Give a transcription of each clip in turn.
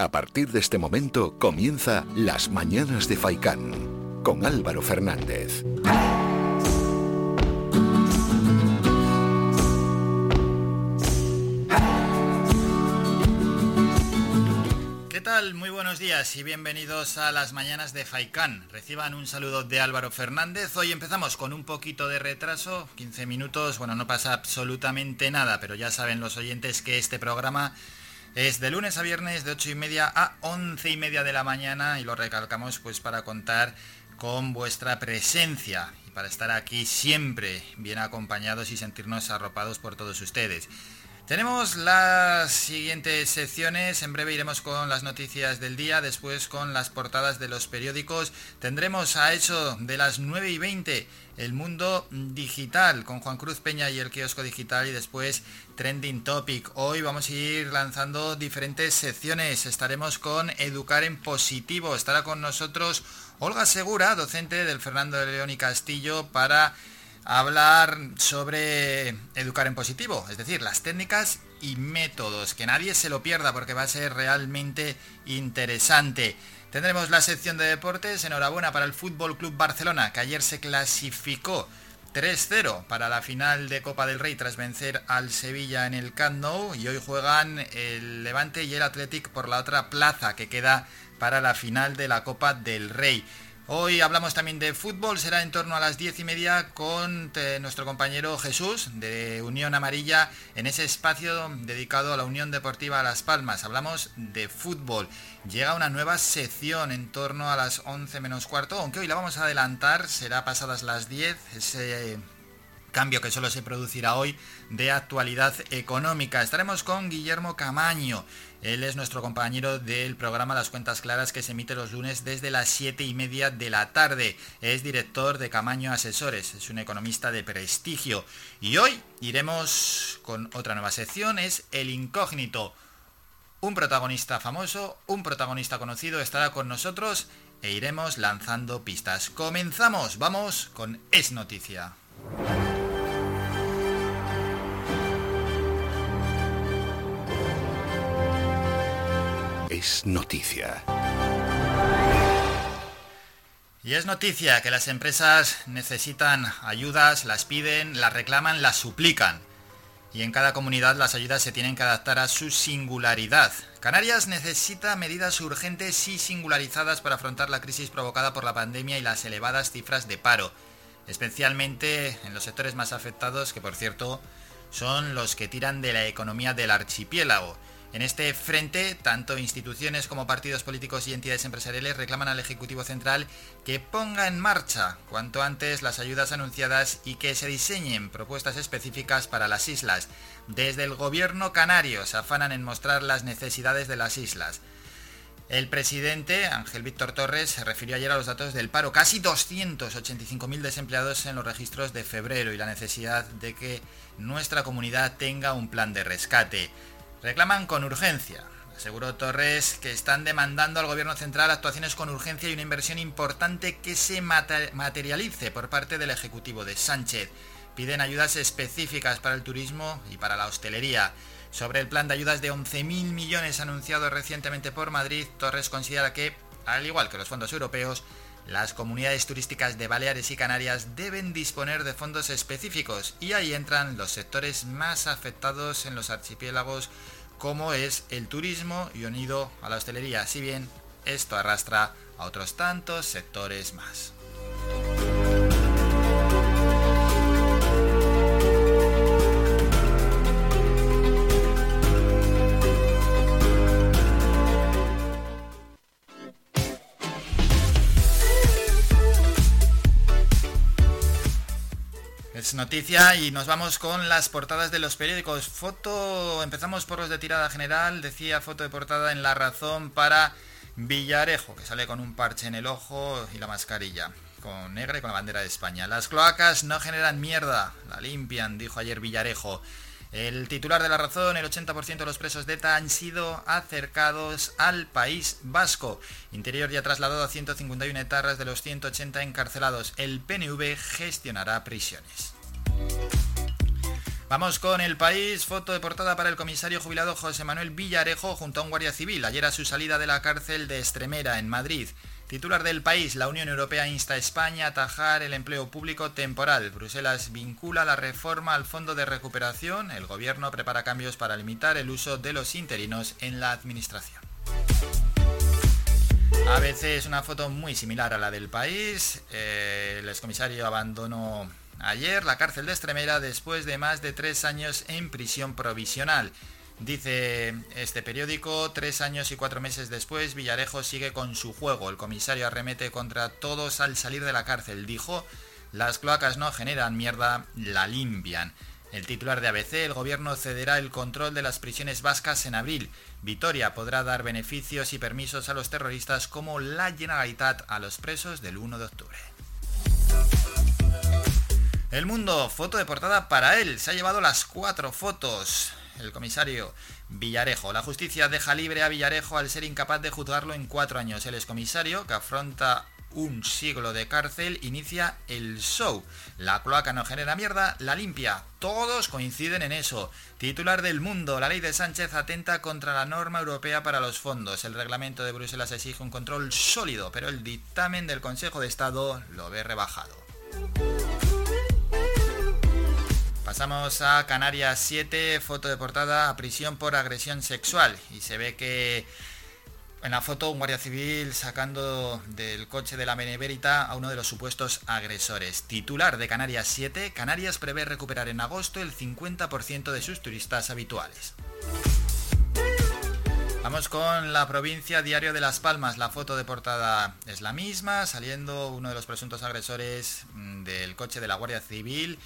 A partir de este momento comienza Las Mañanas de Faicán con Álvaro Fernández. ¿Qué tal? Muy buenos días y bienvenidos a las mañanas de Faicán. Reciban un saludo de Álvaro Fernández. Hoy empezamos con un poquito de retraso, 15 minutos. Bueno, no pasa absolutamente nada, pero ya saben los oyentes que este programa es de lunes a viernes de 8 y media a 11 y media de la mañana y lo recalcamos pues para contar con vuestra presencia y para estar aquí siempre bien acompañados y sentirnos arropados por todos ustedes. Tenemos las siguientes secciones, en breve iremos con las noticias del día, después con las portadas de los periódicos, tendremos a eso de las 9 y 20 el mundo digital con Juan Cruz Peña y el kiosco digital y después Trending Topic. Hoy vamos a ir lanzando diferentes secciones, estaremos con Educar en Positivo, estará con nosotros Olga Segura, docente del Fernando de León y Castillo para hablar sobre educar en positivo, es decir, las técnicas y métodos, que nadie se lo pierda porque va a ser realmente interesante. Tendremos la sección de deportes, enhorabuena para el Fútbol Club Barcelona, que ayer se clasificó 3-0 para la final de Copa del Rey tras vencer al Sevilla en el Camp Nou y hoy juegan el Levante y el Athletic por la otra plaza que queda para la final de la Copa del Rey. Hoy hablamos también de fútbol, será en torno a las diez y media con eh, nuestro compañero Jesús de Unión Amarilla en ese espacio dedicado a la Unión Deportiva Las Palmas. Hablamos de fútbol. Llega una nueva sección en torno a las 11 menos cuarto, aunque hoy la vamos a adelantar, será pasadas las 10, ese cambio que solo se producirá hoy de actualidad económica. Estaremos con Guillermo Camaño. Él es nuestro compañero del programa Las Cuentas Claras que se emite los lunes desde las 7 y media de la tarde. Es director de Camaño Asesores, es un economista de prestigio. Y hoy iremos con otra nueva sección, es El Incógnito. Un protagonista famoso, un protagonista conocido estará con nosotros e iremos lanzando pistas. Comenzamos, vamos con Es Noticia. Noticia. Y es noticia que las empresas necesitan ayudas, las piden, las reclaman, las suplican. Y en cada comunidad las ayudas se tienen que adaptar a su singularidad. Canarias necesita medidas urgentes y singularizadas para afrontar la crisis provocada por la pandemia y las elevadas cifras de paro, especialmente en los sectores más afectados, que por cierto son los que tiran de la economía del archipiélago. En este frente, tanto instituciones como partidos políticos y entidades empresariales reclaman al Ejecutivo Central que ponga en marcha cuanto antes las ayudas anunciadas y que se diseñen propuestas específicas para las islas. Desde el gobierno canario se afanan en mostrar las necesidades de las islas. El presidente, Ángel Víctor Torres, se refirió ayer a los datos del paro. Casi 285.000 desempleados en los registros de febrero y la necesidad de que nuestra comunidad tenga un plan de rescate. Reclaman con urgencia. Aseguró Torres que están demandando al gobierno central actuaciones con urgencia y una inversión importante que se materialice por parte del Ejecutivo de Sánchez. Piden ayudas específicas para el turismo y para la hostelería. Sobre el plan de ayudas de 11.000 millones anunciado recientemente por Madrid, Torres considera que, al igual que los fondos europeos, las comunidades turísticas de Baleares y Canarias deben disponer de fondos específicos y ahí entran los sectores más afectados en los archipiélagos como es el turismo y unido a la hostelería, si bien esto arrastra a otros tantos sectores más. Es noticia y nos vamos con las portadas de los periódicos. Foto, empezamos por los de tirada general, decía foto de portada en La Razón para Villarejo, que sale con un parche en el ojo y la mascarilla, con negra y con la bandera de España. Las cloacas no generan mierda, la limpian, dijo ayer Villarejo. El titular de la razón, el 80% de los presos de ETA han sido acercados al País Vasco. Interior ya trasladado a 151 etarras de los 180 encarcelados. El PNV gestionará prisiones. Vamos con el país, foto de portada para el comisario jubilado José Manuel Villarejo junto a un guardia civil, ayer a su salida de la cárcel de Estremera, en Madrid. Titular del país, la Unión Europea insta a España a atajar el empleo público temporal. Bruselas vincula la reforma al Fondo de Recuperación. El gobierno prepara cambios para limitar el uso de los interinos en la administración. A veces una foto muy similar a la del país. Eh, el excomisario abandonó ayer la cárcel de Estremera después de más de tres años en prisión provisional. Dice este periódico, tres años y cuatro meses después, Villarejo sigue con su juego. El comisario arremete contra todos al salir de la cárcel. Dijo, las cloacas no generan mierda, la limpian. El titular de ABC, el gobierno cederá el control de las prisiones vascas en abril. Vitoria podrá dar beneficios y permisos a los terroristas como la Generalitat a los presos del 1 de octubre. El mundo, foto de portada para él. Se ha llevado las cuatro fotos el comisario Villarejo. La justicia deja libre a Villarejo al ser incapaz de juzgarlo en cuatro años. El excomisario, que afronta un siglo de cárcel, inicia el show. La cloaca no genera mierda, la limpia. Todos coinciden en eso. Titular del mundo, la ley de Sánchez atenta contra la norma europea para los fondos. El reglamento de Bruselas exige un control sólido, pero el dictamen del Consejo de Estado lo ve rebajado. Pasamos a Canarias 7, foto de portada a prisión por agresión sexual. Y se ve que en la foto un guardia civil sacando del coche de la Beneverita a uno de los supuestos agresores. Titular de Canarias 7, Canarias prevé recuperar en agosto el 50% de sus turistas habituales. Vamos con la provincia Diario de Las Palmas. La foto de portada es la misma, saliendo uno de los presuntos agresores mm, del coche de la Guardia Civil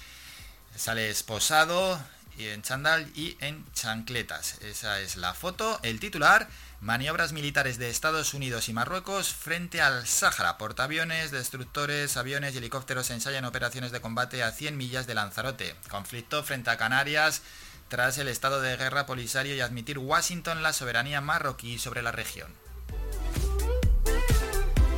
Sale esposado y en chandal y en chancletas. Esa es la foto. El titular, maniobras militares de Estados Unidos y Marruecos frente al Sáhara. Portaaviones, destructores, aviones y helicópteros ensayan operaciones de combate a 100 millas de Lanzarote. Conflicto frente a Canarias tras el estado de guerra polisario y admitir Washington la soberanía marroquí sobre la región.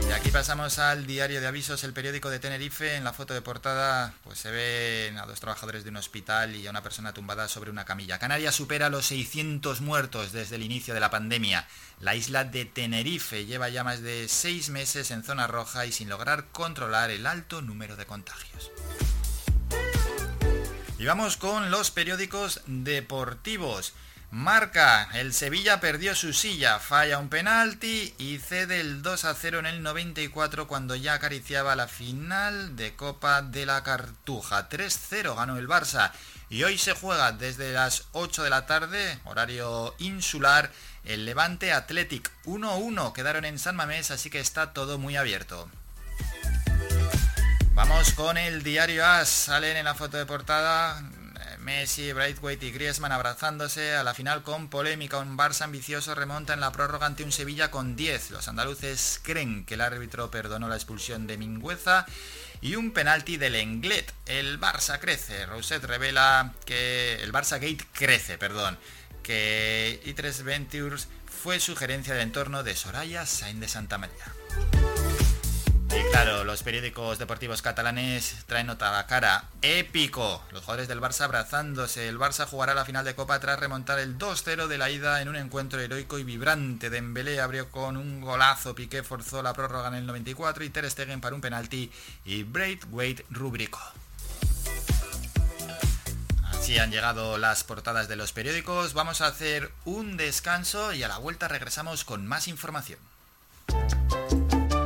Y aquí pasamos al diario de avisos, el periódico de Tenerife. En la foto de portada pues se ven a dos trabajadores de un hospital y a una persona tumbada sobre una camilla. Canarias supera los 600 muertos desde el inicio de la pandemia. La isla de Tenerife lleva ya más de seis meses en zona roja y sin lograr controlar el alto número de contagios. Y vamos con los periódicos deportivos. Marca, el Sevilla perdió su silla, falla un penalti y cede el 2 a 0 en el 94 cuando ya acariciaba la final de Copa de la Cartuja. 3-0 ganó el Barça y hoy se juega desde las 8 de la tarde, horario insular, el Levante Athletic 1-1. Quedaron en San Mamés, así que está todo muy abierto. Vamos con el diario AS. Salen en la foto de portada Messi, Braithwaite y Griezmann abrazándose a la final con polémica. Un Barça ambicioso remonta en la prórroga ante un Sevilla con 10. Los andaluces creen que el árbitro perdonó la expulsión de Mingüeza y un penalti del Englet. El Barça crece. Rousset revela que el Barça Gate crece, perdón, que I3 Ventures fue sugerencia de entorno de Soraya Sain de Santa María. Y claro, los periódicos deportivos catalanes traen nota a cara. Épico. Los jugadores del Barça abrazándose. El Barça jugará la final de Copa tras remontar el 2-0 de la ida en un encuentro heroico y vibrante. Dembélé abrió con un golazo. Piqué forzó la prórroga en el 94 y Ter Stegen para un penalti. Y Braithwaite rubricó. Así han llegado las portadas de los periódicos. Vamos a hacer un descanso y a la vuelta regresamos con más información.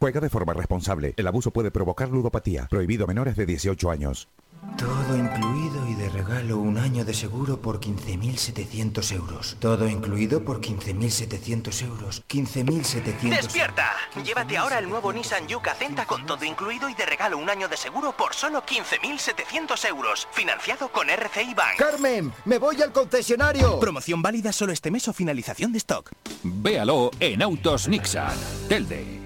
Juega de forma responsable. El abuso puede provocar ludopatía. Prohibido menores de 18 años. Todo incluido y de regalo un año de seguro por 15.700 euros. Todo incluido por 15.700 euros. 15.700... ¡Despierta! Llévate ahora el nuevo Nissan Yuca Centa con todo incluido y de regalo un año de seguro por solo 15.700 euros. Financiado con RCI Bank. ¡Carmen! ¡Me voy al concesionario! Promoción válida solo este mes o finalización de stock. Véalo en Autos Nixon. Telde.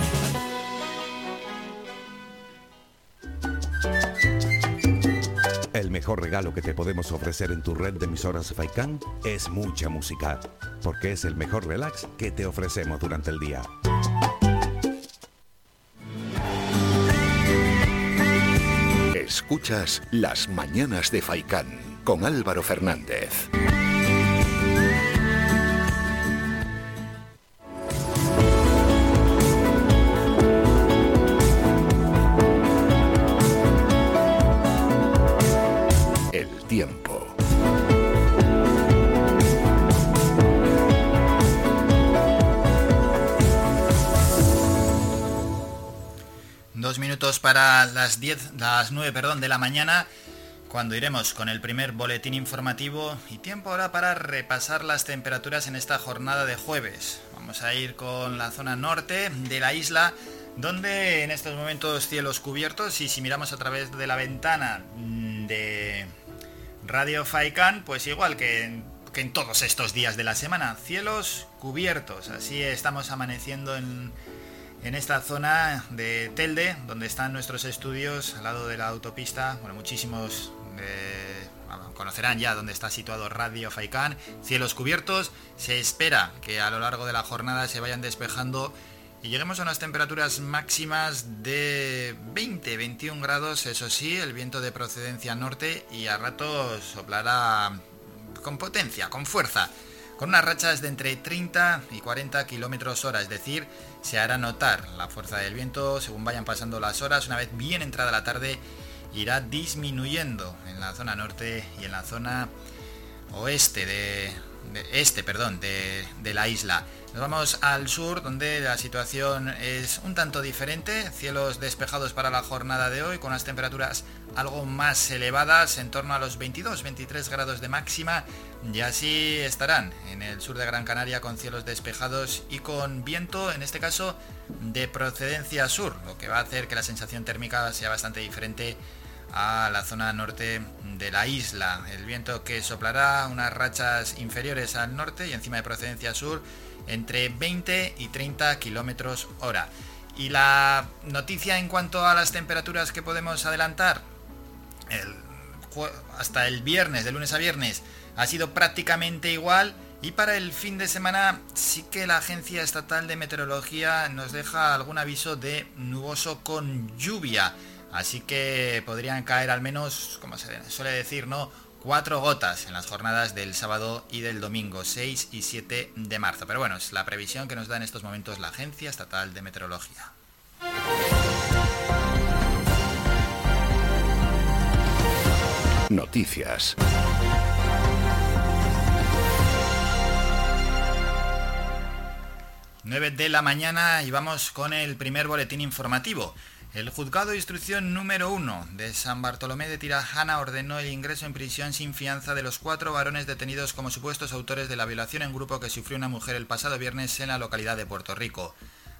mejor regalo que te podemos ofrecer en tu red de emisoras Faikan es mucha música, porque es el mejor relax que te ofrecemos durante el día. Escuchas Las Mañanas de Faicán con Álvaro Fernández. Dos minutos para las 10, las 9, perdón, de la mañana, cuando iremos con el primer boletín informativo y tiempo ahora para repasar las temperaturas en esta jornada de jueves. Vamos a ir con la zona norte de la isla, donde en estos momentos cielos cubiertos y si miramos a través de la ventana mm, de Radio Faikan, pues igual que en, que en todos estos días de la semana, cielos cubiertos. Así estamos amaneciendo en en esta zona de Telde, donde están nuestros estudios al lado de la autopista. Bueno, muchísimos eh, conocerán ya dónde está situado Radio Faicán. Cielos cubiertos. Se espera que a lo largo de la jornada se vayan despejando y lleguemos a unas temperaturas máximas de 20-21 grados. Eso sí, el viento de procedencia norte y a ratos soplará con potencia, con fuerza con unas rachas de entre 30 y 40 kilómetros hora, es decir, se hará notar la fuerza del viento según vayan pasando las horas. Una vez bien entrada la tarde, irá disminuyendo en la zona norte y en la zona oeste de, este, perdón, de, de la isla. Nos vamos al sur, donde la situación es un tanto diferente. Cielos despejados para la jornada de hoy, con las temperaturas algo más elevadas, en torno a los 22-23 grados de máxima. Y así estarán en el sur de Gran Canaria con cielos despejados y con viento, en este caso, de procedencia sur, lo que va a hacer que la sensación térmica sea bastante diferente a la zona norte de la isla. El viento que soplará unas rachas inferiores al norte y encima de procedencia sur entre 20 y 30 kilómetros hora. Y la noticia en cuanto a las temperaturas que podemos adelantar, el, hasta el viernes, de lunes a viernes, ha sido prácticamente igual. Y para el fin de semana sí que la Agencia Estatal de Meteorología nos deja algún aviso de nuboso con lluvia. Así que podrían caer al menos, como se suele decir, ¿no? Cuatro gotas en las jornadas del sábado y del domingo, 6 y 7 de marzo. Pero bueno, es la previsión que nos da en estos momentos la Agencia Estatal de Meteorología. Noticias. ...9 de la mañana y vamos con el primer boletín informativo. El juzgado de instrucción número 1 de San Bartolomé de Tirajana ordenó el ingreso en prisión sin fianza de los cuatro varones detenidos como supuestos autores de la violación en grupo que sufrió una mujer el pasado viernes en la localidad de Puerto Rico.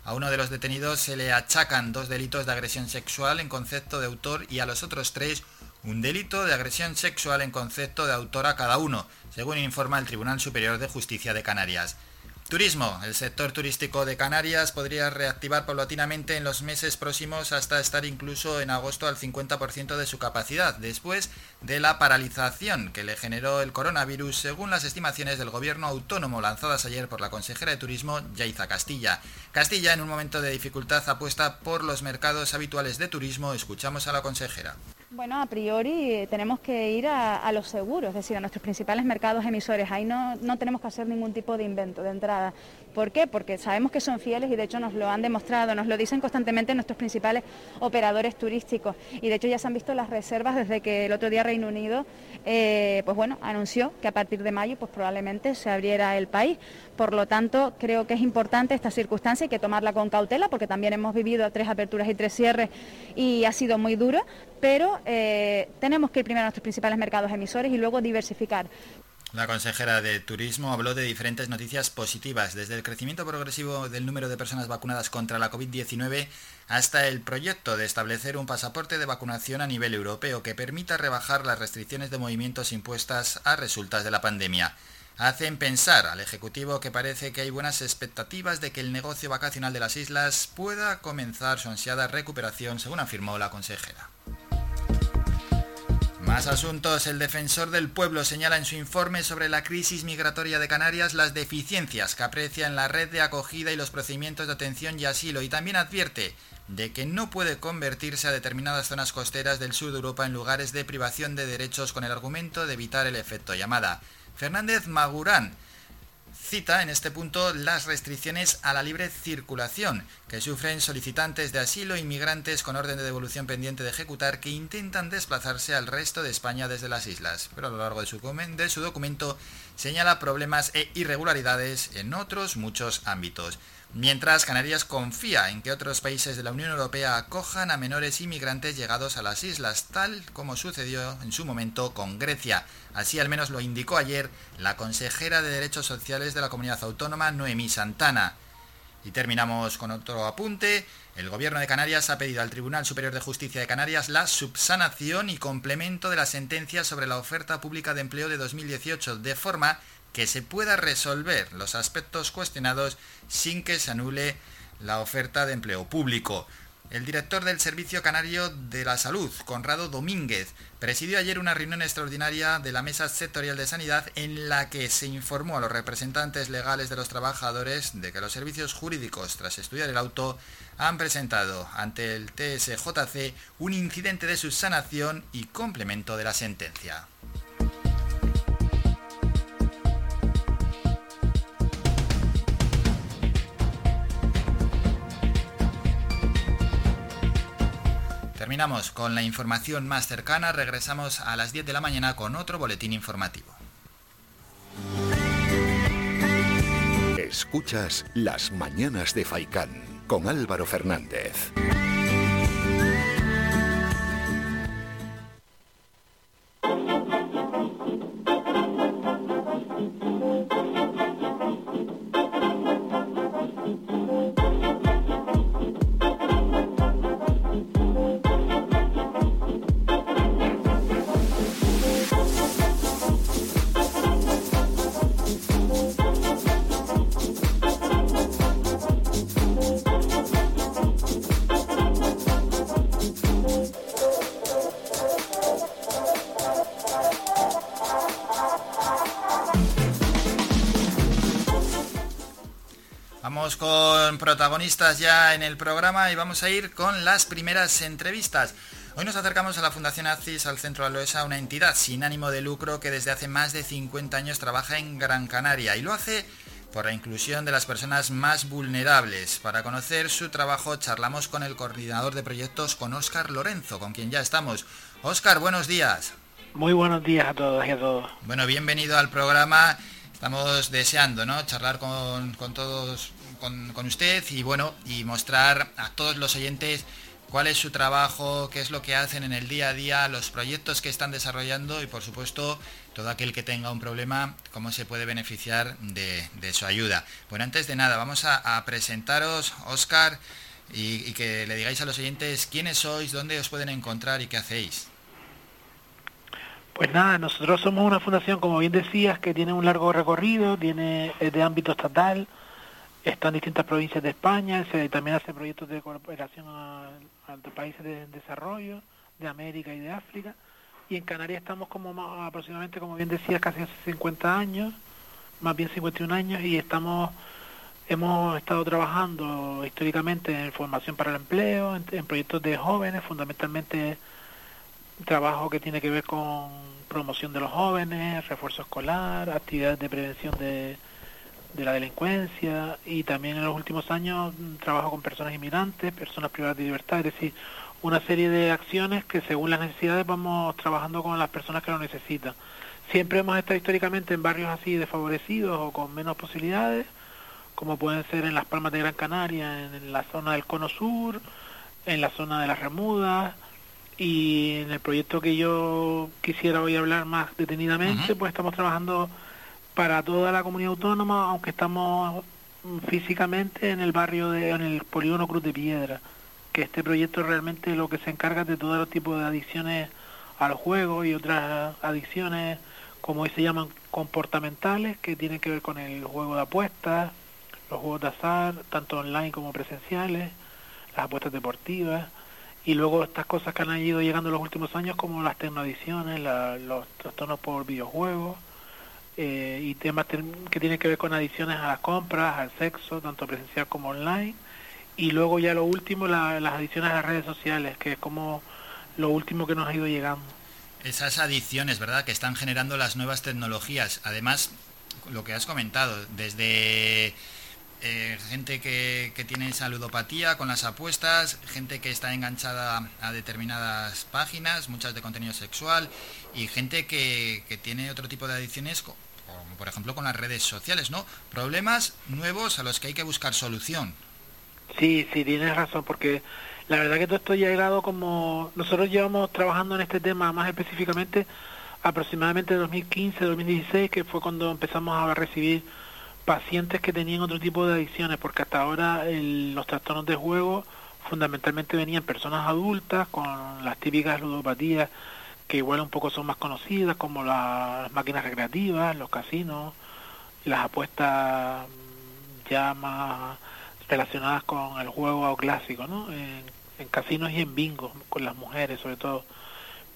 A uno de los detenidos se le achacan dos delitos de agresión sexual en concepto de autor y a los otros tres un delito de agresión sexual en concepto de autor a cada uno, según informa el Tribunal Superior de Justicia de Canarias. Turismo. El sector turístico de Canarias podría reactivar paulatinamente en los meses próximos hasta estar incluso en agosto al 50% de su capacidad, después de la paralización que le generó el coronavirus, según las estimaciones del gobierno autónomo lanzadas ayer por la consejera de Turismo, Yaiza Castilla. Castilla, en un momento de dificultad, apuesta por los mercados habituales de turismo. Escuchamos a la consejera. Bueno, a priori tenemos que ir a, los seguros, es decir, a nuestros principales mercados emisores. Ahí no, no tenemos que hacer ningún tipo de invento de entrada. ¿Por qué? Porque sabemos que son fieles y de hecho nos lo han demostrado, nos lo dicen constantemente nuestros principales operadores turísticos. Y de hecho ya se han visto las reservas desde que el otro día Reino Unido, eh, pues bueno, anunció que a partir de mayo, pues probablemente se abriera el país. Por lo tanto, creo que es importante esta circunstancia, hay que tomarla con cautela, porque también hemos vivido tres aperturas y tres cierres y ha sido muy duro, pero eh, tenemos que ir primero a nuestros principales mercados emisores y luego diversificar. La consejera de Turismo habló de diferentes noticias positivas, desde el crecimiento progresivo del número de personas vacunadas contra la COVID-19 hasta el proyecto de establecer un pasaporte de vacunación a nivel europeo que permita rebajar las restricciones de movimientos impuestas a resultas de la pandemia hacen pensar al Ejecutivo que parece que hay buenas expectativas de que el negocio vacacional de las islas pueda comenzar su ansiada recuperación, según afirmó la consejera. Más asuntos. El defensor del pueblo señala en su informe sobre la crisis migratoria de Canarias las deficiencias que aprecia en la red de acogida y los procedimientos de atención y asilo y también advierte de que no puede convertirse a determinadas zonas costeras del sur de Europa en lugares de privación de derechos con el argumento de evitar el efecto llamada. Fernández Magurán cita en este punto las restricciones a la libre circulación que sufren solicitantes de asilo inmigrantes con orden de devolución pendiente de ejecutar que intentan desplazarse al resto de España desde las islas, pero a lo largo de su, de su documento señala problemas e irregularidades en otros muchos ámbitos. Mientras Canarias confía en que otros países de la Unión Europea acojan a menores inmigrantes llegados a las islas, tal como sucedió en su momento con Grecia. Así al menos lo indicó ayer la consejera de Derechos Sociales de la Comunidad Autónoma, Noemí Santana. Y terminamos con otro apunte. El Gobierno de Canarias ha pedido al Tribunal Superior de Justicia de Canarias la subsanación y complemento de la sentencia sobre la oferta pública de empleo de 2018, de forma que se pueda resolver los aspectos cuestionados sin que se anule la oferta de empleo público. El director del Servicio Canario de la Salud, Conrado Domínguez, presidió ayer una reunión extraordinaria de la Mesa Sectorial de Sanidad en la que se informó a los representantes legales de los trabajadores de que los servicios jurídicos, tras estudiar el auto, han presentado ante el TSJC un incidente de subsanación y complemento de la sentencia. Terminamos con la información más cercana, regresamos a las 10 de la mañana con otro boletín informativo. Escuchas las mañanas de con Álvaro Fernández. Protagonistas ya en el programa y vamos a ir con las primeras entrevistas. Hoy nos acercamos a la Fundación ACIS, al Centro Aloesa, una entidad sin ánimo de lucro que desde hace más de 50 años trabaja en Gran Canaria y lo hace por la inclusión de las personas más vulnerables. Para conocer su trabajo charlamos con el coordinador de proyectos, con Óscar Lorenzo, con quien ya estamos. Óscar, buenos días. Muy buenos días a todos y a todos. Bueno, bienvenido al programa. Estamos deseando, ¿no? Charlar con, con todos con, usted y bueno, y mostrar a todos los oyentes cuál es su trabajo, qué es lo que hacen en el día a día, los proyectos que están desarrollando y por supuesto todo aquel que tenga un problema, cómo se puede beneficiar de, su ayuda. Bueno, antes de nada, vamos a, presentaros, Oscar, y, que le digáis a los oyentes quiénes sois, dónde os pueden encontrar y qué hacéis. Pues nada, nosotros somos una fundación, como bien decías, que tiene un largo recorrido, tiene de ámbito estatal, está en distintas provincias de España, se, también hace proyectos de cooperación a, a países de desarrollo, de América y de África, y en Canarias estamos como más, aproximadamente, como bien decías, casi hace 50 años, más bien 51 años, y estamos hemos estado trabajando históricamente en formación para el empleo, en, en proyectos de jóvenes, fundamentalmente trabajo que tiene que ver con promoción de los jóvenes, refuerzo escolar, actividades de prevención de, de la delincuencia y también en los últimos años mm, trabajo con personas inmigrantes, personas privadas de libertad, es decir, una serie de acciones que según las necesidades vamos trabajando con las personas que lo necesitan. Siempre hemos estado históricamente en barrios así desfavorecidos o con menos posibilidades, como pueden ser en las Palmas de Gran Canaria, en la zona del Cono Sur, en la zona de las Remudas, y en el proyecto que yo quisiera hoy hablar más detenidamente, pues estamos trabajando para toda la comunidad autónoma, aunque estamos físicamente en el barrio de, en el polígono Cruz de Piedra, que este proyecto realmente lo que se encarga de todos los tipos de adicciones al juego y otras adicciones, como hoy se llaman comportamentales, que tienen que ver con el juego de apuestas, los juegos de azar, tanto online como presenciales, las apuestas deportivas, y luego estas cosas que han ido llegando en los últimos años como las tecnoadiciones, la, los trastornos por videojuegos eh, y temas que tienen que ver con adiciones a las compras, al sexo, tanto presencial como online. Y luego ya lo último, las adiciones a las redes sociales, que es como lo último que nos ha ido llegando. Esas adiciones, ¿verdad?, que están generando las nuevas tecnologías. Además, lo que has comentado, desde eh, gente que, que, tiene saludopatía con las apuestas, gente que está enganchada a determinadas páginas, muchas de contenido sexual, y gente que, que tiene otro tipo de adicciones, como por ejemplo con las redes sociales, ¿no? Problemas nuevos a los que hay que buscar solución. Sí, sí, tienes razón, porque la verdad que todo esto ha llegado como... Nosotros llevamos trabajando en este tema más específicamente aproximadamente 2015-2016, que fue cuando empezamos a recibir pacientes que tenían otro tipo de adicciones, porque hasta ahora el, los trastornos de juego fundamentalmente venían personas adultas con las típicas ludopatías que igual un poco son más conocidas, como las máquinas recreativas, los casinos, las apuestas ya más relacionadas con el juego clásico, ¿no? En, en casinos y en bingos, con las mujeres sobre todo.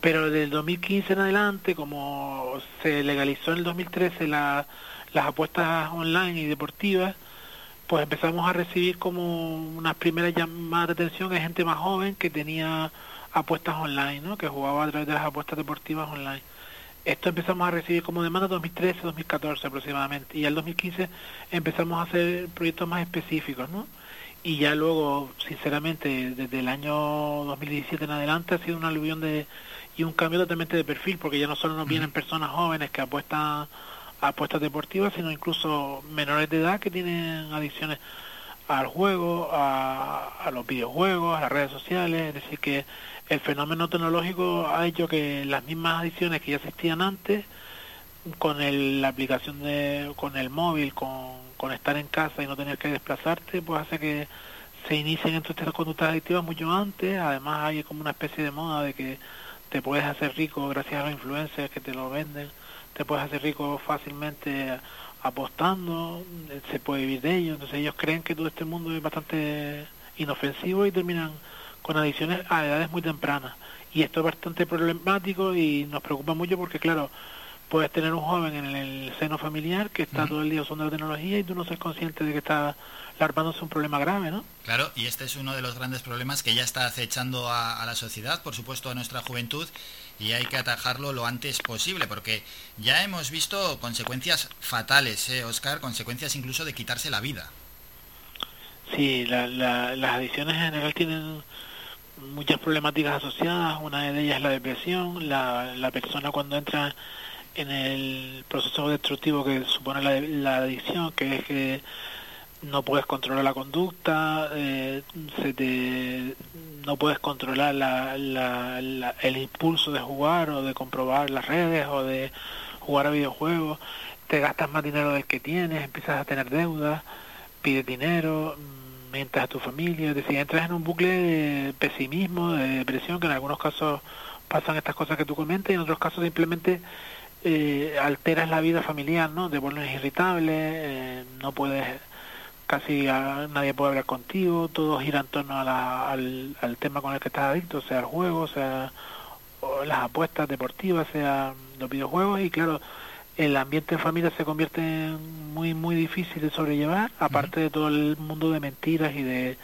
Pero desde el 2015 en adelante, como se legalizó en el 2013 la las apuestas online y deportivas, pues empezamos a recibir como unas primeras llamadas de atención de gente más joven que tenía apuestas online, ¿no? que jugaba a través de las apuestas deportivas online. Esto empezamos a recibir como demanda 2013, 2014 aproximadamente, y al 2015 empezamos a hacer proyectos más específicos, ¿no? Y ya luego, sinceramente, desde el año 2017 en adelante ha sido una aluvión de y un cambio totalmente de perfil, porque ya no solo nos vienen personas jóvenes que apuestan apuestas deportivas, sino incluso menores de edad que tienen adicciones al juego, a, los videojuegos, a las redes sociales, es decir, que el fenómeno tecnológico ha hecho que las mismas adicciones que ya existían antes, con el, la aplicación de, con el móvil, con, estar en casa y no tener que desplazarte, pues hace que se inicien entre estas conductas adictivas mucho antes, además hay como una especie de moda de que te puedes hacer rico gracias a los influencers que te lo venden. Te puedes hacer rico fácilmente apostando, se puede vivir de ello, entonces ellos creen que todo este mundo es bastante inofensivo y terminan con adicciones a edades muy tempranas. Y esto es bastante problemático y nos preocupa mucho porque, claro, puedes tener un joven en el seno familiar que está todo el día usando la tecnología y tú no seas consciente de que está larvándose un problema grave, ¿no? Claro, y este es uno de los grandes problemas que ya está acechando a, a la sociedad, por supuesto a nuestra juventud, y hay que atajarlo lo antes posible, porque ya hemos visto consecuencias fatales, ¿eh, Oscar? Consecuencias incluso de quitarse la vida. Sí, las adicciones en general tienen muchas problemáticas asociadas. Una de ellas es la depresión. La, la persona cuando entra en el proceso destructivo que supone la, la adicción, que es que no puedes controlar la conducta, eh, se te, no puedes controlar la, el impulso de jugar o de comprobar las redes o de jugar a videojuegos, te gastas más dinero del que tienes, empiezas a tener deudas, pides dinero, mientras a tu familia, es decir, entras en un bucle de pesimismo, de depresión que en algunos casos pasan estas cosas que tú comentas y en otros casos simplemente eh, alteras la vida familiar, ¿no? Te pones irritable, eh, no puedes, casi nadie puede hablar contigo, todo gira en torno a al, al, tema con el que estás adicto, sea el juego, sea las apuestas deportivas, sea los videojuegos y claro, el ambiente en familia se convierte en muy muy difícil de sobrellevar, aparte de todo el mundo de mentiras y de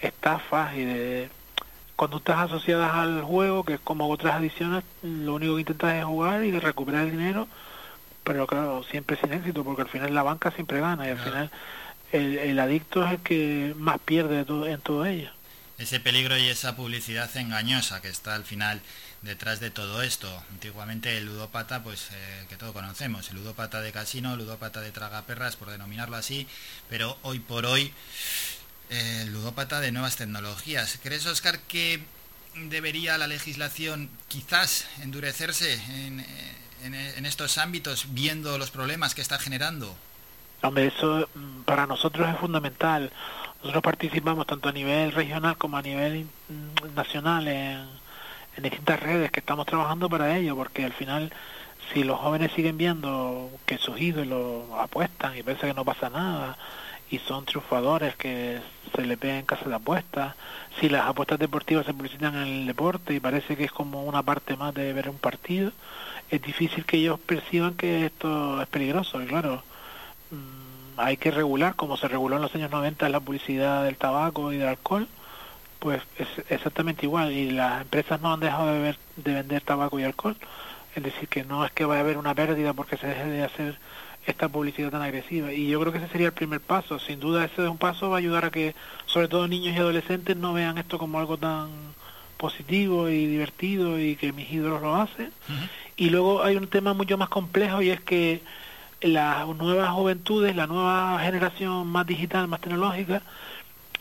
estafas y de conductas asociadas al juego, que es como otras adiciones, lo único que intentas es jugar y recuperar el dinero, pero claro, siempre sin éxito, porque al final la banca siempre gana y al final el, adicto es el que más pierde en todo ello. Ese peligro y esa publicidad engañosa que está al final detrás de todo esto. Antiguamente el ludópata, pues eh, que todo conocemos, el ludópata de casino, el ludópata de tragaperras, por denominarlo así, pero hoy por hoy el ludópata de nuevas tecnologías. ¿Crees, Oscar, que debería la legislación quizás endurecerse en, en, estos ámbitos, viendo los problemas que está generando? Hombre, eso mm, para nosotros es fundamental. Nosotros participamos tanto a nivel regional como a nivel mm, nacional en, en distintas redes que estamos trabajando para ello, porque al final si los jóvenes siguen viendo que sus ídolos apuestan y piensan que no pasa nada y son triunfadores que se le ven en casa de apuestas, si las apuestas deportivas se publicitan en el deporte y parece que es como una parte más de ver un partido, es difícil que ellos perciban que esto es peligroso. Y claro, hay que regular, como se reguló en los años 90 la publicidad del tabaco y del alcohol, pues es exactamente igual y las empresas no han dejado de, ver, de vender tabaco y alcohol. Es decir, que no es que vaya a haber una pérdida porque se deje de hacer esta publicidad tan agresiva. Y yo creo que ese sería el primer paso. Sin duda ese es un paso va a ayudar a que sobre todo niños y adolescentes no vean esto como algo tan positivo y divertido y que mis ídolos lo hacen. Y luego hay un tema mucho más complejo y es que las nuevas juventudes, la nueva generación más digital, más tecnológica,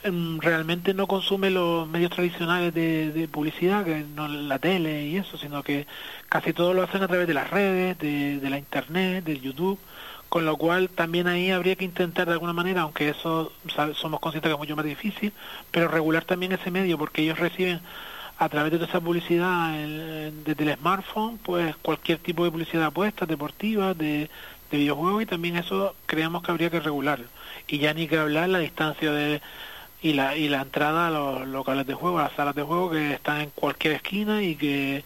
Em, realmente no consume los medios tradicionales de, publicidad, que no la tele y eso, sino que casi todo lo hacen a través de las redes, de, la internet, del YouTube, con lo cual también ahí habría que intentar de alguna manera, aunque eso somos conscientes que es mucho más difícil, pero regular también ese medio, porque ellos reciben a través de toda esa publicidad desde el smartphone, pues cualquier tipo de publicidad de apuestas, deportivas, de, de videojuegos, y también eso creemos que habría que regularlo. Y ya ni que hablar la distancia de y la, y la entrada a los locales de juego, a las salas de juego que están en cualquier esquina y que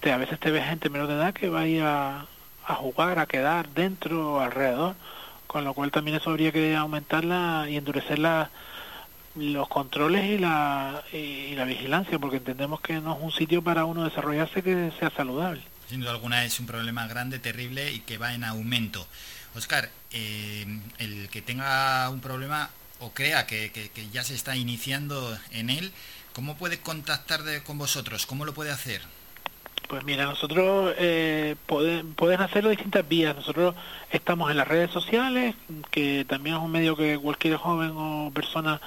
te, a veces te ves gente menor de edad que vaya a jugar, a quedar dentro o alrededor, con lo cual también eso habría que aumentarla y endurecer la, los controles y la, y la vigilancia, porque entendemos que no es un sitio para uno desarrollarse que sea saludable. Sin duda alguna es un problema grande, terrible y que va en aumento. Oscar, eh, el que tenga un problema o crea que, ya se está iniciando en él, ¿cómo puede contactar con vosotros? ¿Cómo lo puede hacer? Pues mira, nosotros eh, pueden hacerlo de distintas vías. Nosotros estamos en las redes sociales, que también es un medio que cualquier joven o persona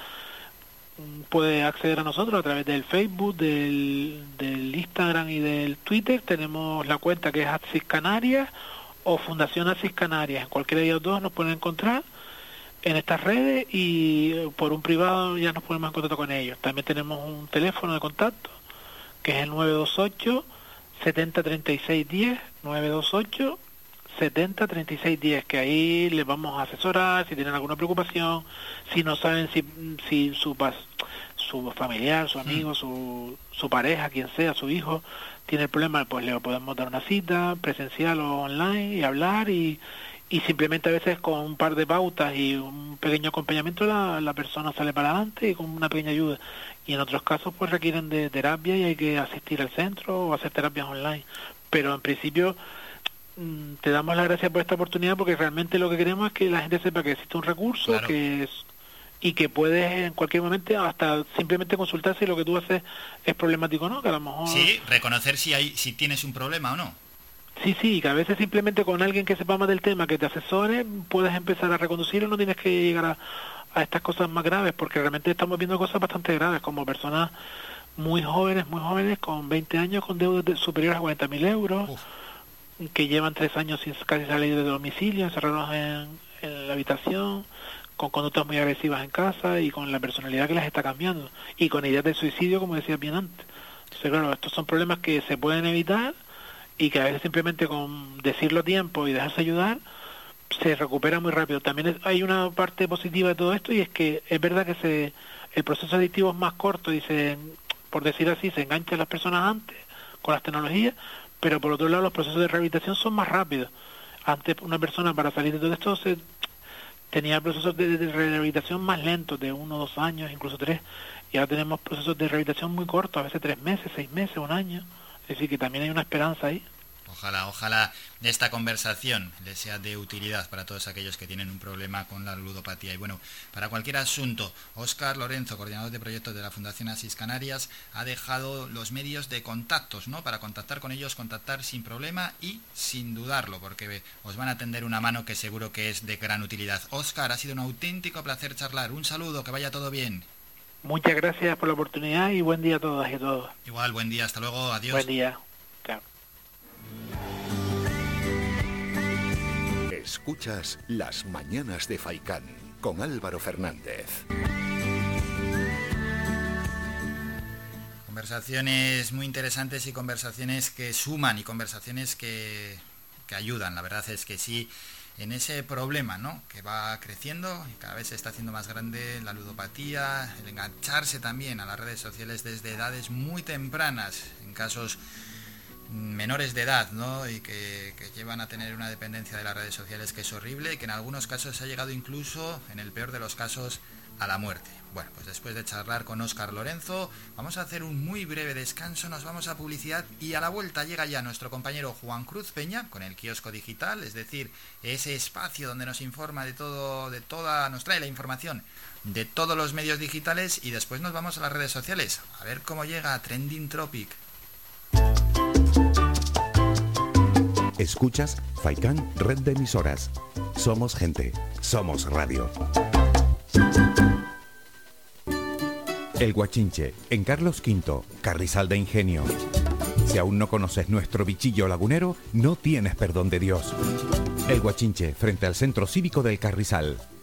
puede acceder a nosotros a través del Facebook, del, Instagram y del Twitter. Tenemos la cuenta que es Axis Canarias o Fundación Axis Canarias. En cualquiera de ellos dos nos pueden encontrar en estas redes y eh, por un privado ya nos ponemos en contacto con ellos. También tenemos un teléfono de contacto que es el 928 703610 928 703610 que ahí les vamos a asesorar si tienen alguna preocupación, si no saben si, si su, su familiar, su amigo, su, su pareja, quien sea, su hijo, tiene el problema, pues le podemos dar una cita presencial o online y hablar y, y simplemente a veces con un par de pautas y un pequeño acompañamiento la, la persona sale para adelante y con una pequeña ayuda. Y en otros casos pues requieren de terapia y hay que asistir al centro o hacer terapias online. Pero en principio mm, te damos las gracias por esta oportunidad porque realmente lo que queremos es que la gente sepa que existe un recurso que es y que puedes en cualquier momento hasta simplemente consultar si lo que tú haces es problemático o no, que a lo mejor... Sí, reconocer si, hay, si tienes un problema o no. Sí, sí, que a veces simplemente con alguien que sepa más del tema, que te asesore, puedes empezar a reconducirlo, no tienes que llegar a, a estas cosas más graves, porque realmente estamos viendo cosas bastante graves, como personas muy jóvenes, muy jóvenes, con 20 años, con deudas superiores a 40.000 euros, que llevan tres años sin casi salir de domicilio, encerrados en, la habitación, con conductas muy agresivas en casa y con la personalidad que las está cambiando, y con ideas de suicidio, como decía bien antes. Entonces, claro, estos son problemas que se pueden evitar y que a veces simplemente con decirlo a tiempo y dejarse ayudar se recupera muy rápido. También hay una parte positiva de todo esto y es que es verdad que se el proceso adictivo es más corto y se, por decir así, se enganchan las personas antes con las tecnologías, pero por otro lado los procesos de rehabilitación son más rápidos. Antes una persona para salir de todo esto se, tenía procesos de, rehabilitación más lentos, de uno, dos años, incluso tres, y ahora tenemos procesos de rehabilitación muy cortos, a veces tres meses, seis meses, un año. Es decir, que también hay una esperanza ahí. Ojalá, ojalá esta conversación les sea de utilidad para todos aquellos que tienen un problema con la ludopatía. Y bueno, para cualquier asunto, Óscar Lorenzo, coordinador de proyectos de la Fundación Asis Canarias, ha dejado los medios de contactos, ¿no? Para contactar con ellos, contactar sin problema y sin dudarlo, porque os van a tender una mano que seguro que es de gran utilidad. Óscar, ha sido un auténtico placer charlar. Un saludo, que vaya todo bien. Muchas gracias por la oportunidad y buen día a todas y a todos. Igual, buen día, hasta luego, adiós. Buen día. Escuchas Las Mañanas de Faicán con Álvaro Fernández. Conversaciones muy interesantes y conversaciones que suman y conversaciones que, que ayudan. La verdad es que sí, en ese problema ¿no? que va creciendo y cada vez se está haciendo más grande la ludopatía, el engancharse también a las redes sociales desde edades muy tempranas, en casos menores de edad, ¿no? Y que, llevan a tener una dependencia de las redes sociales que es horrible y que en algunos casos ha llegado incluso, en el peor de los casos, a la muerte. Bueno, pues después de charlar con Óscar Lorenzo, vamos a hacer un muy breve descanso, nos vamos a publicidad y a la vuelta llega ya nuestro compañero Juan Cruz Peña con el kiosco digital, es decir, ese espacio donde nos informa de todo, de toda, nos trae la información de todos los medios digitales y después nos vamos a las redes sociales a ver cómo llega Trending Tropic. Escuchas Faikan Red de Emisoras. Somos gente, somos radio. El Guachinche, en Carlos V, Carrizal de Ingenio. Si aún no conoces nuestro bichillo lagunero, no tienes perdón de Dios. El Guachinche, frente al Centro Cívico del Carrizal.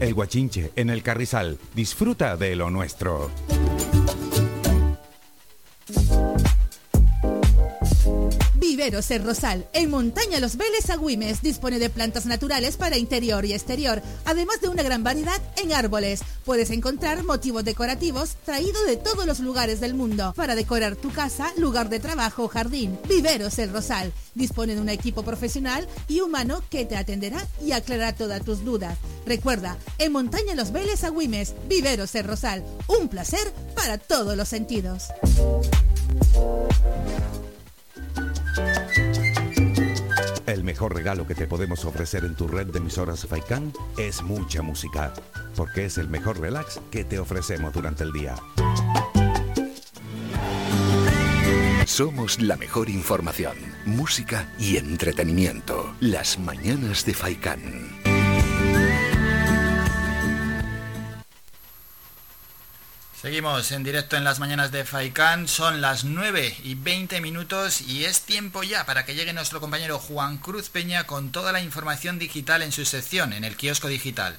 El Guachinche, en el Carrizal, disfruta de lo nuestro. Viveros El Rosal, en Montaña Los Veles Agüimes, dispone de plantas naturales para interior y exterior, además de una gran variedad en árboles. Puedes encontrar motivos decorativos traídos de todos los lugares del mundo para decorar tu casa, lugar de trabajo o jardín. Viveros El Rosal dispone de un equipo profesional y humano que te atenderá y aclarará todas tus dudas. Recuerda, en Montaña Los Veles Agüimes, Viveros El Rosal, un placer para todos los sentidos. El mejor regalo que te podemos ofrecer en tu red de emisoras Faikan es mucha música, porque es el mejor relax que te ofrecemos durante el día. Somos la mejor información, música y entretenimiento. Las mañanas de Faikan. Seguimos en directo en las mañanas de Faikán, son las 9 y 20 minutos y es tiempo ya para que llegue nuestro compañero Juan Cruz Peña con toda la información digital en su sección, en el kiosco digital.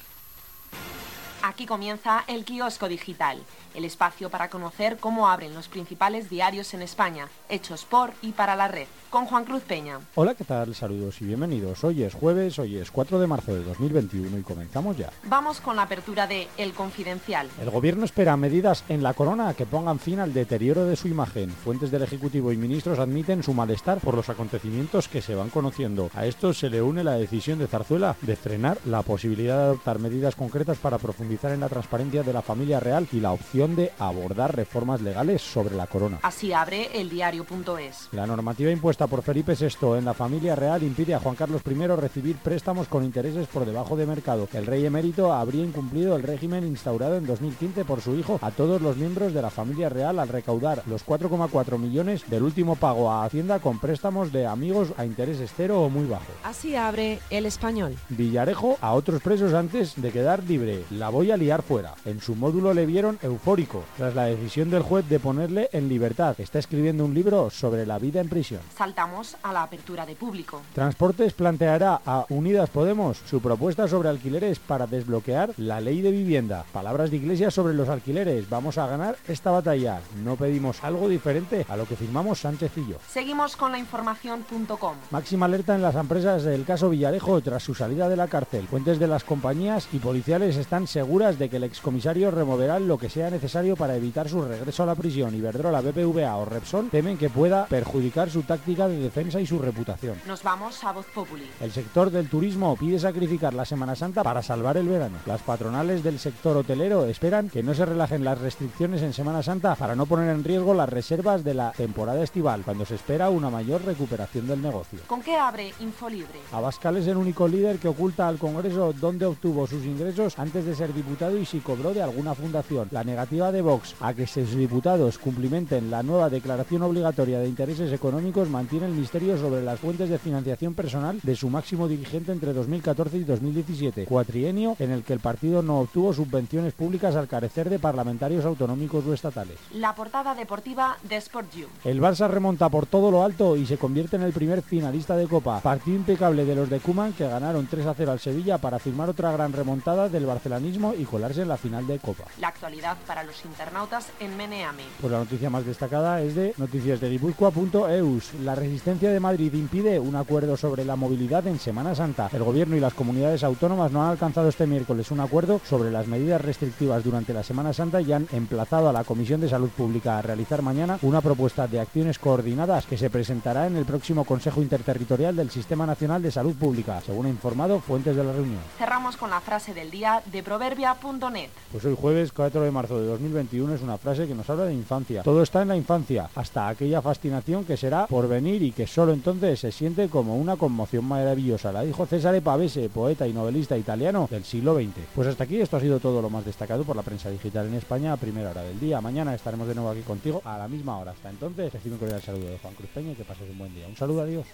Aquí comienza el kiosco digital el espacio para conocer cómo abren los principales diarios en España, hechos por y para la red, con Juan Cruz Peña. Hola, ¿qué tal? Saludos y bienvenidos. Hoy es jueves, hoy es 4 de marzo de 2021 y comenzamos ya. Vamos con la apertura de El Confidencial. El gobierno espera medidas en la corona que pongan fin al deterioro de su imagen. Fuentes del Ejecutivo y ministros admiten su malestar por los acontecimientos que se van conociendo. A esto se le une la decisión de Zarzuela de frenar la posibilidad de adoptar medidas concretas para profundizar profundizar en la transparencia de la familia real y la opción de abordar reformas legales sobre la corona. Así abre el diario.es. La normativa impuesta por Felipe VI en la familia real impide a Juan Carlos I recibir préstamos con intereses por debajo de mercado. El rey emérito habría incumplido el régimen instaurado en 2015 por su hijo a todos los miembros de la familia real al recaudar los 4,4 millones del último pago a Hacienda con préstamos de amigos a intereses cero o muy bajo. Así abre el español. Villarejo a otros presos antes de quedar libre. La voy a liar fuera. En su módulo le vieron eufórico tras la decisión del juez de ponerle en libertad. Está escribiendo un libro sobre la vida en prisión. Saltamos a la apertura de público. Transportes planteará a Unidas Podemos su propuesta sobre alquileres para desbloquear la ley de vivienda. Palabras de Iglesias sobre los alquileres. Vamos a ganar esta batalla. No pedimos algo diferente a lo que firmamos Sánchez y yo. Seguimos con la información.com. Máxima alerta en las empresas del caso Villarejo tras su salida de la cárcel. Fuentes de las compañías y policiales están seguras de que el excomisario removerá lo que sea necesario para evitar su regreso a la prisión. Iberdrola, BPVA o Repsol temen que pueda perjudicar su táctica de defensa y su reputación. Nos vamos a Voz Populi. El sector del turismo pide sacrificar la Semana Santa para salvar el verano. Las patronales del sector hotelero esperan que no se relajen las restricciones en Semana Santa para no poner en riesgo las reservas de la temporada estival, cuando se espera una mayor recuperación del negocio. ¿Con qué abre Infolibre? Abascal es el único líder que oculta al Congreso dónde obtuvo sus ingresos antes de ser diputado y si cobró de alguna fundación. La negativa de Vox a que sus diputados cumplimenten la nueva declaración obligatoria de intereses económicos mantiene el misterio sobre las fuentes de financiación personal de su máximo dirigente entre 2014 y 2017, cuatrienio en el que el partido no obtuvo subvenciones públicas al carecer de parlamentarios autonómicos o estatales. La portada deportiva de Sport You. El Barça remonta por todo lo alto y se convierte en el primer finalista de Copa. Partido impecable de los de Kuman que ganaron 3 a 0 al Sevilla para firmar otra gran remontada del barcelanismo y colarse en la final de Copa. La actualidad para los internautas en Meneame. Pues la noticia más destacada es de noticias de Guipúzcoa.eus. La resistencia de Madrid impide un acuerdo sobre la movilidad en Semana Santa. El gobierno y las comunidades autónomas no han alcanzado este miércoles un acuerdo sobre las medidas restrictivas durante la Semana Santa y han emplazado a la Comisión de Salud Pública a realizar mañana una propuesta de acciones coordinadas que se presentará en el próximo Consejo Interterritorial del Sistema Nacional de Salud Pública, según ha informado fuentes de la reunión. Cerramos con la frase del día de proverbia.net. Pues hoy jueves 4 de marzo de 2021 es una frase que nos habla de infancia. Todo está en la infancia, hasta aquella fascinación que será por venir y que solo entonces se siente como una conmoción maravillosa. La dijo César Pavese, poeta y novelista italiano del siglo XX. Pues hasta aquí esto ha sido todo lo más destacado por la prensa digital en España a primera hora del día. Mañana estaremos de nuevo aquí contigo a la misma hora. Hasta entonces, recibe un cordial saludo de Juan Cruz Peña y que pases un buen día. Un saludo, adiós.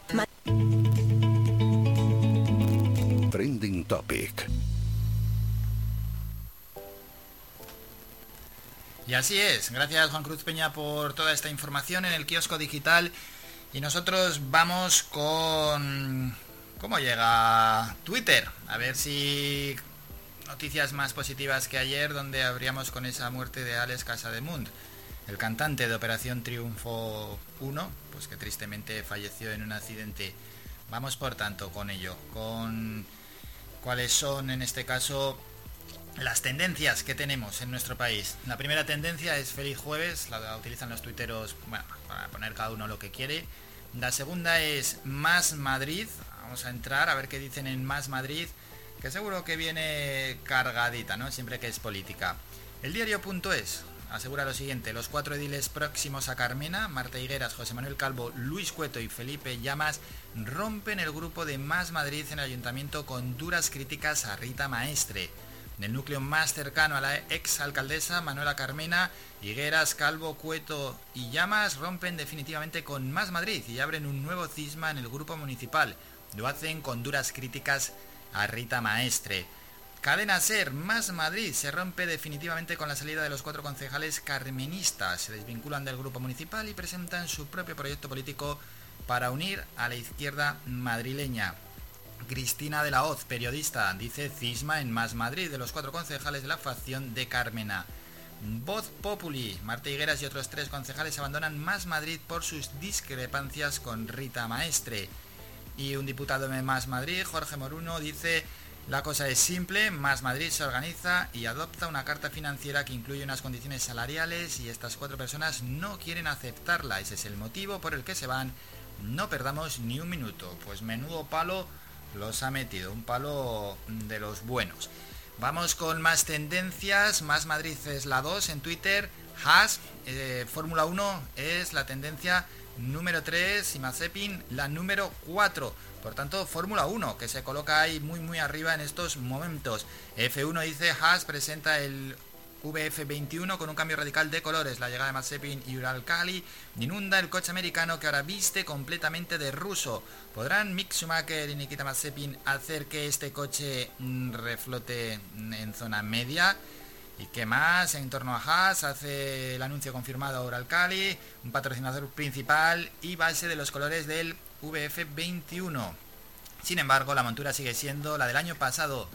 Trending Topic. Y así es, gracias Juan Cruz Peña por toda esta información en el kiosco digital. Y nosotros vamos con... ¿Cómo llega Twitter? A ver si noticias más positivas que ayer donde abríamos con esa muerte de Alex Casademund, el cantante de Operación Triunfo 1, pues que tristemente falleció en un accidente. Vamos por tanto con ello, con cuáles son en este caso las tendencias que tenemos en nuestro país. La primera tendencia es Feliz Jueves, la utilizan los tuiteros para poner cada uno lo que quiere. La segunda es Más Madrid, vamos a entrar a ver qué dicen en Más Madrid, que seguro que viene cargadita, ¿no? Siempre que es política. El diario.es asegura lo siguiente, los cuatro ediles próximos a Carmena, Marta Higueras, José Manuel Calvo, Luis Cueto y Felipe Llamas, rompen el grupo de Más Madrid en el ayuntamiento con duras críticas a Rita Maestre. Del núcleo más cercano a la ex alcaldesa Manuela Carmena, Higueras, Calvo, Cueto y Llamas rompen definitivamente con Más Madrid y abren un nuevo cisma en el grupo municipal. Lo hacen con duras críticas a Rita Maestre. Cadena Ser, Más Madrid, se rompe definitivamente con la salida de los cuatro concejales carmenistas. Se desvinculan del grupo municipal y presentan su propio proyecto político para unir a la izquierda madrileña. Cristina de la Hoz, periodista, dice cisma en Más Madrid de los cuatro concejales de la facción de Carmena. Voz Populi, Marta Higueras y otros tres concejales abandonan Más Madrid por sus discrepancias con Rita Maestre. Y un diputado de Más Madrid, Jorge Moruno, dice la cosa es simple, Más Madrid se organiza y adopta una carta financiera que incluye unas condiciones salariales y estas cuatro personas no quieren aceptarla. Ese es el motivo por el que se van. No perdamos ni un minuto, pues menudo palo los ha metido, un palo de los buenos. Vamos con más tendencias, más Madrid es la 2 en Twitter, Haas, eh, Fórmula 1 es la tendencia número 3 y Mazepin la número 4. Por tanto, Fórmula 1, que se coloca ahí muy muy arriba en estos momentos. F1 dice Haas presenta el VF21 con un cambio radical de colores. La llegada de Mazepin y Uralkali inunda el coche americano que ahora viste completamente de ruso. ¿Podrán Mick Schumacher y Nikita Mazepin hacer que este coche mm, reflote en zona media? ¿Y qué más? En torno a Haas hace el anuncio confirmado Uralkali, un patrocinador principal y base de los colores del VF21. Sin embargo, la montura sigue siendo la del año pasado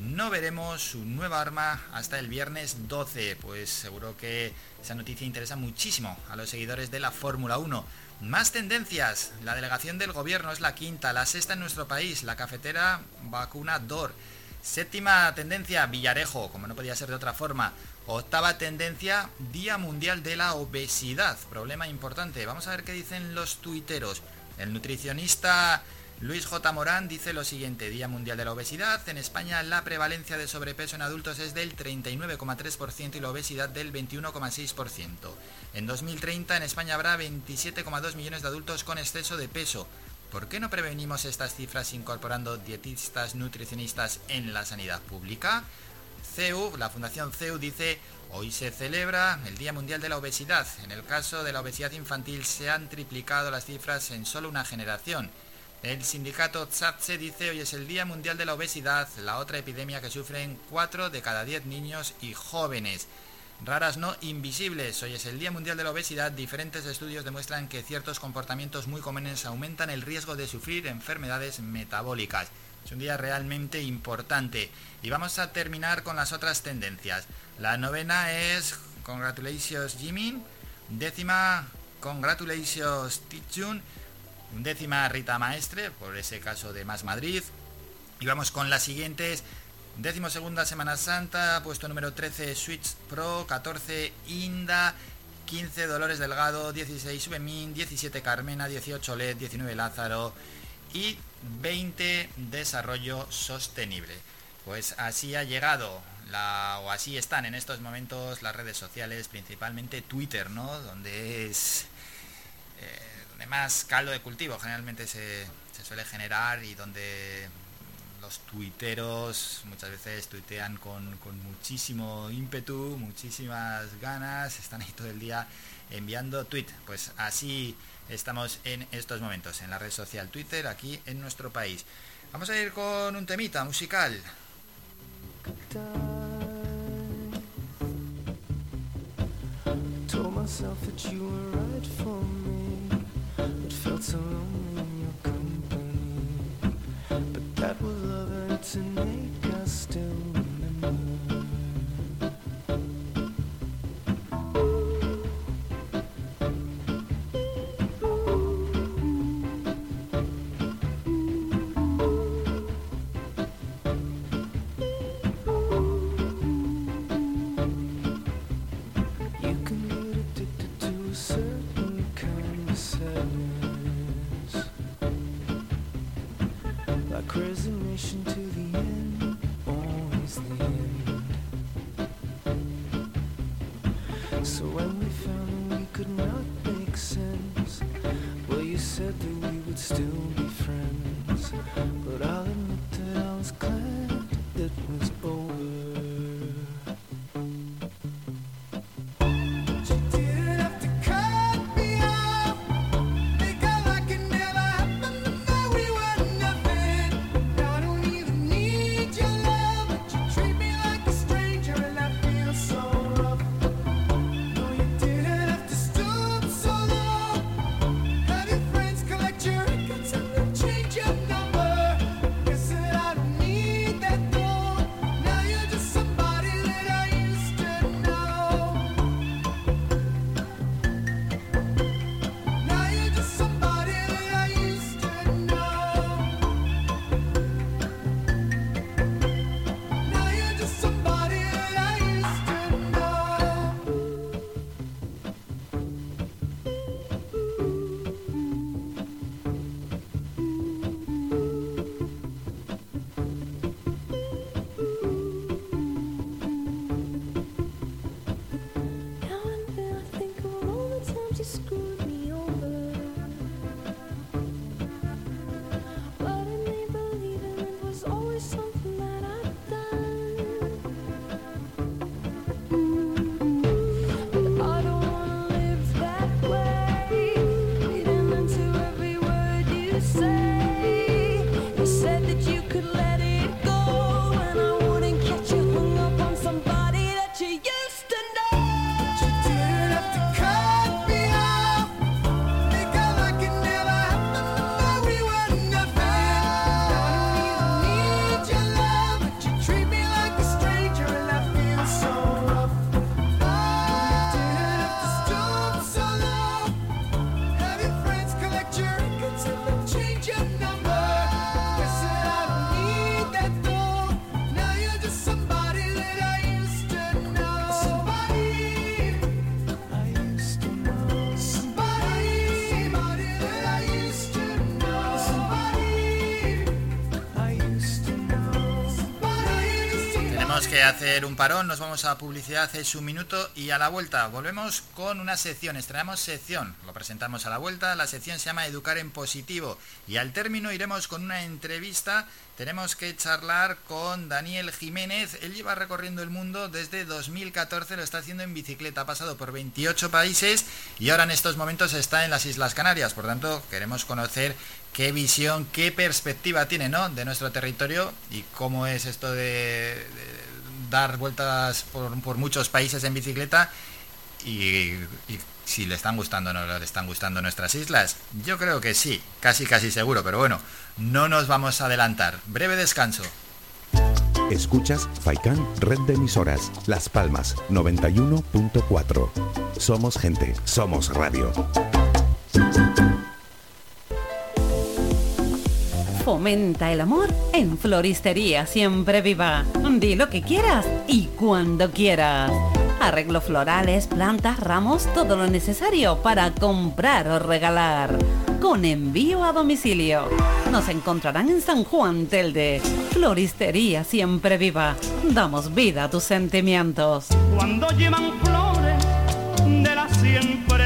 no veremos su nueva arma hasta el viernes 12, pues seguro que esa noticia interesa muchísimo a los seguidores de la Fórmula 1. Más tendencias, la delegación del gobierno es la quinta, la sexta en nuestro país, la cafetera vacuna DOR. Séptima tendencia, Villarejo, como no podía ser de otra forma. Octava tendencia, Día Mundial de la Obesidad, problema importante. Vamos a ver qué dicen los tuiteros. El nutricionista Luis J. Morán dice lo siguiente, Día Mundial de la Obesidad, en España la prevalencia de sobrepeso en adultos es del 39,3% y la obesidad del 21,6%. En 2030 en España habrá 27,2 millones de adultos con exceso de peso. ¿Por qué no prevenimos estas cifras incorporando dietistas, nutricionistas en la sanidad pública? CEU, la Fundación CEU dice, hoy se celebra el Día Mundial de la Obesidad. En el caso de la obesidad infantil se han triplicado las cifras en solo una generación. El sindicato TSATSE dice hoy es el Día Mundial de la Obesidad, la otra epidemia que sufren 4 de cada 10 niños y jóvenes. Raras no invisibles, hoy es el Día Mundial de la Obesidad, diferentes estudios demuestran que ciertos comportamientos muy comunes aumentan el riesgo de sufrir enfermedades metabólicas. Es un día realmente importante. Y vamos a terminar con las otras tendencias. La novena es Congratulations Jimin, décima Congratulations Tichun, décima Rita Maestre, por ese caso de Más Madrid. Y vamos con las siguientes. Décimo segunda Semana Santa, puesto número 13 Switch Pro, 14 Inda, 15 Dolores Delgado, 16 Subemín, 17 Carmena, 18 LED, 19 Lázaro y 20 Desarrollo Sostenible. Pues así ha llegado la, o así están en estos momentos las redes sociales, principalmente Twitter, ¿no? Donde es eh, donde más caldo de cultivo generalmente se, suele generar y donde los tuiteros muchas veces tuitean con, con, muchísimo ímpetu, muchísimas ganas, están ahí todo el día enviando tweet. Pues así estamos en estos momentos, en la red social Twitter, aquí en nuestro país. Vamos a ir con un temita musical. Felt so lonely in your company. But that was love and it's innate, still hacer un parón, nos vamos a publicidad, es un minuto y a la vuelta volvemos con una sección, estrenamos sección, lo presentamos a la vuelta, la sección se llama Educar en Positivo y al término iremos con una entrevista, tenemos que charlar con Daniel Jiménez, él lleva recorriendo el mundo desde 2014, lo está haciendo en bicicleta, ha pasado por 28 países y ahora en estos momentos está en las Islas Canarias, por tanto queremos conocer qué visión, qué perspectiva tiene ¿no? de nuestro territorio y cómo es esto de, dar vueltas por, muchos países en bicicleta y, si le están gustando o no le están gustando nuestras islas. Yo creo que sí, casi casi seguro, pero bueno, no nos vamos a adelantar. Breve descanso. Escuchas Faikan Red de Emisoras, Las Palmas 91.4. Somos gente, somos radio. Fomenta el amor en Floristería Siempre Viva. Di lo que quieras y cuando quieras. Arreglos florales, plantas, ramos, todo lo necesario para comprar o regalar. Con envío a domicilio. Nos encontrarán en San Juan Telde. Floristería Siempre Viva. Damos vida a tus sentimientos. Cuando llevan flores de la Siempre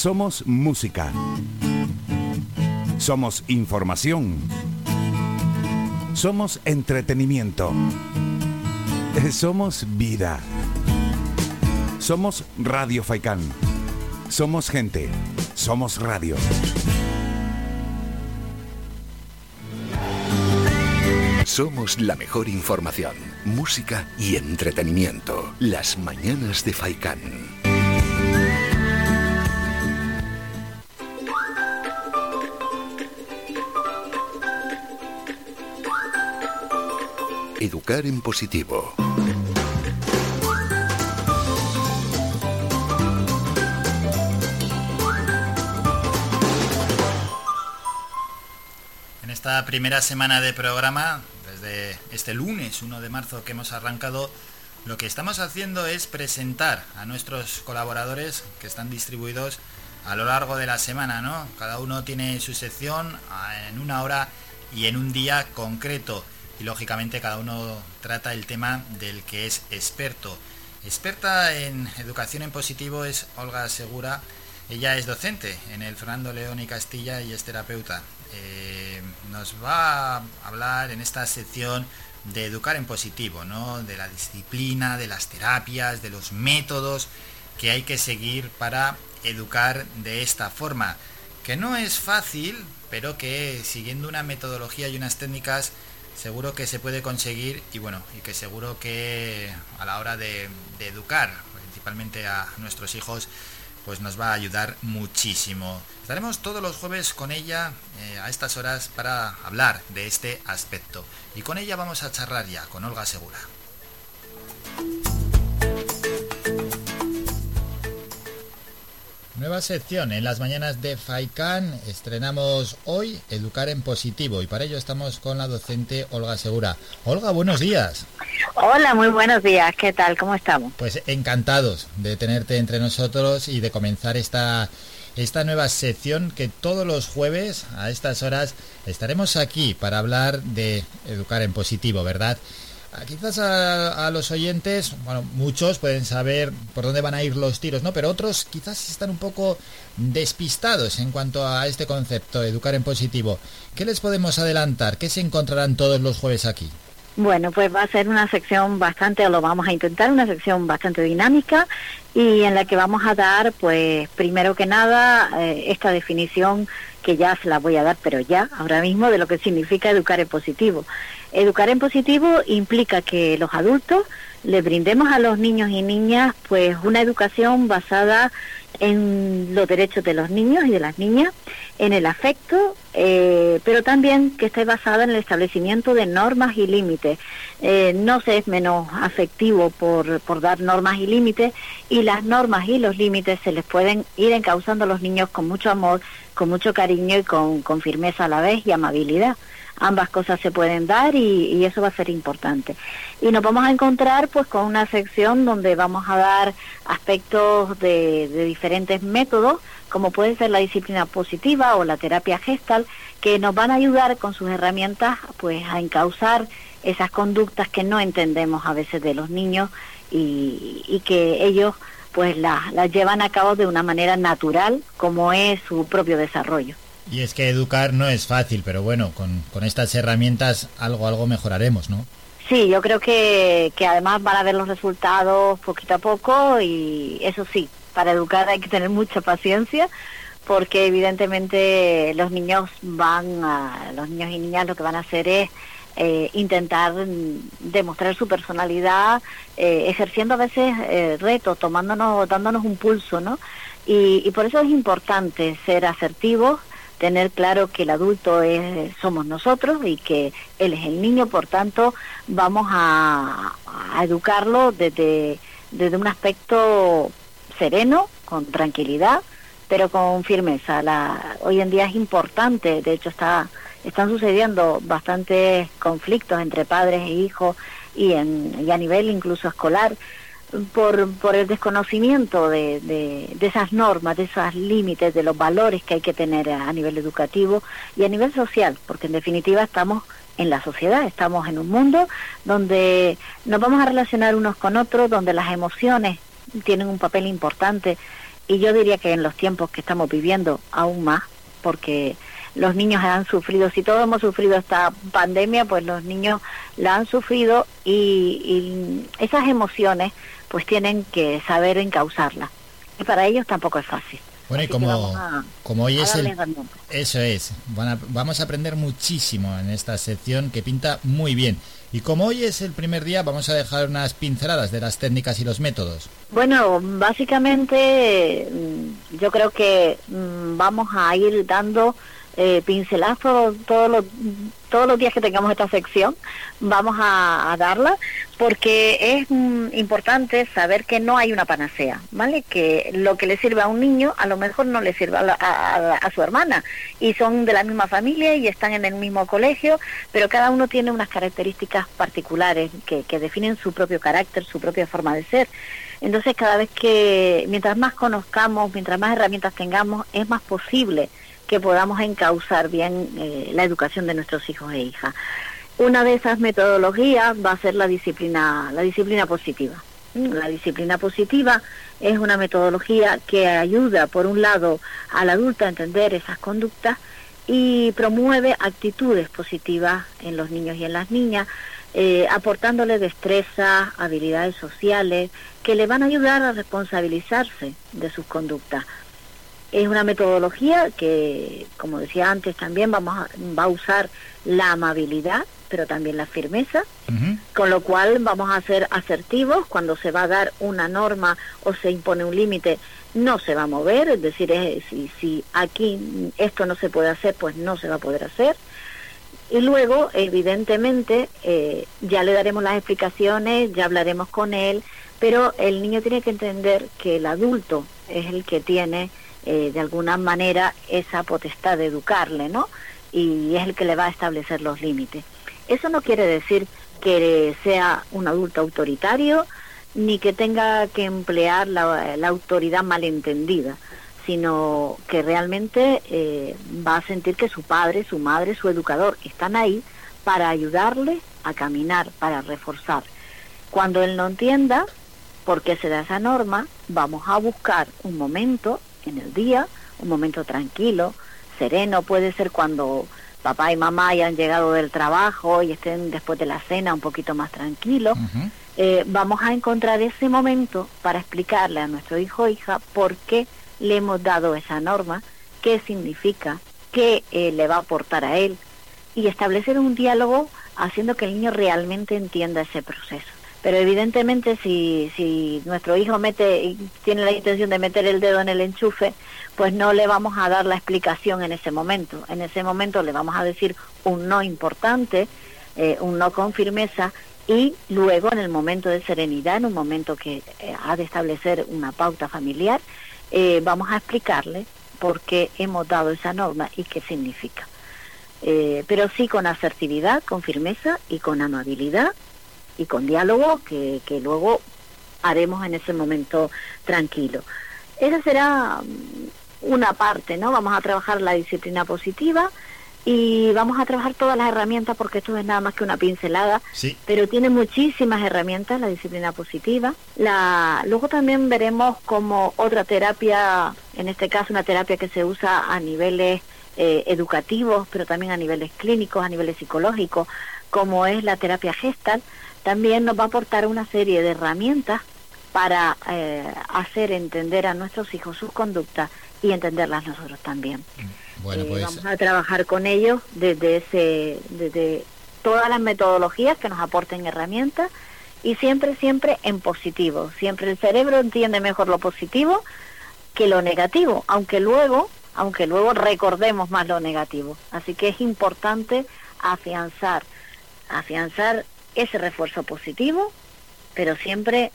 Somos música. Somos información. Somos entretenimiento. Somos vida. Somos Radio Faikán. Somos gente. Somos radio. Somos la mejor información, música y entretenimiento. Las mañanas de Faikán. Educar en positivo. En esta primera semana de programa, desde este lunes 1 de marzo que hemos arrancado, lo que estamos haciendo es presentar a nuestros colaboradores que están distribuidos a lo largo de la semana, ¿no? Cada uno tiene su sección en una hora y en un día concreto y lógicamente cada uno trata el tema del que es experto. Experta en educación en positivo es Olga Segura. Ella es docente en el Fernando León y Castilla y es terapeuta. Eh, nos va a hablar en esta sección de educar en positivo, ¿no? de la disciplina, de las terapias, de los métodos que hay que seguir para educar de esta forma, que no es fácil, pero que siguiendo una metodología y unas técnicas seguro que se puede conseguir y bueno, y que seguro que a la hora de, educar principalmente a nuestros hijos, pues nos va a ayudar muchísimo. Estaremos todos los jueves con ella eh, a estas horas para hablar de este aspecto. Y con ella vamos a charlar ya, con Olga Segura. Nueva sección en las mañanas de FAICAN. Estrenamos hoy Educar en Positivo y para ello estamos con la docente Olga Segura. Olga, buenos días. Hola, muy buenos días. ¿Qué tal? ¿Cómo estamos? Pues encantados de tenerte entre nosotros y de comenzar esta esta nueva sección que todos los jueves a estas horas estaremos aquí para hablar de educar en positivo, ¿verdad? Ah, quizás a, los oyentes, bueno, muchos pueden saber por dónde van a ir los tiros, ¿no? Pero otros quizás están un poco despistados en cuanto a este concepto, educar en positivo. ¿Qué les podemos adelantar? ¿Qué se encontrarán todos los jueves aquí? Bueno, pues va a ser una sección bastante, o lo vamos a intentar, una sección bastante dinámica y en la que vamos a dar, pues, primero que nada, eh, esta definición que ya se la voy a dar, pero ya, ahora mismo, de lo que significa educar en positivo. Educar en positivo implica que los adultos le brindemos a los niños y niñas pues una educación basada en los derechos de los niños y de las niñas, en el afecto, eh, pero también que esté basada en el establecimiento de normas y límites. Eh, no se es menos afectivo por, por dar normas y límites y las normas y los límites se les pueden ir encauzando a los niños con mucho amor, con mucho cariño y con, con firmeza a la vez y amabilidad ambas cosas se pueden dar y, eso va a ser importante. Y nos vamos a encontrar pues con una sección donde vamos a dar aspectos de, diferentes métodos, como puede ser la disciplina positiva o la terapia gestal, que nos van a ayudar con sus herramientas pues a encauzar esas conductas que no entendemos a veces de los niños y, que ellos pues las llevan a cabo de una manera natural como es su propio desarrollo. Y es que educar no es fácil, pero bueno, con, estas herramientas algo, algo mejoraremos, ¿no? Sí, yo creo que, que además van a ver los resultados poquito a poco y eso sí, para educar hay que tener mucha paciencia porque evidentemente los niños van a, los niños y niñas lo que van a hacer es eh, intentar demostrar su personalidad eh, ejerciendo a veces eh, retos tomándonos dándonos un pulso no y, y por eso es importante ser asertivos tener claro que el adulto es, somos nosotros y que él es el niño, por tanto vamos a, educarlo desde, desde un aspecto sereno, con tranquilidad, pero con firmeza. La, hoy en día es importante, de hecho está, están sucediendo bastantes conflictos entre padres e hijos y, en, y a nivel incluso escolar por, por el desconocimiento de, de, esas normas, de esos límites, de los valores que hay que tener a nivel educativo y a nivel social, porque en definitiva estamos en la sociedad, estamos en un mundo donde nos vamos a relacionar unos con otros, donde las emociones tienen un papel importante y yo diría que en los tiempos que estamos viviendo aún más, porque los niños han sufrido, si todos hemos sufrido esta pandemia, pues los niños la han sufrido y, y esas emociones pues tienen que saber encauzarla. Y para ellos tampoco es fácil. Bueno, y como, como hoy es el... Eso es, vamos a aprender muchísimo en esta sección que pinta muy bien. Y como hoy es el primer día, vamos a dejar unas pinceladas de las técnicas y los métodos. Bueno, básicamente mm, yo creo que mm, vamos a ir dando eh, pincelazos todos los, todos los días que tengamos esta sección, vamos a, darla, porque es mm, importante saber que no hay una panacea, ¿vale? Que lo que le sirve a un niño a lo mejor no le sirve a, su hermana, y son de la misma familia y están en el mismo colegio, pero cada uno tiene unas características particulares que, que definen su propio carácter, su propia forma de ser. Entonces, cada vez que, mientras más conozcamos, mientras más herramientas tengamos, es más posible que podamos encauzar bien eh, la educación de nuestros hijos e hijas. Una de esas metodologías va a ser la disciplina, la disciplina positiva. La disciplina positiva es una metodología que ayuda, por un lado, al adulto a entender esas conductas y promueve actitudes positivas en los niños y en las niñas, eh, aportándole destreza, habilidades sociales, que le van a ayudar a responsabilizarse de sus conductas. Es una metodología que, como decía antes, también vamos a, va a usar la amabilidad, pero también la firmeza, con lo cual vamos a ser asertivos cuando se va a dar una norma o se impone un límite, no se va a mover, es decir, si, si aquí esto no se puede hacer, pues no se va a poder hacer. Y luego, evidentemente, eh, ya le daremos las explicaciones, ya hablaremos con él, pero el niño tiene que entender que el adulto es el que tiene eh, de alguna manera esa potestad de educarle, ¿no? Y es el que le va a establecer los límites. Eso no quiere decir que sea un adulto autoritario ni que tenga que emplear la, autoridad malentendida, sino que realmente eh, va a sentir que su padre, su madre, su educador están ahí para ayudarle a caminar, para reforzar. Cuando él no entienda por qué se da esa norma, vamos a buscar un momento en el día, un momento tranquilo, sereno, puede ser cuando papá y mamá hayan llegado del trabajo y estén después de la cena un poquito más tranquilos. Eh, vamos a encontrar ese momento para explicarle a nuestro hijo o hija por qué le hemos dado esa norma, qué significa, qué eh, le va a aportar a él y establecer un diálogo haciendo que el niño realmente entienda ese proceso. Pero evidentemente si, si nuestro hijo mete tiene la intención de meter el dedo en el enchufe, pues no le vamos a dar la explicación en ese momento. En ese momento le vamos a decir un no importante, eh, un no con firmeza y luego en el momento de serenidad, en un momento que eh, ha de establecer una pauta familiar, eh, vamos a explicarle por qué hemos dado esa norma y qué significa. pero sí con asertividad, con firmeza y con amabilidad y con diálogo que, que luego haremos en ese momento tranquilo. Esa será mm, una parte, ¿no? Vamos a trabajar la disciplina positiva y vamos a trabajar todas las herramientas porque esto es nada más que una pincelada, pero tiene muchísimas herramientas la disciplina positiva. La, luego también veremos como otra terapia, en este caso una terapia que se usa a niveles eh, educativos, pero también a niveles clínicos, a niveles psicológicos, como es la terapia gestal, también nos va a aportar una serie de herramientas para eh, hacer entender a nuestros hijos sus conductas y entenderlas nosotros también. Bueno, eh, pues... Vamos a trabajar con ellos desde, ese, desde todas las metodologías que nos aporten herramientas y siempre, siempre en positivo. Siempre el cerebro entiende mejor lo positivo que lo negativo, aunque luego, aunque luego recordemos más lo negativo. Así que es importante afianzar, afianzar ese refuerzo positivo, pero siempre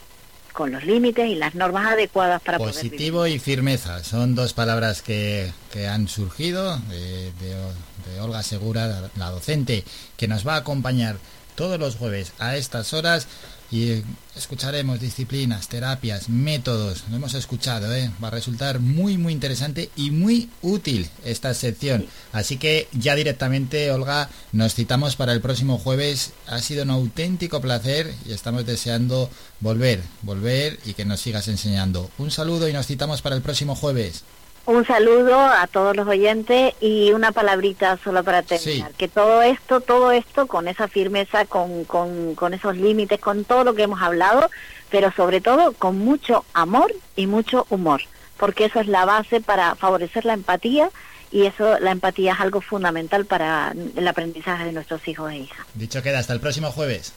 con los límites y las normas adecuadas para positivo y firmeza. Son dos palabras que, que han surgido de, de Olga Segura la docente que nos va a acompañar todos los jueves a estas horas y escucharemos disciplinas, terapias, métodos, lo hemos escuchado, ¿eh? va a resultar muy muy interesante y muy útil esta sección. Así que ya directamente, Olga, nos citamos para el próximo jueves. Ha sido un auténtico placer y estamos deseando volver, volver y que nos sigas enseñando. Un saludo y nos citamos para el próximo jueves. Un saludo a todos los oyentes y una palabrita solo para terminar. Que todo esto, todo esto con esa firmeza, con, con, con esos límites, con todo lo que hemos hablado, pero sobre todo con mucho amor y mucho humor, porque eso es la base para favorecer la empatía y eso, la empatía es algo fundamental para el aprendizaje de nuestros hijos e hijas. Dicho queda, hasta el próximo jueves.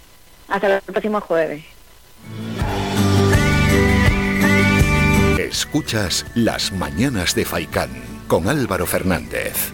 Hasta el próximo jueves. Escuchas Las Mañanas de Faicán con Álvaro Fernández.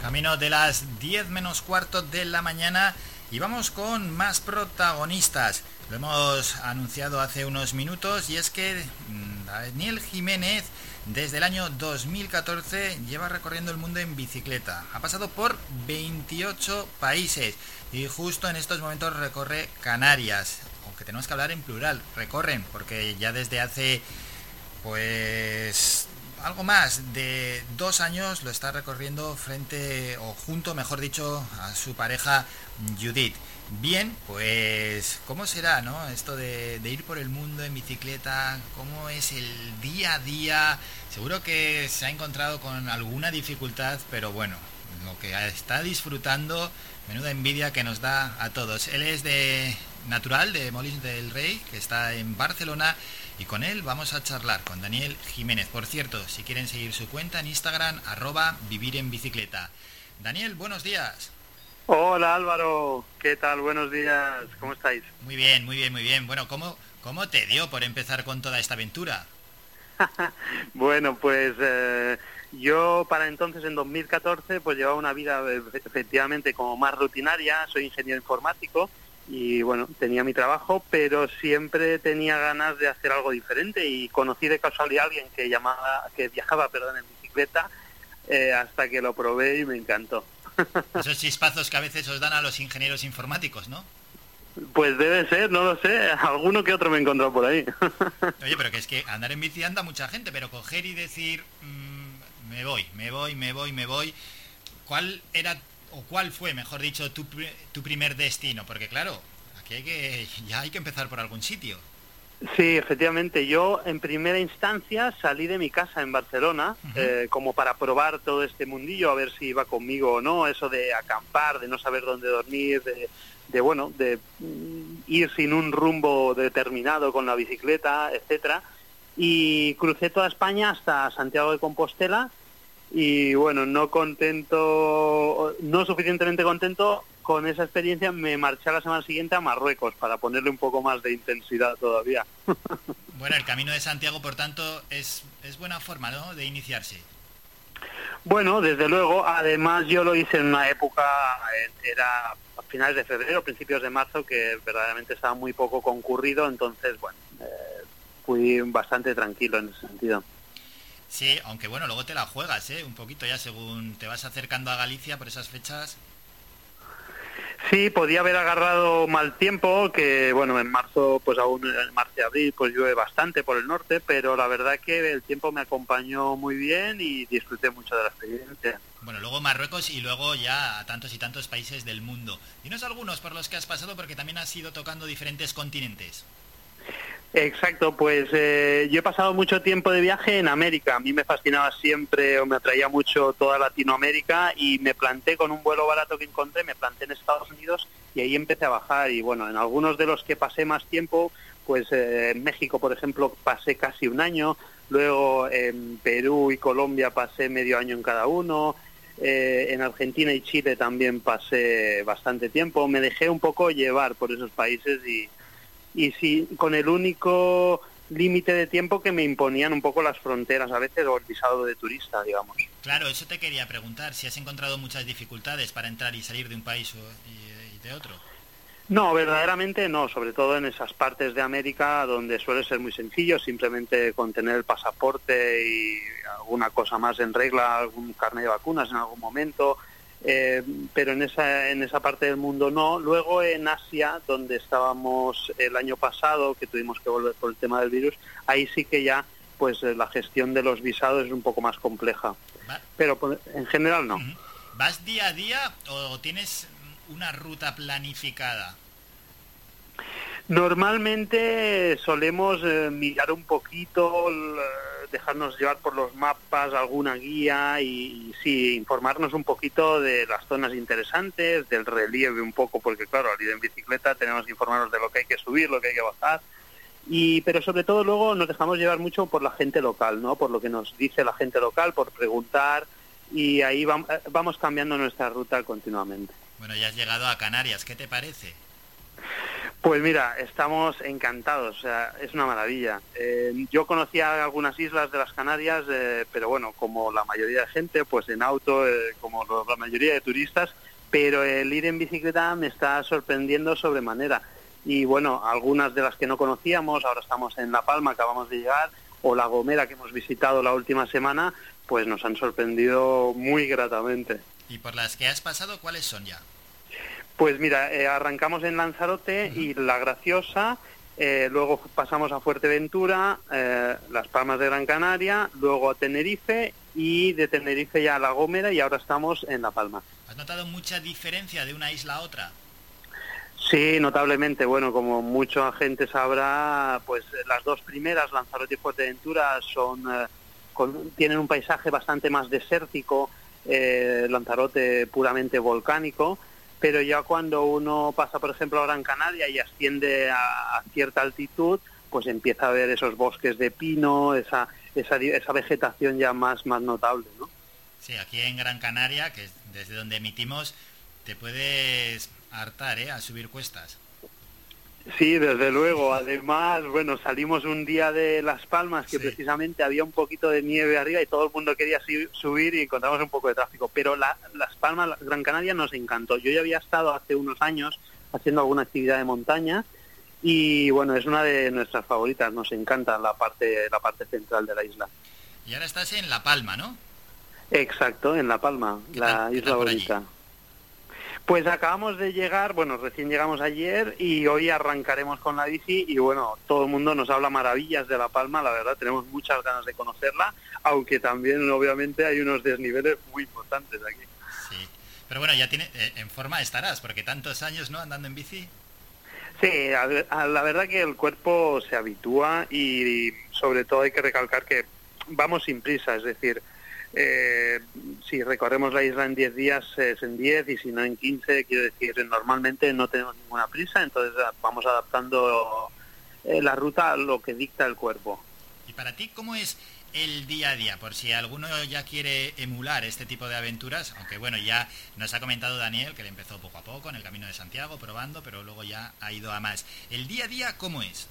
Camino de las 10 menos cuarto de la mañana y vamos con más protagonistas. Lo hemos anunciado hace unos minutos y es que mm, Daniel Jiménez desde el año 2014 lleva recorriendo el mundo en bicicleta. Ha pasado por 28 países y justo en estos momentos recorre Canarias. Aunque tenemos que hablar en plural, recorren, porque ya desde hace pues algo más de dos años lo está recorriendo frente o junto, mejor dicho, a su pareja Judith. Bien, pues ¿cómo será, no? Esto de, ir por el mundo en bicicleta, ¿cómo es el día a día? Seguro que se ha encontrado con alguna dificultad, pero bueno, lo que está disfrutando, menuda envidia que nos da a todos. Él es de natural de Molins del Rey, que está en Barcelona, y con él vamos a charlar con Daniel Jiménez. Por cierto, si quieren seguir su cuenta en Instagram, arroba vivir en bicicleta. Daniel, buenos días. Hola Álvaro, ¿qué tal? Buenos días, ¿cómo estáis? Muy bien, muy bien, muy bien. Bueno, ¿cómo, cómo te dio por empezar con toda esta aventura? bueno, pues eh, yo para entonces, en 2014, pues llevaba una vida eh, efectivamente como más rutinaria, soy ingeniero informático y bueno, tenía mi trabajo, pero siempre tenía ganas de hacer algo diferente y conocí de casualidad a alguien que llamaba, que viajaba, perdón, en bicicleta eh, hasta que lo probé y me encantó. Esos chispazos que a veces os dan a los ingenieros informáticos, ¿no? Pues debe ser, no lo sé, alguno que otro me he encontrado por ahí. Oye, pero que es que andar en bici anda mucha gente, pero coger y decir, mm, me voy, me voy, me voy, me voy, ¿cuál era, o cuál fue, mejor dicho, tu, tu primer destino? Porque claro, aquí hay que, ya hay que empezar por algún sitio. Sí, efectivamente. Yo en primera instancia salí de mi casa en Barcelona eh, como para probar todo este mundillo, a ver si iba conmigo o no, eso de acampar, de no saber dónde dormir, de, bueno, de mm, ir sin un rumbo determinado con la bicicleta, etcétera. Y crucé toda España hasta Santiago de Compostela y bueno, no contento, no suficientemente contento con esa experiencia, me marché a la semana siguiente a Marruecos para ponerle un poco más de intensidad todavía. bueno, el Camino de Santiago, por tanto, es, es buena forma ¿no? de iniciarse. Bueno, desde luego, además yo lo hice en una época, era a finales de febrero, principios de marzo, que verdaderamente estaba muy poco concurrido, entonces, bueno, eh, fui bastante tranquilo en ese sentido. Sí, aunque bueno, luego te la juegas, ¿eh? Un poquito ya según te vas acercando a Galicia por esas fechas. Sí, podía haber agarrado mal tiempo, que bueno, en marzo, pues aún en marzo y abril, pues llueve bastante por el norte, pero la verdad que el tiempo me acompañó muy bien y disfruté mucho de la experiencia. Bueno, luego Marruecos y luego ya a tantos y tantos países del mundo. Dinos algunos por los que has pasado, porque también has ido tocando diferentes continentes. Exacto, pues eh, yo he pasado mucho tiempo de viaje en América. A mí me fascinaba siempre o me atraía mucho toda Latinoamérica y me planté con un vuelo barato que encontré, me planté en Estados Unidos y ahí empecé a bajar. Y bueno, en algunos de los que pasé más tiempo, pues eh, en México, por ejemplo, pasé casi un año. Luego en Perú y Colombia pasé medio año en cada uno. Eh, en Argentina y Chile también pasé bastante tiempo. Me dejé un poco llevar por esos países y y sí, con el único límite de tiempo que me imponían un poco las fronteras a veces o el visado de turista, digamos. Claro, eso te quería preguntar, si has encontrado muchas dificultades para entrar y salir de un país y, de otro. No, verdaderamente no, sobre todo en esas partes de América donde suele ser muy sencillo, simplemente con tener el pasaporte y alguna cosa más en regla, algún carnet de vacunas en algún momento, eh, pero en esa, en esa parte del mundo no. Luego en Asia, donde estábamos el año pasado, que tuvimos que volver por el tema del virus, ahí sí que ya pues eh, la gestión de los visados es un poco más compleja. Pero en general no. ¿Vas día a día o tienes una ruta planificada? Normalmente solemos eh, mirar un poquito dejarnos llevar por los mapas, alguna guía y, sí, informarnos un poquito de las zonas interesantes, del relieve un poco, porque claro, al ir en bicicleta tenemos que informarnos de lo que hay que subir, lo que hay que bajar. Y, pero sobre todo luego nos dejamos llevar mucho por la gente local, ¿no? Por lo que nos dice la gente local, por preguntar y ahí eh, vamos cambiando nuestra ruta continuamente. Bueno, ya has llegado a Canarias, ¿qué te parece? Pues mira, estamos encantados, o sea, es una maravilla. Eh, yo conocía algunas islas de las Canarias, eh, pero bueno, como la mayoría de gente, pues en auto, eh, como la mayoría de turistas, pero el ir en bicicleta me está sorprendiendo sobremanera. Y bueno, algunas de las que no conocíamos, ahora estamos en La Palma, acabamos de llegar, o La Gomera que hemos visitado la última semana, pues nos han sorprendido muy gratamente. ¿Y por las que has pasado, cuáles son ya? Pues mira, eh, arrancamos en Lanzarote y La Graciosa, eh, luego pasamos a Fuerteventura, eh, Las Palmas de Gran Canaria, luego a Tenerife y de Tenerife ya a La Gómera y ahora estamos en La Palma. ¿Has notado mucha diferencia de una isla a otra? Sí, notablemente. Bueno, como mucha gente sabrá, pues las dos primeras, Lanzarote y Fuerteventura, son tienen un paisaje bastante más desértico, Lanzarote puramente volcánico pero ya cuando uno pasa, por ejemplo, a Gran Canaria y asciende a, cierta altitud, pues empieza a ver esos bosques de pino, esa, esa, vegetación ya más, más notable, ¿no? Sí, aquí en Gran Canaria, que es desde donde emitimos, te puedes hartar, ¿eh? A subir cuestas. Sí, desde luego. Además, bueno, salimos un día de Las Palmas que precisamente había un poquito de nieve arriba y todo el mundo quería subir y encontramos un poco de tráfico. Pero Las Palmas, Gran Canaria nos encantó. Yo ya había estado hace unos años haciendo alguna actividad de montaña y bueno, es una de nuestras favoritas. Nos encanta la parte, la parte central de la isla. Y ahora estás en La Palma, ¿no? Exacto, en La Palma, la isla bonita. Pues acabamos de llegar, bueno, recién llegamos ayer y hoy arrancaremos con la bici y bueno, todo el mundo nos habla maravillas de La Palma, la verdad, tenemos muchas ganas de conocerla, aunque también obviamente hay unos desniveles muy importantes aquí. Sí, pero bueno, ya tiene, eh, en forma estarás, porque tantos años, ¿no?, andando en bici. Sí, la verdad que el cuerpo se habitúa y sobre todo hay que recalcar que vamos sin prisa, es decir, eh, si recorremos la isla en 10 días es en 10 y si no en 15, quiero decir, normalmente no tenemos ninguna prisa, entonces ah, vamos adaptando eh, la ruta a lo que dicta el cuerpo. ¿Y para ti cómo es el día a día? Por si alguno ya quiere emular este tipo de aventuras, aunque bueno, ya nos ha comentado Daniel que le empezó poco a poco en el Camino de Santiago, probando, pero luego ya ha ido a más. ¿El día a día cómo es?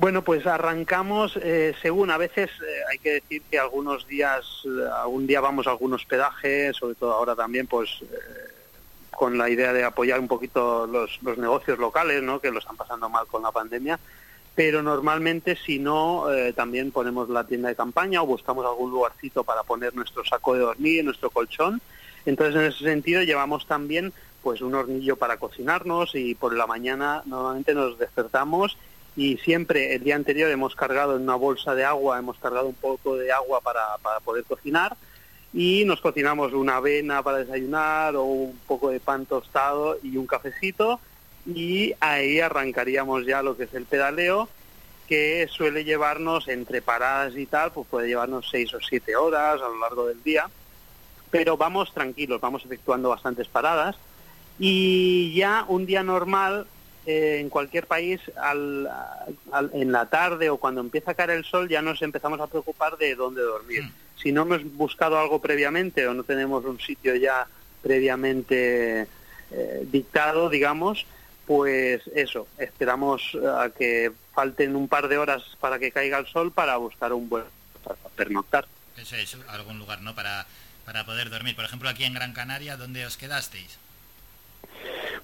Bueno, pues arrancamos eh, según a veces eh, hay que decir que algunos días, eh, algún día vamos a algún hospedaje, sobre todo ahora también, pues con la idea de apoyar un poquito los, los, negocios locales, ¿no? Que lo están pasando mal con la pandemia. Pero normalmente, si no, también ponemos la tienda de campaña o buscamos algún lugarcito para poner nuestro saco de dormir, nuestro colchón. Entonces, en ese sentido, llevamos también pues un hornillo para cocinarnos y por la mañana normalmente nos despertamos y siempre el día anterior hemos cargado en una bolsa de agua, hemos cargado un poco de agua para, para poder cocinar y nos cocinamos una avena para desayunar o un poco de pan tostado y un cafecito y ahí arrancaríamos ya lo que es el pedaleo que suele llevarnos entre paradas y tal, pues puede llevarnos seis o siete horas a lo largo del día, pero vamos tranquilos, vamos efectuando bastantes paradas y ya un día normal eh, en cualquier país en la tarde o cuando empieza a caer el sol ya nos empezamos a preocupar de dónde dormir. Mm. Si no hemos buscado algo previamente o no tenemos un sitio ya previamente eh, dictado, digamos, pues eso, esperamos a que falten un par de horas para que caiga el sol para buscar un buen para pernoctar. Eso es, algún lugar, ¿no? Para, para poder dormir. Por ejemplo, aquí en Gran Canaria, ¿dónde os quedasteis?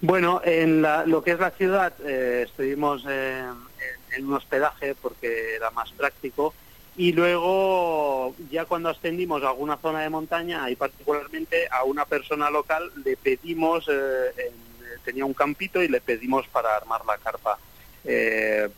Bueno, en lo que es la ciudad eh, estuvimos en un hospedaje porque era más práctico y luego ya cuando ascendimos a alguna zona de montaña y particularmente a una persona local le pedimos, eh, tenía un campito y le pedimos para armar la carpa eh,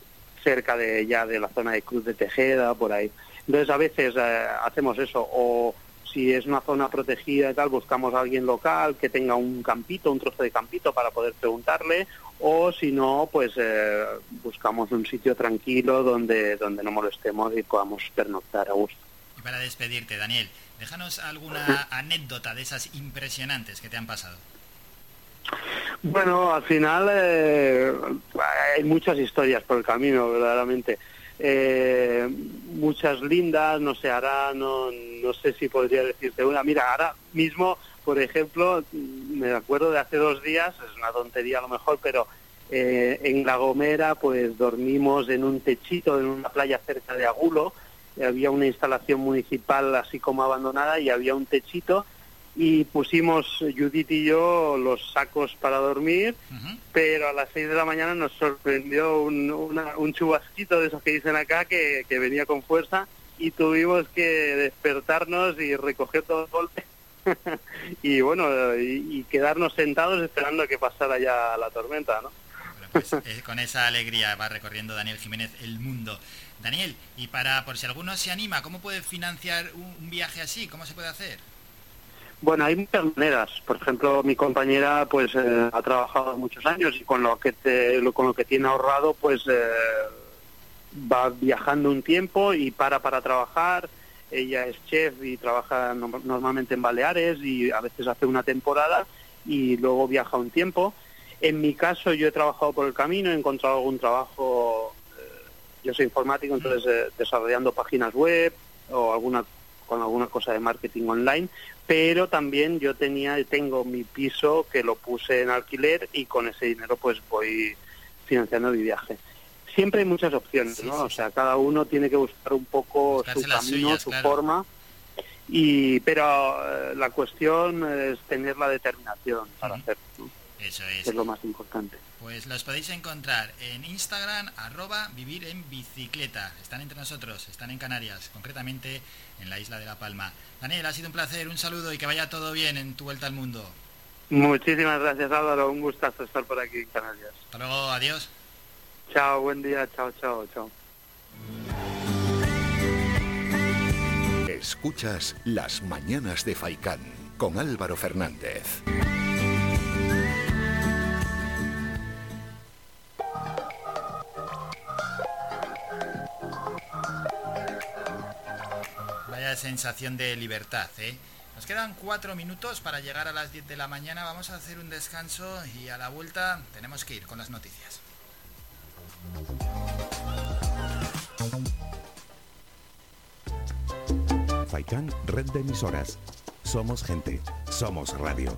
cerca de ya de la zona de Cruz de Tejeda, por ahí. Entonces a veces hacemos eso o si es una zona protegida y tal, buscamos a alguien local que tenga un campito, un trozo de campito para poder preguntarle, o si no, pues eh, buscamos un sitio tranquilo donde, donde no molestemos y podamos pernoctar a gusto. Y para despedirte, Daniel, déjanos alguna anécdota de esas impresionantes que te han pasado. Bueno, al final eh, hay muchas historias por el camino, verdaderamente eh, muchas lindas, no sé, ahora no, no sé si podría decirte una. Mira, ahora mismo, por ejemplo, me acuerdo de hace dos días, es una tontería a lo mejor, pero eh, en La Gomera pues dormimos en un techito en una playa cerca de Agulo, había una instalación municipal así como abandonada y había un techito y pusimos Judith y yo los sacos para dormir, pero a las 6 de la mañana nos sorprendió un, un chubasquito de esos que dicen acá que, venía con fuerza y tuvimos que despertarnos y recoger todo el golpe y bueno, y, quedarnos sentados esperando que pasara ya la tormenta, ¿no? Pues, eh, con esa alegría va recorriendo Daniel Jiménez el mundo. Daniel, y para, por si alguno se anima, ¿cómo puede financiar un viaje así? ¿Cómo se puede hacer? Bueno, hay muchas maneras. Por ejemplo, mi compañera pues eh, ha trabajado muchos años y con lo que con lo que tiene ahorrado pues eh, va viajando un tiempo y para para trabajar. Ella es chef y trabaja normalmente en Baleares y a veces hace una temporada y luego viaja un tiempo. En mi caso yo he trabajado por el camino, he encontrado algún trabajo, eh, yo soy informático, entonces desarrollando páginas web o alguna con alguna cosa de marketing online, pero también yo tenía, tengo mi piso que lo puse en alquiler y con ese dinero pues voy financiando mi viaje. Siempre hay muchas opciones, ¿no? O sea, cada uno tiene que buscar un poco su camino, su forma. Y, pero eh, la cuestión es tener la determinación para hacerlo. Eso es. es lo más importante. Pues los podéis encontrar en Instagram, arroba vivir en bicicleta. Están entre nosotros, están en Canarias, concretamente en la isla de La Palma. Daniel, ha sido un placer, un saludo y que vaya todo bien en tu vuelta al mundo. Muchísimas gracias Álvaro, un gustazo estar por aquí en Canarias. Hasta luego, adiós. Chao, buen día, chao, chao, chao. Escuchas las mañanas de Faicán con Álvaro Fernández. Sensación de libertad. ¿eh? Nos quedan cuatro minutos para llegar a las 10 de la mañana. Vamos a hacer un descanso y a la vuelta tenemos que ir con las noticias. Faikan, red de emisoras. Somos gente, somos radio.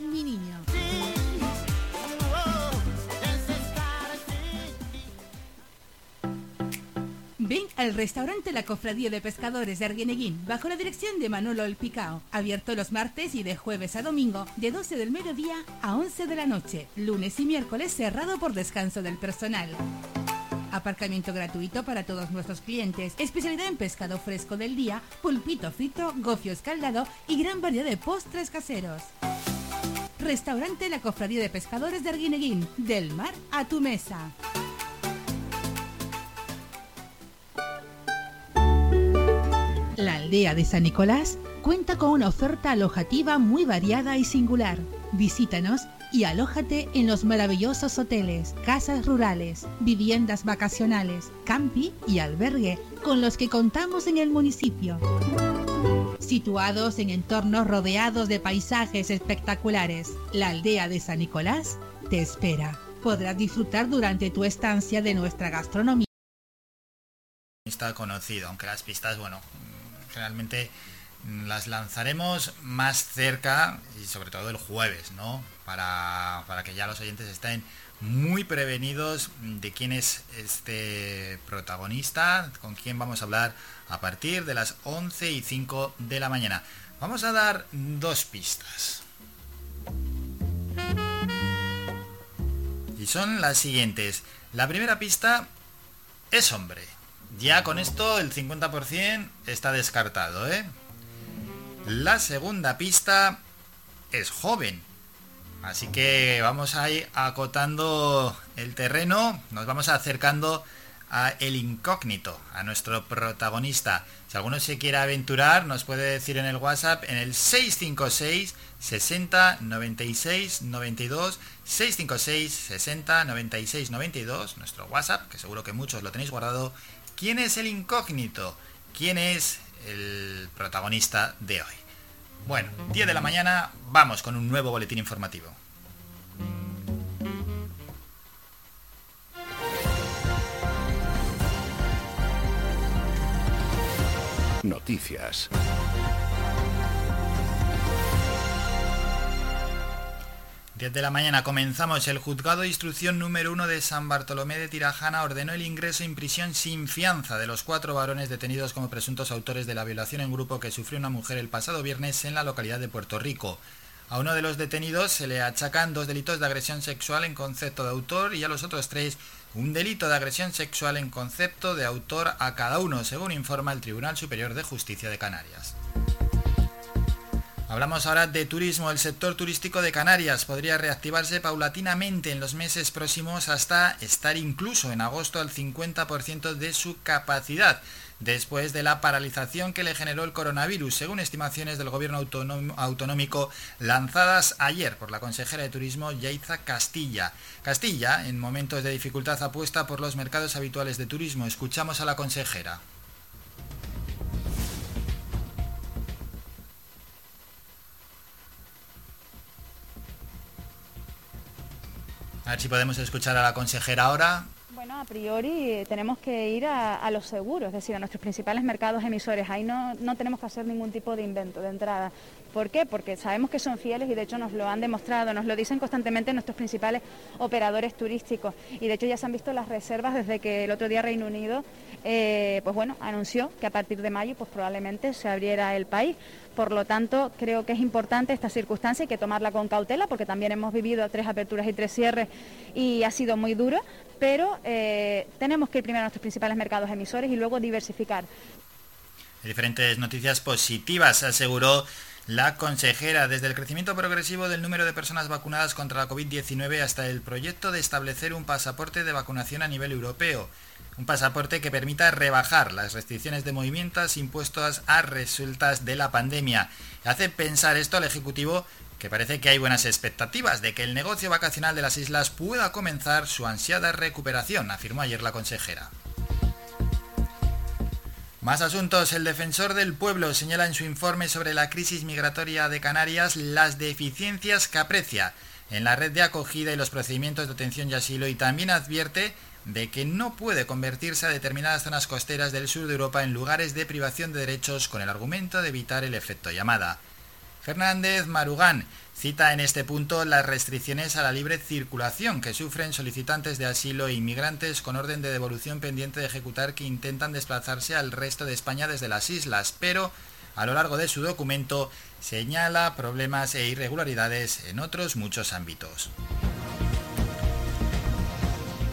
Mi Niño. Ven al restaurante La Cofradía de Pescadores de Arguineguín, bajo la dirección de Manolo El Picao. Abierto los martes y de jueves a domingo, de 12 del mediodía a 11 de la noche. Lunes y miércoles cerrado por descanso del personal. Aparcamiento gratuito para todos nuestros clientes. Especialidad en pescado fresco del día, pulpito frito, gofio escaldado y gran variedad de postres caseros. Restaurante La Cofradía de Pescadores de Arguineguín. Del mar a tu mesa. La aldea de San Nicolás cuenta con una oferta alojativa muy variada y singular. Visítanos y alójate en los maravillosos hoteles, casas rurales, viviendas vacacionales, campi y albergue con los que contamos en el municipio. Situados en entornos rodeados de paisajes espectaculares, la aldea de San Nicolás te espera. Podrás disfrutar durante tu estancia de nuestra gastronomía. Está conocido, aunque las pistas, bueno, realmente las lanzaremos más cerca y sobre todo el jueves, ¿no? Para, para, que ya los oyentes estén muy prevenidos de quién es este protagonista, con quién vamos a hablar a partir de las 11 y 5 de la mañana. Vamos a dar dos pistas. Y son las siguientes. La primera pista es hombre. Ya con esto el 50% está descartado, ¿eh? La segunda pista es joven. Así que vamos a ir acotando el terreno, nos vamos acercando a el incógnito, a nuestro protagonista. Si alguno se quiere aventurar, nos puede decir en el WhatsApp en el 656 60 96 92 656 60 96 92, nuestro WhatsApp, que seguro que muchos lo tenéis guardado. ¿Quién es el incógnito? ¿Quién es el protagonista de hoy? Bueno, 10 de la mañana, vamos con un nuevo boletín informativo. Noticias. Diez de la mañana comenzamos. El juzgado de instrucción número uno de San Bartolomé de Tirajana ordenó el ingreso en prisión sin fianza de los cuatro varones detenidos como presuntos autores de la violación en grupo que sufrió una mujer el pasado viernes en la localidad de Puerto Rico. A uno de los detenidos se le achacan dos delitos de agresión sexual en concepto de autor y a los otros tres un delito de agresión sexual en concepto de autor a cada uno, según informa el Tribunal Superior de Justicia de Canarias. Hablamos ahora de turismo. El sector turístico de Canarias podría reactivarse paulatinamente en los meses próximos hasta estar incluso en agosto al 50% de su capacidad, después de la paralización que le generó el coronavirus, según estimaciones del gobierno autonómico lanzadas ayer por la consejera de Turismo Yaiza Castilla. Castilla, en momentos de dificultad, apuesta por los mercados habituales de turismo. Escuchamos a la consejera. A ver si podemos escuchar a la consejera ahora. Bueno, a priori tenemos que ir a, los seguros, es decir, a nuestros principales mercados emisores. Ahí no, no tenemos que hacer ningún tipo de invento de entrada. ¿Por qué? Porque sabemos que son fieles y de hecho nos lo han demostrado, nos lo dicen constantemente nuestros principales operadores turísticos y de hecho ya se han visto las reservas desde que el otro día Reino Unido eh, pues bueno, anunció que a partir de mayo pues probablemente se abriera el país. Por lo tanto, creo que es importante esta circunstancia y que tomarla con cautela, porque también hemos vivido tres aperturas y tres cierres y ha sido muy duro, pero eh, tenemos que ir primero a nuestros principales mercados emisores y luego diversificar. Diferentes noticias positivas, aseguró la consejera, desde el crecimiento progresivo del número de personas vacunadas contra la COVID-19 hasta el proyecto de establecer un pasaporte de vacunación a nivel europeo. Un pasaporte que permita rebajar las restricciones de movimientos impuestas a resultas de la pandemia. Hace pensar esto al Ejecutivo que parece que hay buenas expectativas de que el negocio vacacional de las islas pueda comenzar su ansiada recuperación, afirmó ayer la consejera. Más asuntos. El defensor del pueblo señala en su informe sobre la crisis migratoria de Canarias las deficiencias que aprecia en la red de acogida y los procedimientos de atención y asilo y también advierte de que no puede convertirse a determinadas zonas costeras del sur de Europa en lugares de privación de derechos con el argumento de evitar el efecto llamada. Fernández Marugán cita en este punto las restricciones a la libre circulación que sufren solicitantes de asilo e inmigrantes con orden de devolución pendiente de ejecutar que intentan desplazarse al resto de España desde las islas, pero a lo largo de su documento señala problemas e irregularidades en otros muchos ámbitos.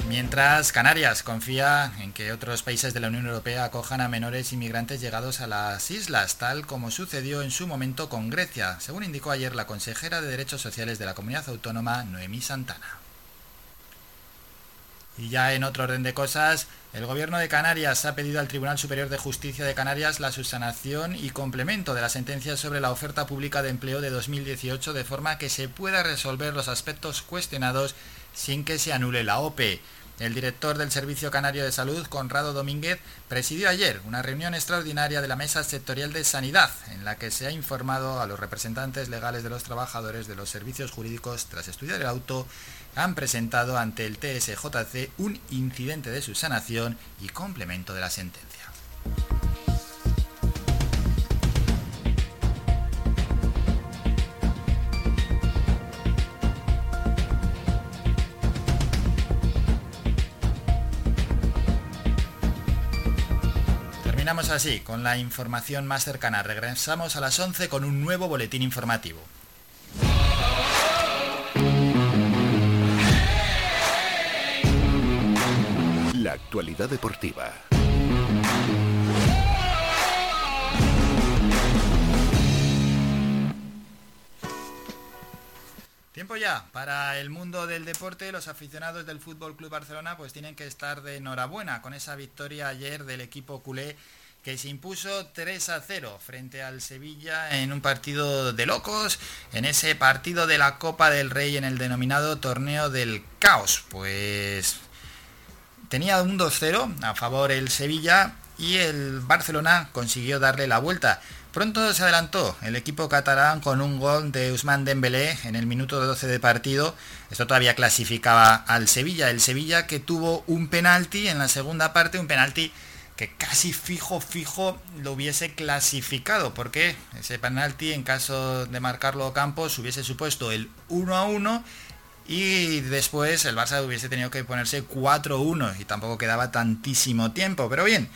Mientras Canarias confía en que otros países de la Unión Europea acojan a menores inmigrantes llegados a las islas, tal como sucedió en su momento con Grecia, según indicó ayer la consejera de Derechos Sociales de la Comunidad Autónoma, Noemí Santana. Y ya en otro orden de cosas, el Gobierno de Canarias ha pedido al Tribunal Superior de Justicia de Canarias la subsanación y complemento de la sentencia sobre la oferta pública de empleo de 2018 de forma que se pueda resolver los aspectos cuestionados sin que se anule la OPE. El director del Servicio Canario de Salud, Conrado Domínguez, presidió ayer una reunión extraordinaria de la Mesa Sectorial de Sanidad, en la que se ha informado a los representantes legales de los trabajadores de los servicios jurídicos tras estudiar el auto, han presentado ante el TSJC un incidente de subsanación y complemento de la sentencia. Terminamos así con la información más cercana. Regresamos a las 11 con un nuevo boletín informativo. La actualidad deportiva. Tiempo ya para el mundo del deporte. Los aficionados del Fútbol Club Barcelona pues tienen que estar de enhorabuena con esa victoria ayer del equipo culé que se impuso 3 a 0 frente al Sevilla en un partido de locos, en ese partido de la Copa del Rey en el denominado torneo del caos. Pues tenía un 2-0 a favor el Sevilla y el Barcelona consiguió darle la vuelta. Pronto se adelantó el equipo catalán con un gol de Usman Dembélé en el minuto 12 de partido. Esto todavía clasificaba al Sevilla. El Sevilla que tuvo un penalti en la segunda parte, un penalti que casi fijo, fijo lo hubiese clasificado, porque ese penalti en caso de marcarlo Campos hubiese supuesto el 1 a 1 y después el Barça hubiese tenido que ponerse 4-1 y tampoco quedaba tantísimo tiempo. Pero bien,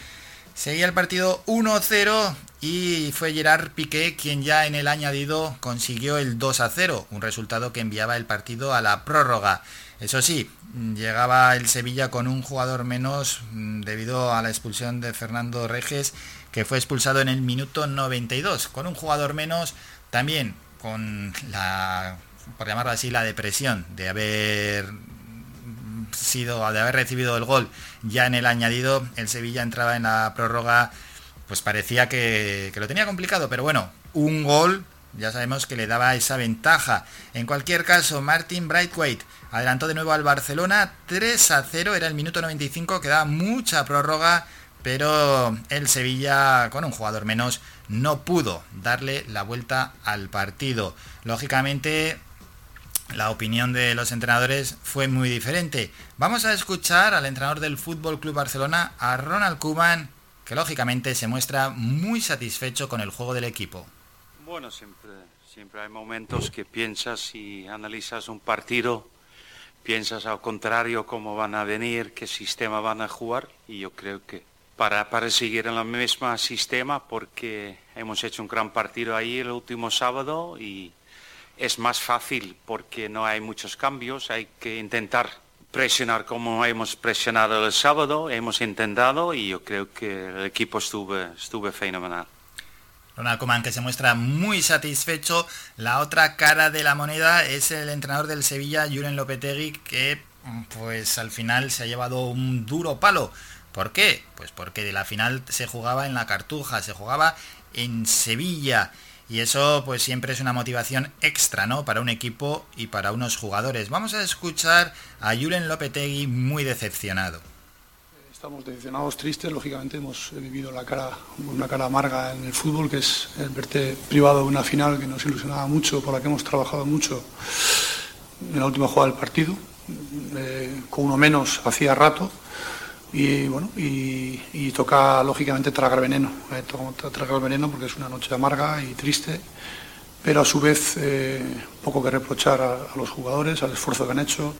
seguía el partido 1-0 y fue Gerard Piqué quien ya en el añadido consiguió el 2-0, un resultado que enviaba el partido a la prórroga. Eso sí, llegaba el Sevilla con un jugador menos mm, debido a la expulsión de Fernando Reges, que fue expulsado en el minuto 92. Con un jugador menos, también con la por llamarlo así, la depresión de haber sido, de haber recibido el gol ya en el añadido, el Sevilla entraba en la prórroga, pues parecía que, que lo tenía complicado, pero bueno, un gol ya sabemos que le daba esa ventaja. En cualquier caso, Martin Brightwaite adelantó de nuevo al Barcelona 3 a 0, era el minuto 95, quedaba mucha prórroga, pero el Sevilla con un jugador menos no pudo darle la vuelta al partido. Lógicamente la opinión de los entrenadores fue muy diferente. Vamos a escuchar al entrenador del Fútbol Club Barcelona, a Ronald Koeman, que lógicamente se muestra muy satisfecho con el juego del equipo. Bueno, siempre, siempre hay momentos que piensas y analizas un partido, piensas al contrario cómo van a venir, qué sistema van a jugar y yo creo que para, para seguir en el mismo sistema porque hemos hecho un gran partido ahí el último sábado y es más fácil porque no hay muchos cambios, hay que intentar presionar como hemos presionado el sábado, hemos intentado y yo creo que el equipo estuvo, estuvo fenomenal. Ronald Koeman que se muestra muy satisfecho. La otra cara de la moneda es el entrenador del Sevilla, Julen Lopetegui, que pues al final se ha llevado un duro palo. ¿Por qué? Pues porque de la final se jugaba en la Cartuja, se jugaba en Sevilla. Y eso pues siempre es una motivación extra, ¿no? Para un equipo y para unos jugadores. Vamos a escuchar a Julen Lopetegui muy decepcionado. Estamos decepcionados, tristes, lógicamente hemos vivido la cara, una cara amarga en el fútbol, que es el verte privado de una final que nos ilusionaba mucho, por la que hemos trabajado mucho en la última jugada del partido, eh, con uno menos hacía rato, y bueno, y, toca lógicamente tragar veneno, eh, tragar veneno porque es una noche amarga y triste, pero a su vez eh, poco que reprochar a los jugadores, al esfuerzo que han hecho.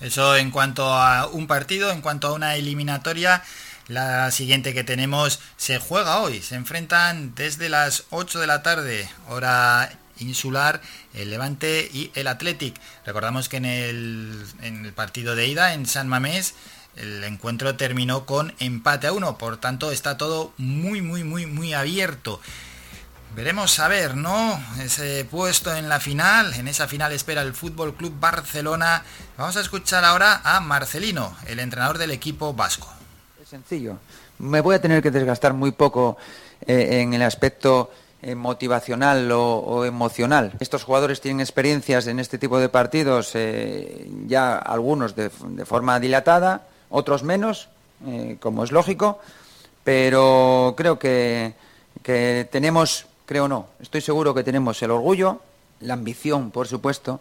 Eso en cuanto a un partido, en cuanto a una eliminatoria, la siguiente que tenemos se juega hoy. Se enfrentan desde las 8 de la tarde, hora insular, el Levante y el Athletic. Recordamos que en el, en el partido de ida en San Mamés el encuentro terminó con empate a uno, por tanto está todo muy, muy, muy, muy abierto. Veremos a ver, ¿no? Ese puesto en la final, en esa final espera el Fútbol Club Barcelona. Vamos a escuchar ahora a Marcelino, el entrenador del equipo vasco. Es sencillo. Me voy a tener que desgastar muy poco eh, en el aspecto eh, motivacional o, emocional. Estos jugadores tienen experiencias en este tipo de partidos, eh, ya algunos de, forma dilatada, otros menos, como es lógico, pero creo que, que tenemos creo no. Estoy seguro que tenemos el orgullo, la ambición, por supuesto.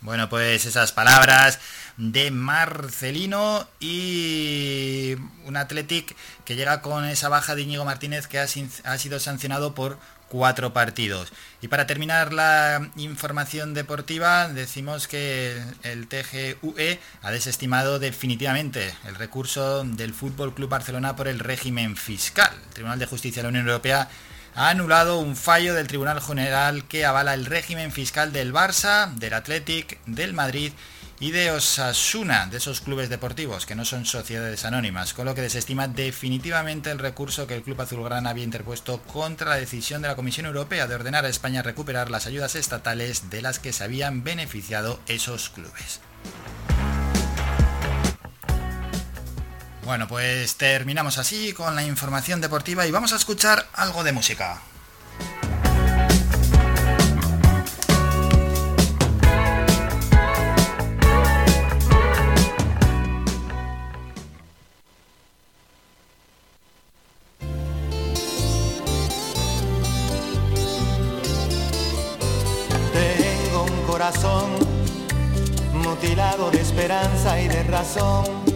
Bueno, pues esas palabras de Marcelino y un Athletic que llega con esa baja de Íñigo Martínez que ha, sido sancionado por cuatro partidos. Y para terminar la información deportiva, decimos que el TGUE ha desestimado definitivamente el recurso del Fútbol Club Barcelona por el régimen fiscal. El Tribunal de Justicia de la Unión Europea ha anulado un fallo del Tribunal General que avala el régimen fiscal del Barça, del Athletic, del Madrid y de Osasuna, de esos clubes deportivos que no son sociedades anónimas, con lo que desestima definitivamente el recurso que el Club Azulgrana había interpuesto contra la decisión de la Comisión Europea de ordenar a España recuperar las ayudas estatales de las que se habían beneficiado esos clubes. Bueno, pues terminamos así con la información deportiva y vamos a escuchar algo de música. Tengo un corazón mutilado de esperanza y de razón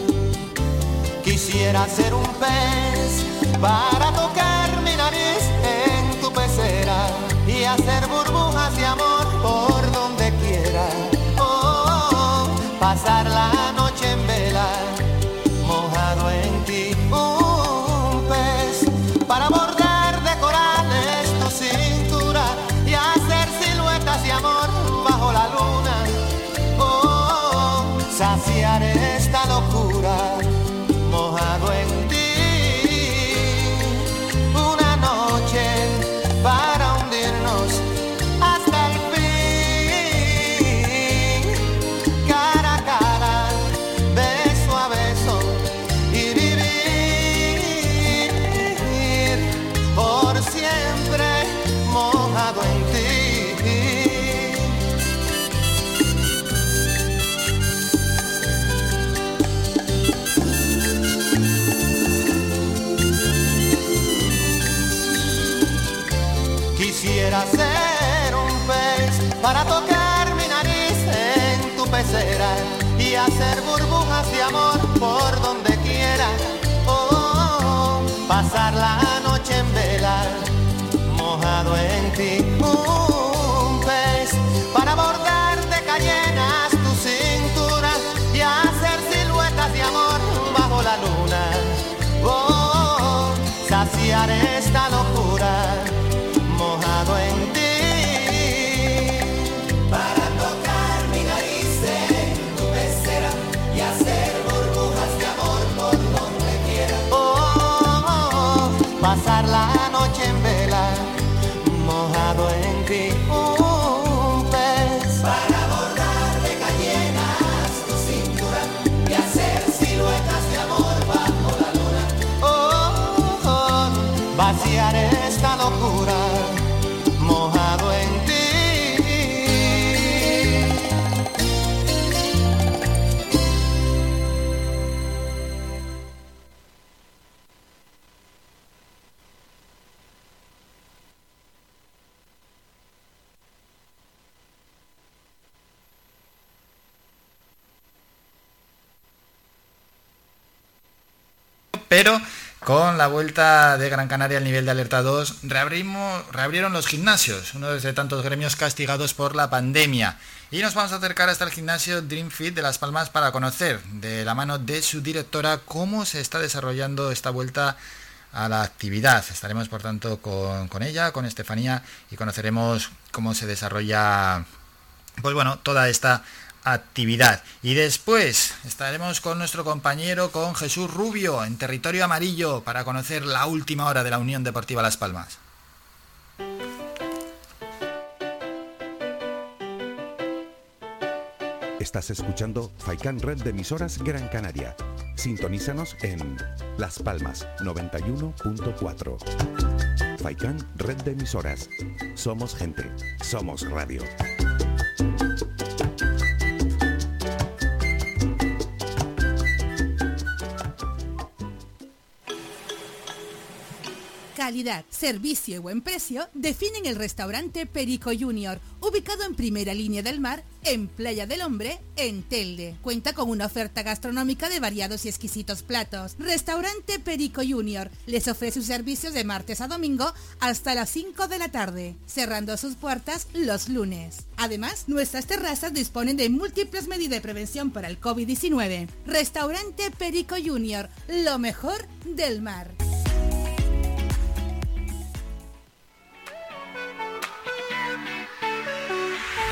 Quisiera ser un pez para tocar mi nariz en tu pecera y hacer burbujas de amor por la vuelta de Gran Canaria al nivel de alerta 2, reabrimos, reabrieron los gimnasios, uno de tantos gremios castigados por la pandemia. Y nos vamos a acercar hasta el gimnasio Dream Fit de Las Palmas para conocer de la mano de su directora cómo se está desarrollando esta vuelta a la actividad. Estaremos por tanto con, con ella, con Estefanía y conoceremos cómo se desarrolla pues bueno, toda esta actividad. Y después estaremos con nuestro compañero, con Jesús Rubio, en territorio amarillo, para conocer la última hora de la Unión Deportiva Las Palmas. Estás escuchando Faikan Red de emisoras Gran Canaria. Sintonízanos en Las Palmas 91.4. Faikan Red de emisoras. Somos gente, somos radio. Calidad, servicio y buen precio definen el restaurante Perico Junior, ubicado en primera línea del mar, en Playa del Hombre, en Telde. Cuenta con una oferta gastronómica de variados y exquisitos platos. Restaurante Perico Junior les ofrece sus servicios de martes a domingo hasta las 5 de la tarde, cerrando sus puertas los lunes. Además, nuestras terrazas disponen de múltiples medidas de prevención para el COVID-19. Restaurante Perico Junior, lo mejor del mar.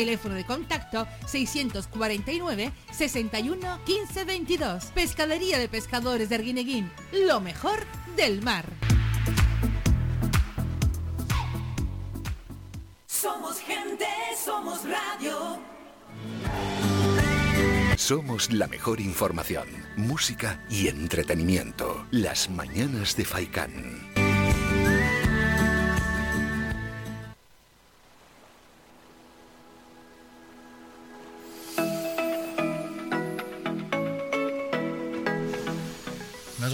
Teléfono de contacto 649 61 15 22. Pescadería de Pescadores de Arguineguín. Lo mejor del mar. Somos gente, somos radio. Somos la mejor información, música y entretenimiento. Las mañanas de Faikán.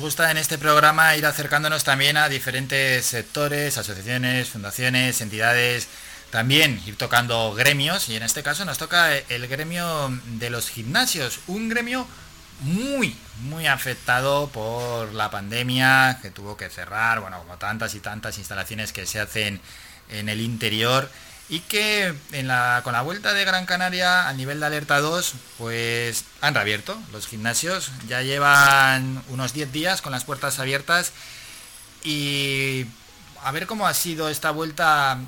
Gusta en este programa ir acercándonos también a diferentes sectores, asociaciones, fundaciones, entidades, también ir tocando gremios y en este caso nos toca el gremio de los gimnasios, un gremio muy, muy afectado por la pandemia que tuvo que cerrar, bueno, como tantas y tantas instalaciones que se hacen en el interior y que con la vuelta de Gran Canaria al nivel de alerta 2 pues han reabierto los gimnasios, ya llevan unos 10 días con las puertas abiertas. Y a ver cómo ha sido esta vuelta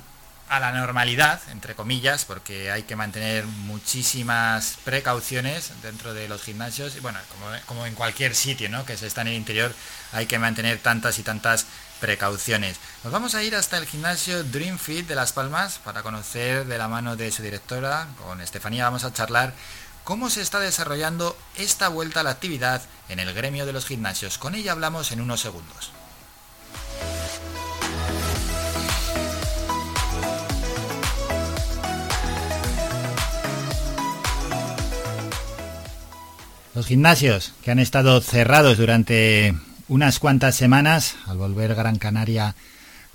a la normalidad, entre comillas, porque hay que mantener muchísimas precauciones dentro de los gimnasios, y bueno, como, como en cualquier sitio ¿no? que se está en el interior, hay que mantener tantas y tantas precauciones. Nos vamos a ir hasta el gimnasio Dream Fit de Las Palmas para conocer de la mano de su directora, con Estefanía vamos a charlar cómo se está desarrollando esta vuelta a la actividad en el gremio de los gimnasios. Con ella hablamos en unos segundos. Los gimnasios que han estado cerrados durante unas cuantas semanas, al volver Gran Canaria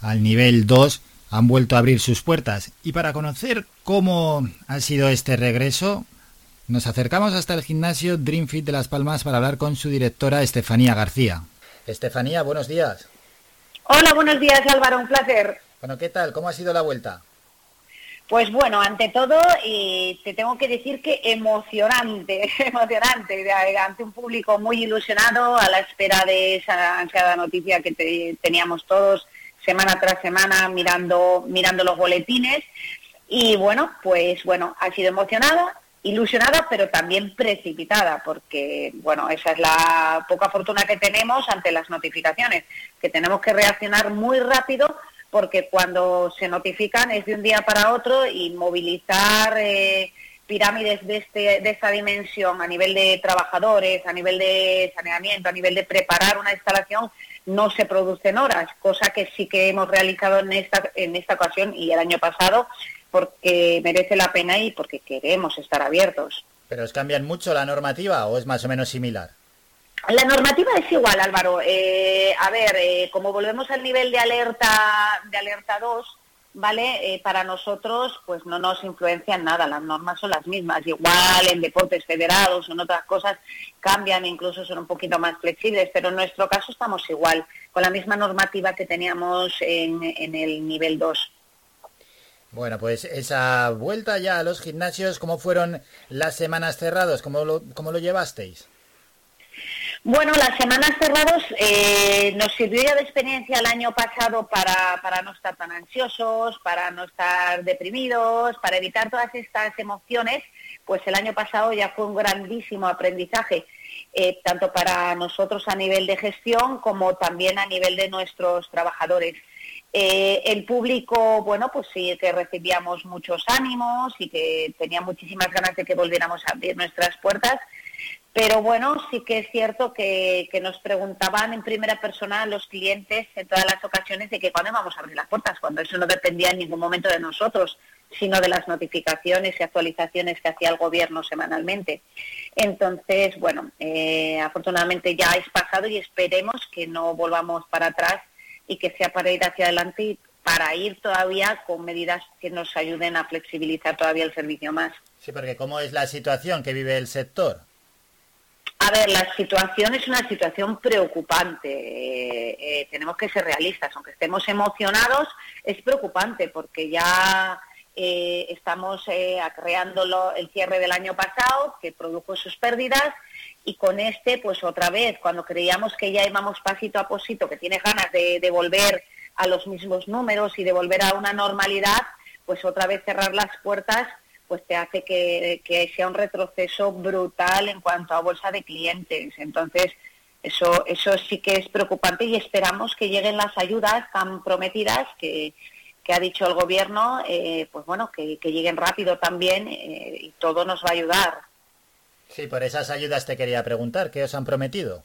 al nivel 2, han vuelto a abrir sus puertas. Y para conocer cómo ha sido este regreso, nos acercamos hasta el gimnasio Dream Fit de Las Palmas para hablar con su directora Estefanía García. Estefanía, buenos días. Hola, buenos días Álvaro, un placer. Bueno, ¿qué tal? ¿Cómo ha sido la vuelta? Pues bueno, ante todo, eh, te tengo que decir que emocionante, emocionante, ante un público muy ilusionado a la espera de esa ansiada noticia que teníamos todos semana tras semana mirando, mirando los boletines. Y bueno, pues bueno, ha sido emocionada, ilusionada, pero también precipitada, porque bueno, esa es la poca fortuna que tenemos ante las notificaciones, que tenemos que reaccionar muy rápido porque cuando se notifican es de un día para otro y movilizar eh, pirámides de, este, de esta dimensión a nivel de trabajadores, a nivel de saneamiento, a nivel de preparar una instalación, no se produce en horas, cosa que sí que hemos realizado en esta, en esta ocasión y el año pasado porque merece la pena y porque queremos estar abiertos. ¿Pero os cambian mucho la normativa o es más o menos similar? La normativa es igual, Álvaro. Eh, a ver, eh, como volvemos al nivel de alerta de alerta 2, ¿vale? Eh, para nosotros, pues no nos influencian nada, las normas son las mismas. Igual en deportes federados o en otras cosas cambian, incluso son un poquito más flexibles, pero en nuestro caso estamos igual, con la misma normativa que teníamos en, en el nivel 2. Bueno, pues esa vuelta ya a los gimnasios, ¿cómo fueron las semanas cerradas? ¿Cómo lo, cómo lo llevasteis? Bueno, las semanas cerrados eh, nos sirvió ya de experiencia el año pasado para, para, no estar tan ansiosos, para no estar deprimidos, para evitar todas estas emociones, pues el año pasado ya fue un grandísimo aprendizaje, eh, tanto para nosotros a nivel de gestión como también a nivel de nuestros trabajadores. Eh, el público, bueno, pues sí que recibíamos muchos ánimos y que tenía muchísimas ganas de que volviéramos a abrir nuestras puertas pero bueno, sí que es cierto que, nos preguntaban en primera persona los clientes en todas las ocasiones de que cuándo vamos a abrir las puertas, cuando eso no dependía en ningún momento de nosotros, sino de las notificaciones y actualizaciones que hacía el gobierno semanalmente. Entonces, bueno, eh, afortunadamente ya es pasado y esperemos que no volvamos para atrás y que sea para ir hacia adelante y para ir todavía con medidas que nos ayuden a flexibilizar todavía el servicio más. Sí, porque ¿cómo es la situación que vive el sector? A ver, la situación es una situación preocupante. Eh, eh, tenemos que ser realistas, aunque estemos emocionados, es preocupante porque ya eh, estamos creando el cierre del año pasado, que produjo sus pérdidas, y con este, pues otra vez, cuando creíamos que ya íbamos pasito a pasito, que tiene ganas de, de volver a los mismos números y de volver a una normalidad, pues otra vez cerrar las puertas pues te hace que, sea un retroceso brutal en cuanto a bolsa de clientes. Entonces, eso, eso sí que es preocupante y esperamos que lleguen las ayudas tan prometidas que, que ha dicho el gobierno, eh, pues bueno, que, que lleguen rápido también eh, y todo nos va a ayudar. Sí, por esas ayudas te quería preguntar, ¿qué os han prometido?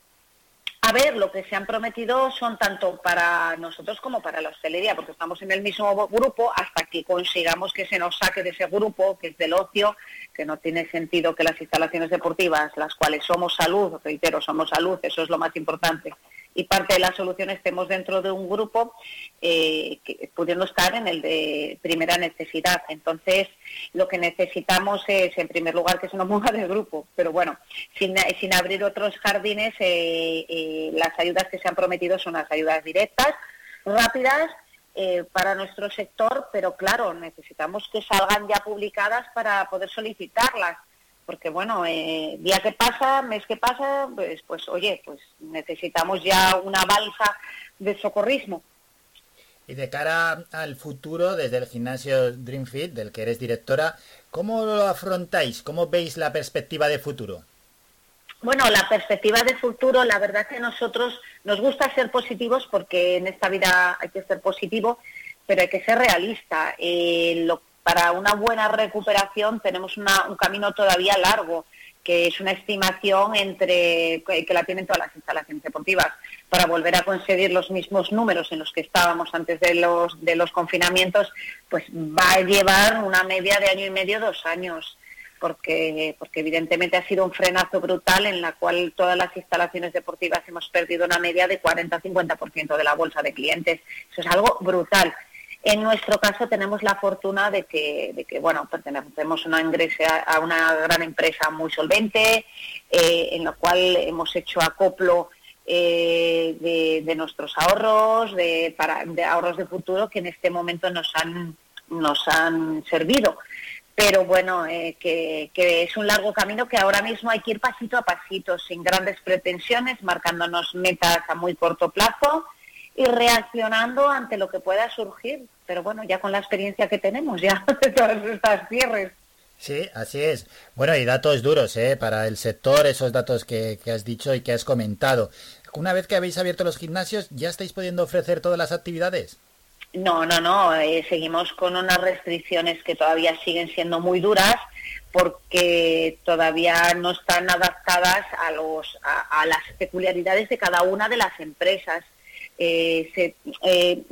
A ver, lo que se han prometido son tanto para nosotros como para la hostelería, porque estamos en el mismo grupo hasta que consigamos que se nos saque de ese grupo, que es del ocio, que no tiene sentido que las instalaciones deportivas, las cuales somos salud, reitero, somos salud, eso es lo más importante, y parte de la solución estemos dentro de un grupo eh, pudiendo estar en el de primera necesidad. Entonces, lo que necesitamos es, en primer lugar, que se nos mueva del grupo. Pero bueno, sin, sin abrir otros jardines, eh, eh, las ayudas que se han prometido son las ayudas directas, rápidas, para nuestro sector, pero claro, necesitamos que salgan ya publicadas para poder solicitarlas porque bueno, eh, día que pasa, mes que pasa, pues, pues oye, pues necesitamos ya una balsa de socorrismo. Y de cara al futuro, desde el gimnasio Dreamfit, del que eres directora, ¿cómo lo afrontáis? ¿Cómo veis la perspectiva de futuro? Bueno, la perspectiva de futuro, la verdad que a nosotros nos gusta ser positivos porque en esta vida hay que ser positivo, pero hay que ser realista. Eh, lo para una buena recuperación tenemos un camino todavía largo, que es una estimación entre que la tienen todas las instalaciones deportivas para volver a conseguir los mismos números en los que estábamos antes de los de los confinamientos, pues va a llevar una media de año y medio, dos años porque, porque evidentemente ha sido un frenazo brutal en la cual todas las instalaciones deportivas hemos perdido una media de 40-50% de la bolsa de clientes. Eso es algo brutal. En nuestro caso tenemos la fortuna de que, de que bueno, pertenecemos una ingrese a una gran empresa muy solvente, eh, en la cual hemos hecho acoplo eh, de, nuestros ahorros, de, para, ahorros de futuro que en este momento nos han, nos han servido. Pero bueno, eh, que, que es un largo camino que ahora mismo hay que ir pasito a pasito, sin grandes pretensiones, marcándonos metas a muy corto plazo y reaccionando ante lo que pueda surgir. Pero bueno, ya con la experiencia que tenemos ya de todas estas cierres. Sí, así es. Bueno, y datos duros ¿eh? para el sector, esos datos que, has dicho y que has comentado. Una vez que habéis abierto los gimnasios, ¿ya estáis pudiendo ofrecer todas las actividades? No, no, no. Eh, seguimos con unas restricciones que todavía siguen siendo muy duras porque todavía no están adaptadas a, los, a las peculiaridades de cada una de las empresas. Eh, se, eh,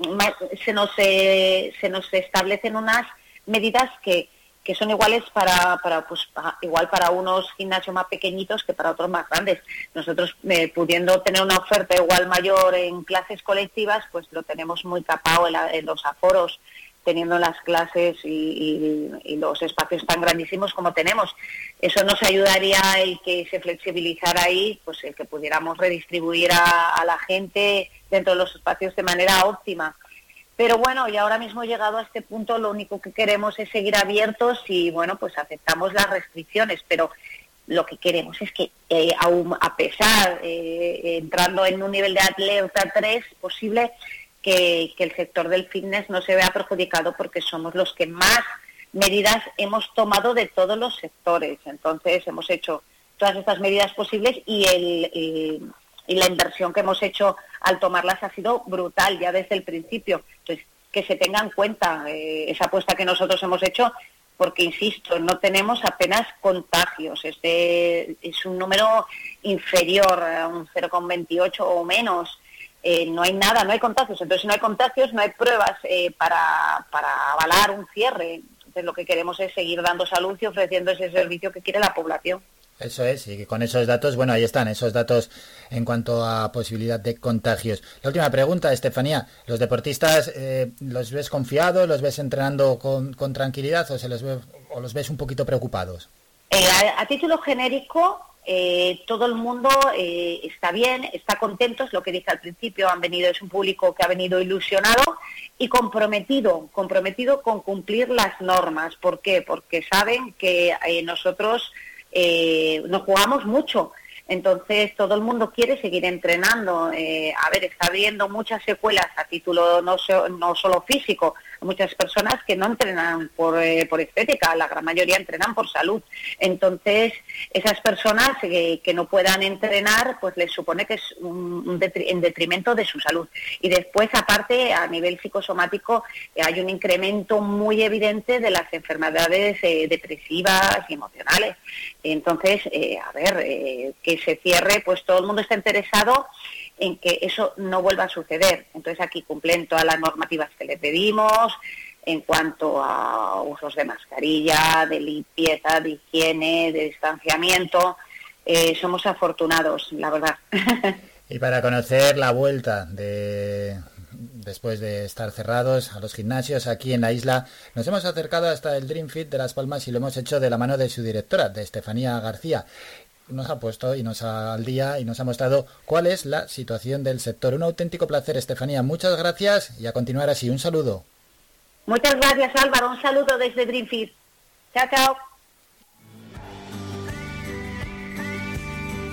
se, nos, eh, se nos establecen unas medidas que, que son iguales para, para pues igual para unos gimnasios más pequeñitos que para otros más grandes. Nosotros pudiendo tener una oferta igual mayor en clases colectivas, pues lo tenemos muy capado en los aforos teniendo las clases y, los espacios tan grandísimos como tenemos. Eso nos ayudaría el que se flexibilizara ahí, pues el que pudiéramos redistribuir a, la gente dentro de los espacios de manera óptima. Pero bueno, y ahora mismo llegado a este punto, lo único que queremos es seguir abiertos y bueno, pues aceptamos las restricciones, pero lo que queremos es que eh, aún a pesar, eh, entrando en un nivel de atleta 3 posible, que, el sector del fitness no se vea perjudicado porque somos los que más medidas hemos tomado de todos los sectores. Entonces hemos hecho todas estas medidas posibles y, el, y, la inversión que hemos hecho al tomarlas ha sido brutal ya desde el principio. Entonces, que se tenga en cuenta eh, esa apuesta que nosotros hemos hecho, porque, insisto, no tenemos apenas contagios. Este es un número inferior a un 0,28 o menos. Eh, no hay nada, no hay contagios. Entonces, si no hay contagios, no hay pruebas eh, para, para avalar un cierre. Entonces, lo que queremos es seguir dando salud y ofreciendo ese servicio que quiere la población. Eso es, y con esos datos, bueno, ahí están, esos datos en cuanto a posibilidad de contagios. La última pregunta, Estefanía, ¿los deportistas eh, los ves confiados, los ves entrenando con, con tranquilidad o, se los o los ves un poquito preocupados? a, título genérico, eh, todo el mundo eh, está bien, está contento, es lo que dije al principio, han venido, es un público que ha venido ilusionado y comprometido, comprometido con cumplir las normas. ¿Por qué? Porque saben que eh, nosotros nos jugamos mucho. Entonces todo el mundo quiere seguir entrenando. a ver, está habiendo muchas secuelas a título no, no solo físico, muchas personas que no entrenan por, eh, por estética, la gran mayoría entrenan por salud. Entonces, esas personas eh, que no puedan entrenar, pues les supone que es un, en detrimento de su salud. Y después, aparte, a nivel psicosomático, eh, hay un incremento muy evidente de las enfermedades depresivas y emocionales. Entonces, a ver, que se cierre, pues todo el mundo está interesado en que eso no vuelva a suceder. Entonces aquí cumplen todas las normativas que le pedimos en cuanto a usos de mascarilla, de limpieza, de higiene, de distanciamiento. Eh, somos afortunados, la verdad. y para conocer la vuelta de después de estar cerrados a los gimnasios aquí en la isla, nos hemos acercado hasta el Dream Fit de Las Palmas y lo hemos hecho de la mano de su directora, de Estefanía García nos ha puesto y nos ha al día y nos ha mostrado cuál es la situación del sector. Un auténtico placer, Estefanía. Muchas gracias y a continuar así. Un saludo. Muchas gracias, Álvaro. Un saludo desde Dreamfit. Chao, chao.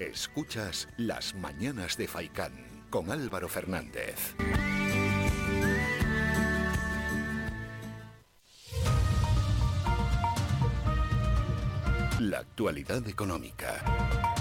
Escuchas las mañanas de Faicán con Álvaro Fernández. La actualidad económica.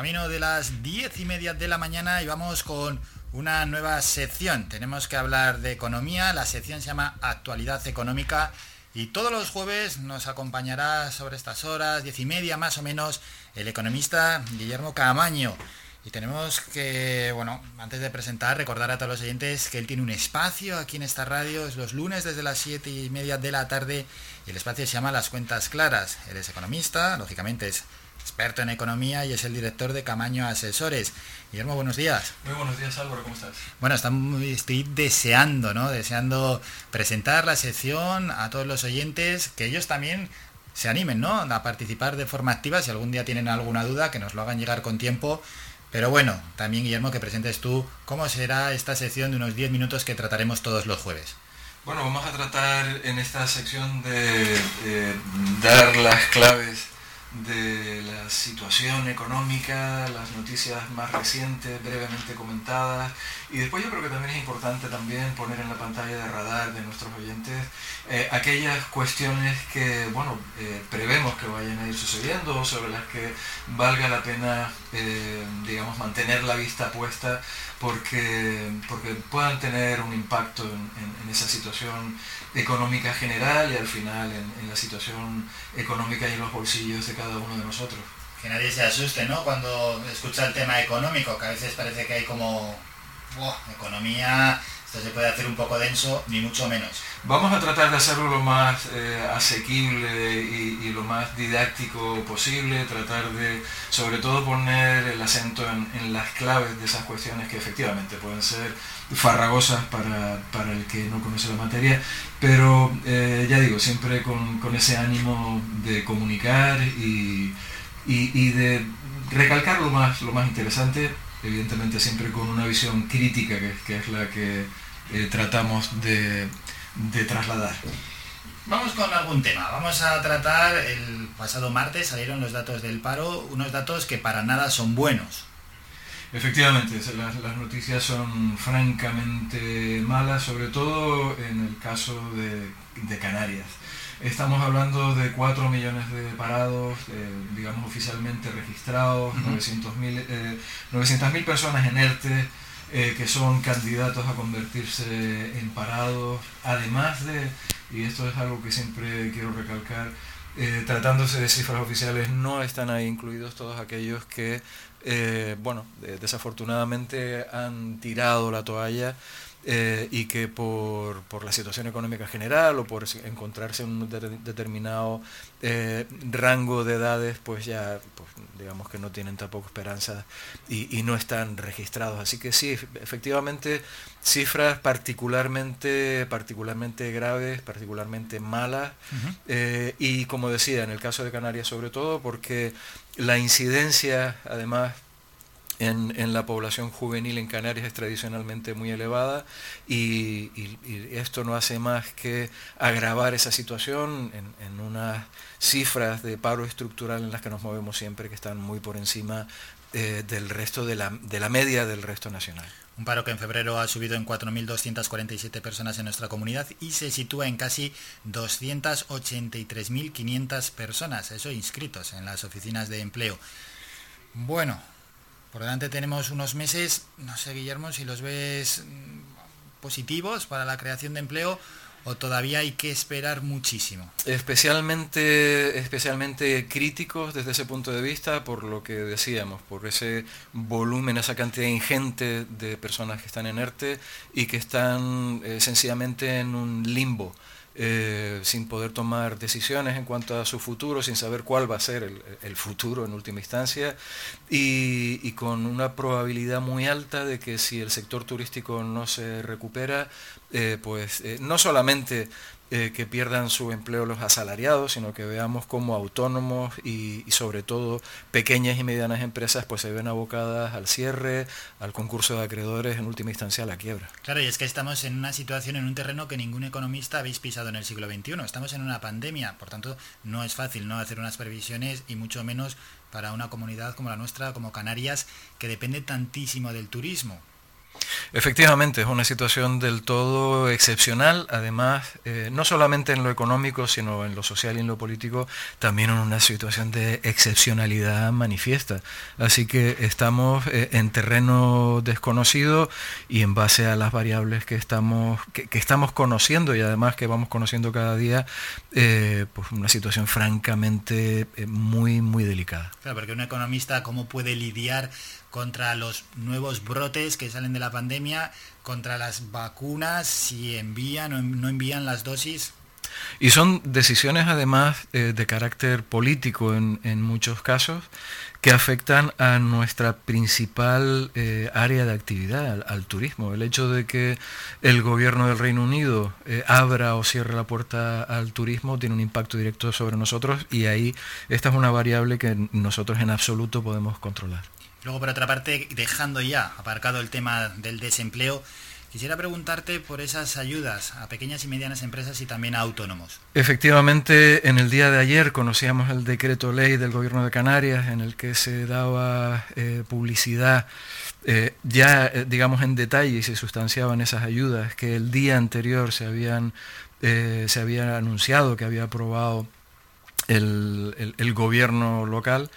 Camino de las diez y media de la mañana y vamos con una nueva sección. Tenemos que hablar de economía. La sección se llama Actualidad Económica y todos los jueves nos acompañará sobre estas horas, diez y media más o menos, el economista Guillermo Camaño. Y tenemos que, bueno, antes de presentar, recordar a todos los oyentes que él tiene un espacio aquí en esta radio, es los lunes desde las siete y media de la tarde, y el espacio se llama Las Cuentas Claras. Él es economista, lógicamente es experto en economía y es el director de Camaño Asesores. Guillermo, buenos días. Muy buenos días Álvaro, ¿cómo estás? Bueno, estoy deseando, ¿no? Deseando presentar la sección a todos los oyentes, que ellos también se animen, ¿no? A participar de forma activa, si algún día tienen alguna duda, que nos lo hagan llegar con tiempo. Pero bueno, también Guillermo, que presentes tú cómo será esta sección de unos 10 minutos que trataremos todos los jueves. Bueno, vamos a tratar en esta sección de dar las claves de la situación económica, las noticias más recientes, brevemente comentadas. Y después yo creo que también es importante también poner en la pantalla de radar de nuestros oyentes eh, aquellas cuestiones que, bueno, eh, prevemos que vayan a ir sucediendo, sobre las que valga la pena, eh, digamos, mantener la vista puesta porque, porque puedan tener un impacto en esa situación económica general y al final en, la situación económica y en los bolsillos de cada uno de nosotros. Que nadie se asuste, ¿no? Cuando escucha el tema económico, que a veces parece que hay como, economía, esto se puede hacer un poco denso, ni mucho menos. Vamos a tratar de hacerlo lo más eh, asequible y, lo más didáctico posible, tratar de sobre todo poner el acento en, las claves de esas cuestiones que efectivamente pueden ser farragosas para, el que no conoce la materia, pero eh, ya digo, siempre con, ese ánimo de comunicar y, de recalcar lo más, lo más interesante, evidentemente siempre con una visión crítica que, es la que eh, tratamos de de trasladar. Vamos con algún tema. Vamos a tratar, el pasado martes salieron los datos del paro, unos datos que para nada son buenos. Efectivamente, las, noticias son francamente malas, sobre todo en el caso de, Canarias. Estamos hablando de 4 millones de parados, digamos oficialmente registrados, 900.000 eh, personas en ERTE, eh, que son candidatos a convertirse en parados, además de, y esto es algo que siempre quiero recalcar, eh, tratándose de cifras oficiales, no están ahí incluidos todos aquellos que, eh, bueno, desafortunadamente han tirado la toalla eh, y que por, la situación económica general o por encontrarse en un determinado eh, rango de edades, pues ya pues, digamos que no tienen tampoco esperanza y, no están registrados. Así que sí, efectivamente, cifras particularmente, particularmente graves, particularmente malas, eh, y como decía, en el caso de Canarias sobre todo, porque la incidencia, además, en, la población juvenil en Canarias es tradicionalmente muy elevada y, esto no hace más que agravar esa situación en, unas cifras de paro estructural en las que nos movemos siempre que están muy por encima eh, del resto de la, de la media del resto nacional. Un paro que en febrero ha subido en 4.247 personas en nuestra comunidad y se sitúa en casi 283.500 personas, eso inscritos en las oficinas de empleo. Bueno, por delante tenemos unos meses, no sé Guillermo, si los ves mm, positivos para la creación de empleo o todavía hay que esperar muchísimo. Especialmente, especialmente críticos desde ese punto de vista por lo que decíamos, por ese volumen, esa cantidad ingente de personas que están en ERTE y que están eh, sencillamente en un limbo. Eh, sin poder tomar decisiones en cuanto a su futuro, sin saber cuál va a ser el, futuro en última instancia, y, con una probabilidad muy alta de que si el sector turístico no se recupera, eh, pues eh, no solamente eh, que pierdan su empleo los asalariados, sino que veamos como autónomos y, sobre todo pequeñas y medianas empresas pues se ven abocadas al cierre, al concurso de acreedores, en última instancia a la quiebra. Claro, y es que estamos en una situación, en un terreno que ningún economista habéis pisado en el siglo XXI. Estamos en una pandemia, por tanto no es fácil no hacer unas previsiones y mucho menos para una comunidad como la nuestra, como Canarias, que depende tantísimo del turismo. Efectivamente, es una situación del todo excepcional, además, eh, no solamente en lo económico, sino en lo social y en lo político, también en una situación de excepcionalidad manifiesta. Así que estamos eh, en terreno desconocido y en base a las variables que estamos, que, estamos conociendo y además que vamos conociendo cada día, eh, pues una situación francamente muy, muy delicada. Claro, porque un economista, ¿cómo puede lidiar contra los nuevos brotes que salen de la pandemia, contra las vacunas, si envían o no envían las dosis. Y son decisiones además eh, de carácter político en, muchos casos que afectan a nuestra principal eh, área de actividad, al, turismo. El hecho de que el gobierno del Reino Unido eh, abra o cierre la puerta al turismo tiene un impacto directo sobre nosotros y ahí esta es una variable que nosotros en absoluto podemos controlar. Luego, por otra parte, dejando ya aparcado el tema del desempleo, quisiera preguntarte por esas ayudas a pequeñas y medianas empresas y también a autónomos. Efectivamente, en el día de ayer conocíamos el decreto ley del Gobierno de Canarias en el que se daba eh, publicidad eh, ya, eh, digamos, en detalle y se sustanciaban esas ayudas que el día anterior se habían, se había anunciado que había aprobado el, el gobierno local.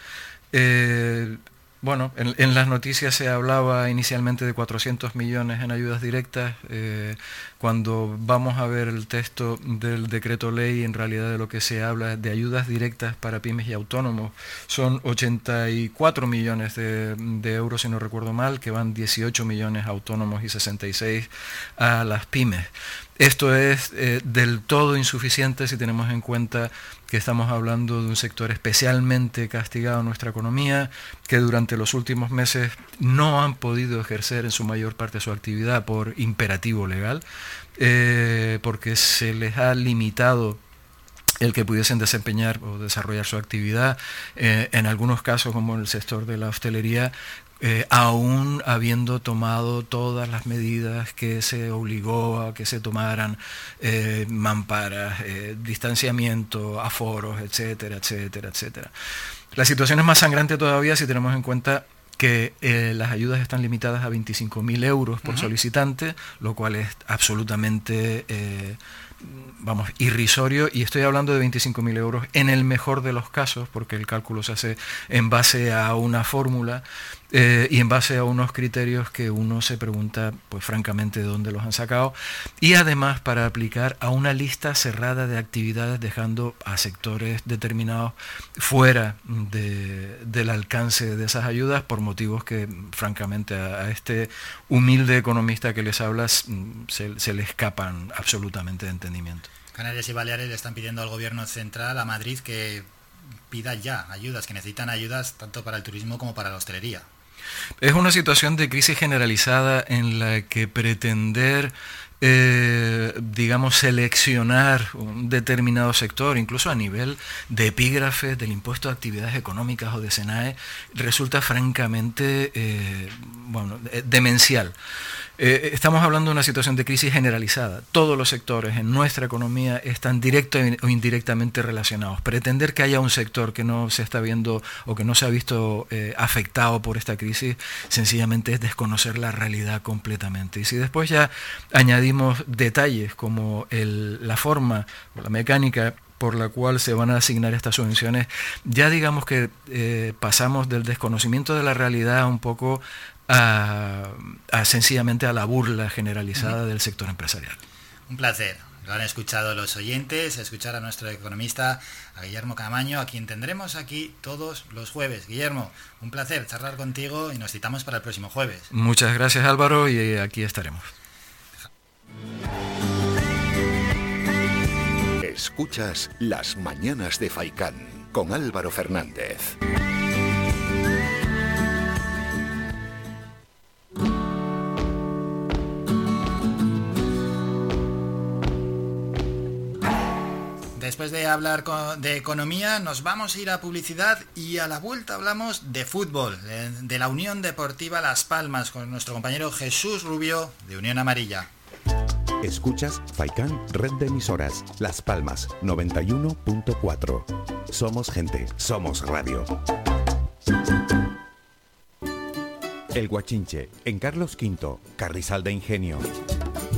Bueno, en, las noticias se hablaba inicialmente de 400 millones en ayudas directas. Eh, cuando vamos a ver el texto del decreto ley, en realidad de lo que se habla de ayudas directas para pymes y autónomos son 84 millones de, euros, si no recuerdo mal, que van 18 millones a autónomos y 66 a las pymes. Esto es eh, del todo insuficiente si tenemos en cuenta que estamos hablando de un sector especialmente castigado en nuestra economía, que durante los últimos meses no han podido ejercer en su mayor parte su actividad por imperativo legal, eh, porque se les ha limitado el que pudiesen desempeñar o desarrollar su actividad, eh, en algunos casos como en el sector de la hostelería, eh, aún habiendo tomado todas las medidas que se obligó a que se tomaran, eh, mamparas, eh, distanciamiento, aforos, etcétera, etcétera, etcétera. La situación es más sangrante todavía si tenemos en cuenta que las ayudas están limitadas a 25.000 euros por solicitante, lo cual es absolutamente vamos, irrisorio, y estoy hablando de 25.000 euros en el mejor de los casos, porque el cálculo se hace en base a una fórmula eh, y en base a unos criterios que uno se pregunta, pues francamente, de dónde los han sacado, y además para aplicar a una lista cerrada de actividades, dejando a sectores determinados fuera del alcance de esas ayudas por motivos que, francamente, a, este humilde economista que les hablas mm, se, se le escapan absolutamente de entendimiento. Canarias y Baleares le están pidiendo al gobierno central, a Madrid, que pida ya ayudas, que necesitan ayudas tanto para el turismo como para la hostelería. Es una situación de crisis generalizada en la que pretender eh, digamos, seleccionar un determinado sector, incluso a nivel de epígrafe del impuesto de actividades económicas o de SENAE, resulta francamente eh, bueno, eh, demencial. Eh, estamos hablando de una situación de crisis generalizada. Todos los sectores en nuestra economía están directo o indirectamente relacionados. Pretender que haya un sector que no se está viendo o que no se ha visto eh, afectado por esta crisis, sencillamente es desconocer la realidad completamente. Y si después ya añadimos detalles como la forma o la mecánica por la cual se van a asignar estas subvenciones, ya digamos que eh, pasamos del desconocimiento de la realidad un poco a, sencillamente a la burla generalizada del sector empresarial. Un placer. Lo han escuchado los oyentes, escuchar a nuestro economista, a Guillermo Camaño, a quien tendremos aquí todos los jueves. Guillermo, un placer charlar contigo y nos citamos para el próximo jueves. Muchas gracias Álvaro y aquí estaremos. Escuchas las mañanas de Faicán con Álvaro Fernández. Después de hablar de economía, nos vamos a ir a publicidad y a la vuelta hablamos de fútbol, de la Unión Deportiva Las Palmas, con nuestro compañero Jesús Rubio de Unión Amarilla. Escuchas Faikán Red de Emisoras, Las Palmas 91.4. Somos gente, somos radio. El Guachinche, en Carlos V, Carrizal de Ingenio.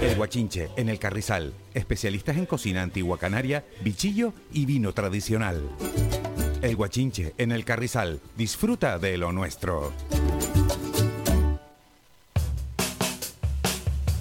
El Guachinche, en el Carrizal. Especialistas en cocina antigua canaria, bichillo y vino tradicional. El Guachinche, en el Carrizal. Disfruta de lo nuestro.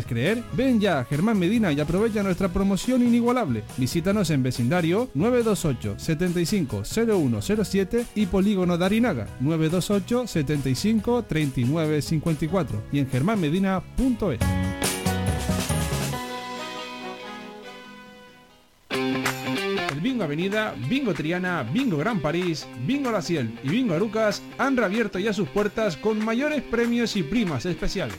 creer? Ven ya a Germán Medina y aprovecha nuestra promoción inigualable. Visítanos en vecindario 928 75 0107 y Polígono Darinaga 928 75 39 54 y en germánmedina.es. Bingo Avenida, Bingo Triana, Bingo Gran París, Bingo La Ciel y Bingo Arucas han reabierto ya sus puertas con mayores premios y primas especiales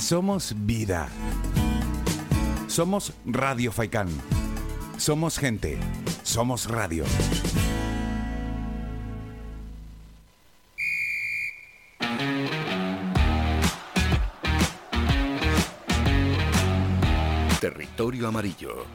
Somos vida. Somos Radio Faikán. Somos gente. Somos radio. Territorio Amarillo.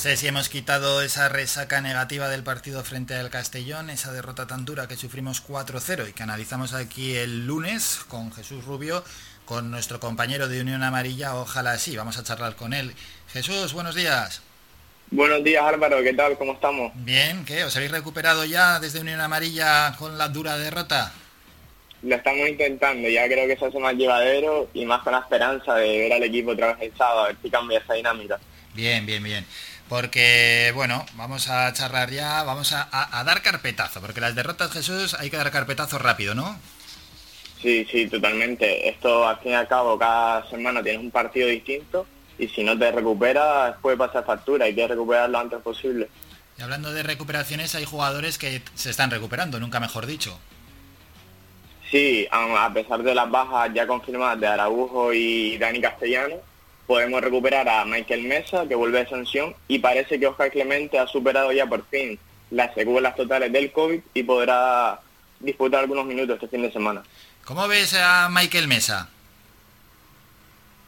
Sé si hemos quitado esa resaca negativa del partido frente al Castellón, esa derrota tan dura que sufrimos 4-0 y que analizamos aquí el lunes con Jesús Rubio, con nuestro compañero de Unión Amarilla, ojalá sí, vamos a charlar con él. Jesús, buenos días. Buenos días Álvaro, ¿qué tal? ¿Cómo estamos? Bien, ¿qué? ¿Os habéis recuperado ya desde Unión Amarilla con la dura derrota? Lo estamos intentando, ya creo que se hace más llevadero y más con la esperanza de ver al equipo otra vez el sábado, a ver si cambia esa dinámica. Bien, bien, bien. Porque, bueno, vamos a charlar ya, vamos a, dar carpetazo, porque las derrotas, Jesús, hay que dar carpetazo rápido, ¿no? Sí, sí, totalmente. Esto, al fin y al cabo, cada semana tienes un partido distinto y si no te recuperas, puede pasar factura, hay que recuperar lo antes posible. Y hablando de recuperaciones, hay jugadores que se están recuperando, nunca mejor dicho. Sí, a pesar de las bajas ya confirmadas de Araujo y Dani Castellano, podemos recuperar a Michael Mesa, que vuelve de sanción, y parece que Oscar Clemente ha superado ya por fin las secuelas totales del COVID y podrá disputar algunos minutos este fin de semana. ¿Cómo ves a Michael Mesa?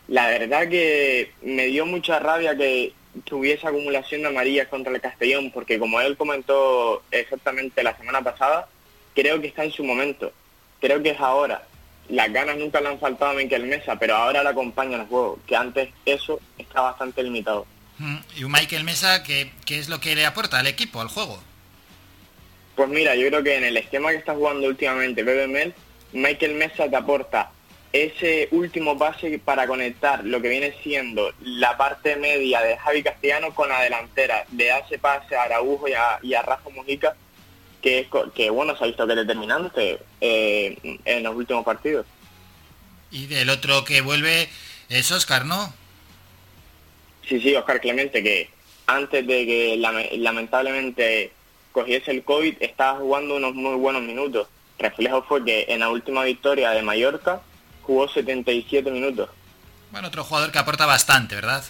La verdad que me dio mucha rabia que tuviese acumulación de amarillas contra el Castellón, porque como él comentó exactamente la semana pasada, creo que está en su momento. Creo que es ahora las ganas nunca le han faltado a Michael Mesa, pero ahora le acompaña el juego, que antes eso está bastante limitado. Mm, ¿Y un Michael Mesa qué, qué es lo que le aporta al equipo, al juego? Pues mira, yo creo que en el esquema que está jugando últimamente Mel, Michael Mesa te aporta ese último pase para conectar lo que viene siendo la parte media de Javi Castellano con la delantera. Le ese pase a Araujo y a, y a Rafa Mujica que, que bueno, se ha visto que es determinante eh, en los últimos partidos. Y del otro que vuelve es Oscar, ¿no? Sí, sí, Oscar Clemente, que antes de que lamentablemente cogiese el COVID, estaba jugando unos muy buenos minutos. Reflejo fue que en la última victoria de Mallorca jugó 77 minutos. Bueno, otro jugador que aporta bastante, ¿verdad?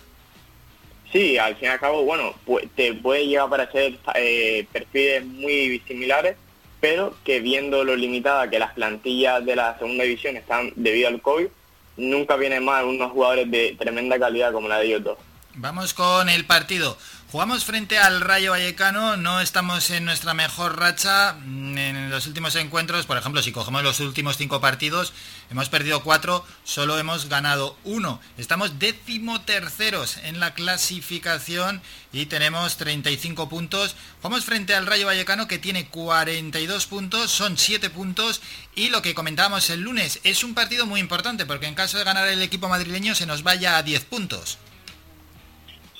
Sí, al fin y al cabo, bueno, te puede llegar a parecer eh, perfiles muy similares, pero que viendo lo limitada que las plantillas de la segunda división están debido al COVID, nunca vienen mal unos jugadores de tremenda calidad como la de ellos dos. Vamos con el partido. Jugamos frente al Rayo Vallecano, no estamos en nuestra mejor racha mm, en los últimos encuentros, por ejemplo, si cogemos los últimos cinco partidos, hemos perdido cuatro, solo hemos ganado uno. Estamos décimo terceros en la clasificación y tenemos 35 puntos. Jugamos frente al Rayo Vallecano que tiene 42 puntos, son 7 puntos y lo que comentábamos el lunes, es un partido muy importante porque en caso de ganar el equipo madrileño se nos vaya a 10 puntos.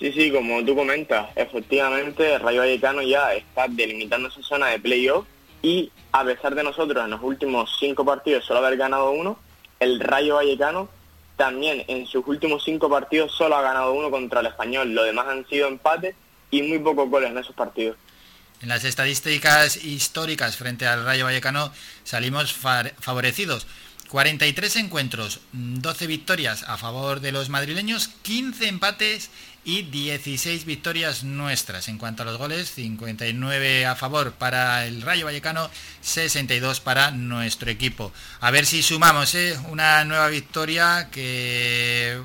Sí, sí, como tú comentas, efectivamente Rayo Vallecano ya está delimitando esa zona de playoff y a pesar de nosotros en los últimos cinco partidos solo haber ganado uno, el Rayo Vallecano también en sus últimos cinco partidos solo ha ganado uno contra el español. Lo demás han sido empates y muy pocos goles en esos partidos. En las estadísticas históricas frente al Rayo Vallecano salimos favorecidos. 43 encuentros, 12 victorias a favor de los madrileños, 15 empates y 16 victorias nuestras. En cuanto a los goles, 59 a favor para el Rayo Vallecano, 62 para nuestro equipo. A ver si sumamos ¿eh? una nueva victoria que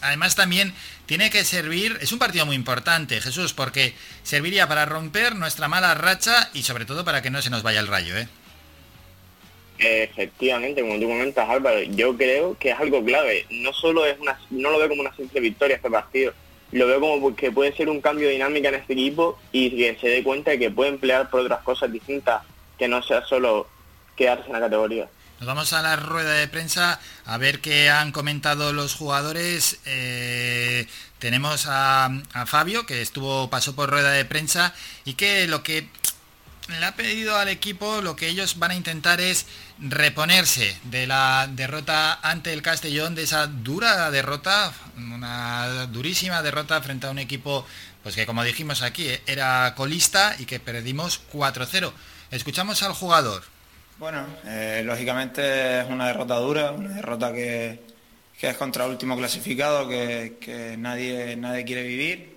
además también tiene que servir, es un partido muy importante, Jesús, porque serviría para romper nuestra mala racha y sobre todo para que no se nos vaya el rayo. ¿eh? Efectivamente, como tú comentas Álvaro, yo creo que es algo clave. No solo es una, no lo veo como una simple victoria este partido, lo veo como que puede ser un cambio de dinámica en este equipo y que se dé cuenta de que puede emplear por otras cosas distintas que no sea solo quedarse en la categoría. Nos vamos a la rueda de prensa a ver qué han comentado los jugadores. Eh, tenemos a, a, Fabio, que estuvo, pasó por rueda de prensa, y que lo que le ha pedido al equipo, lo que ellos van a intentar es reponerse de la derrota ante el Castellón, de esa dura derrota, una durísima derrota frente a un equipo, pues que como dijimos aquí, era colista y que perdimos 4-0. Escuchamos al jugador. Bueno, eh, lógicamente es una derrota dura, una derrota que, es contra el último clasificado, que, que nadie, nadie quiere vivir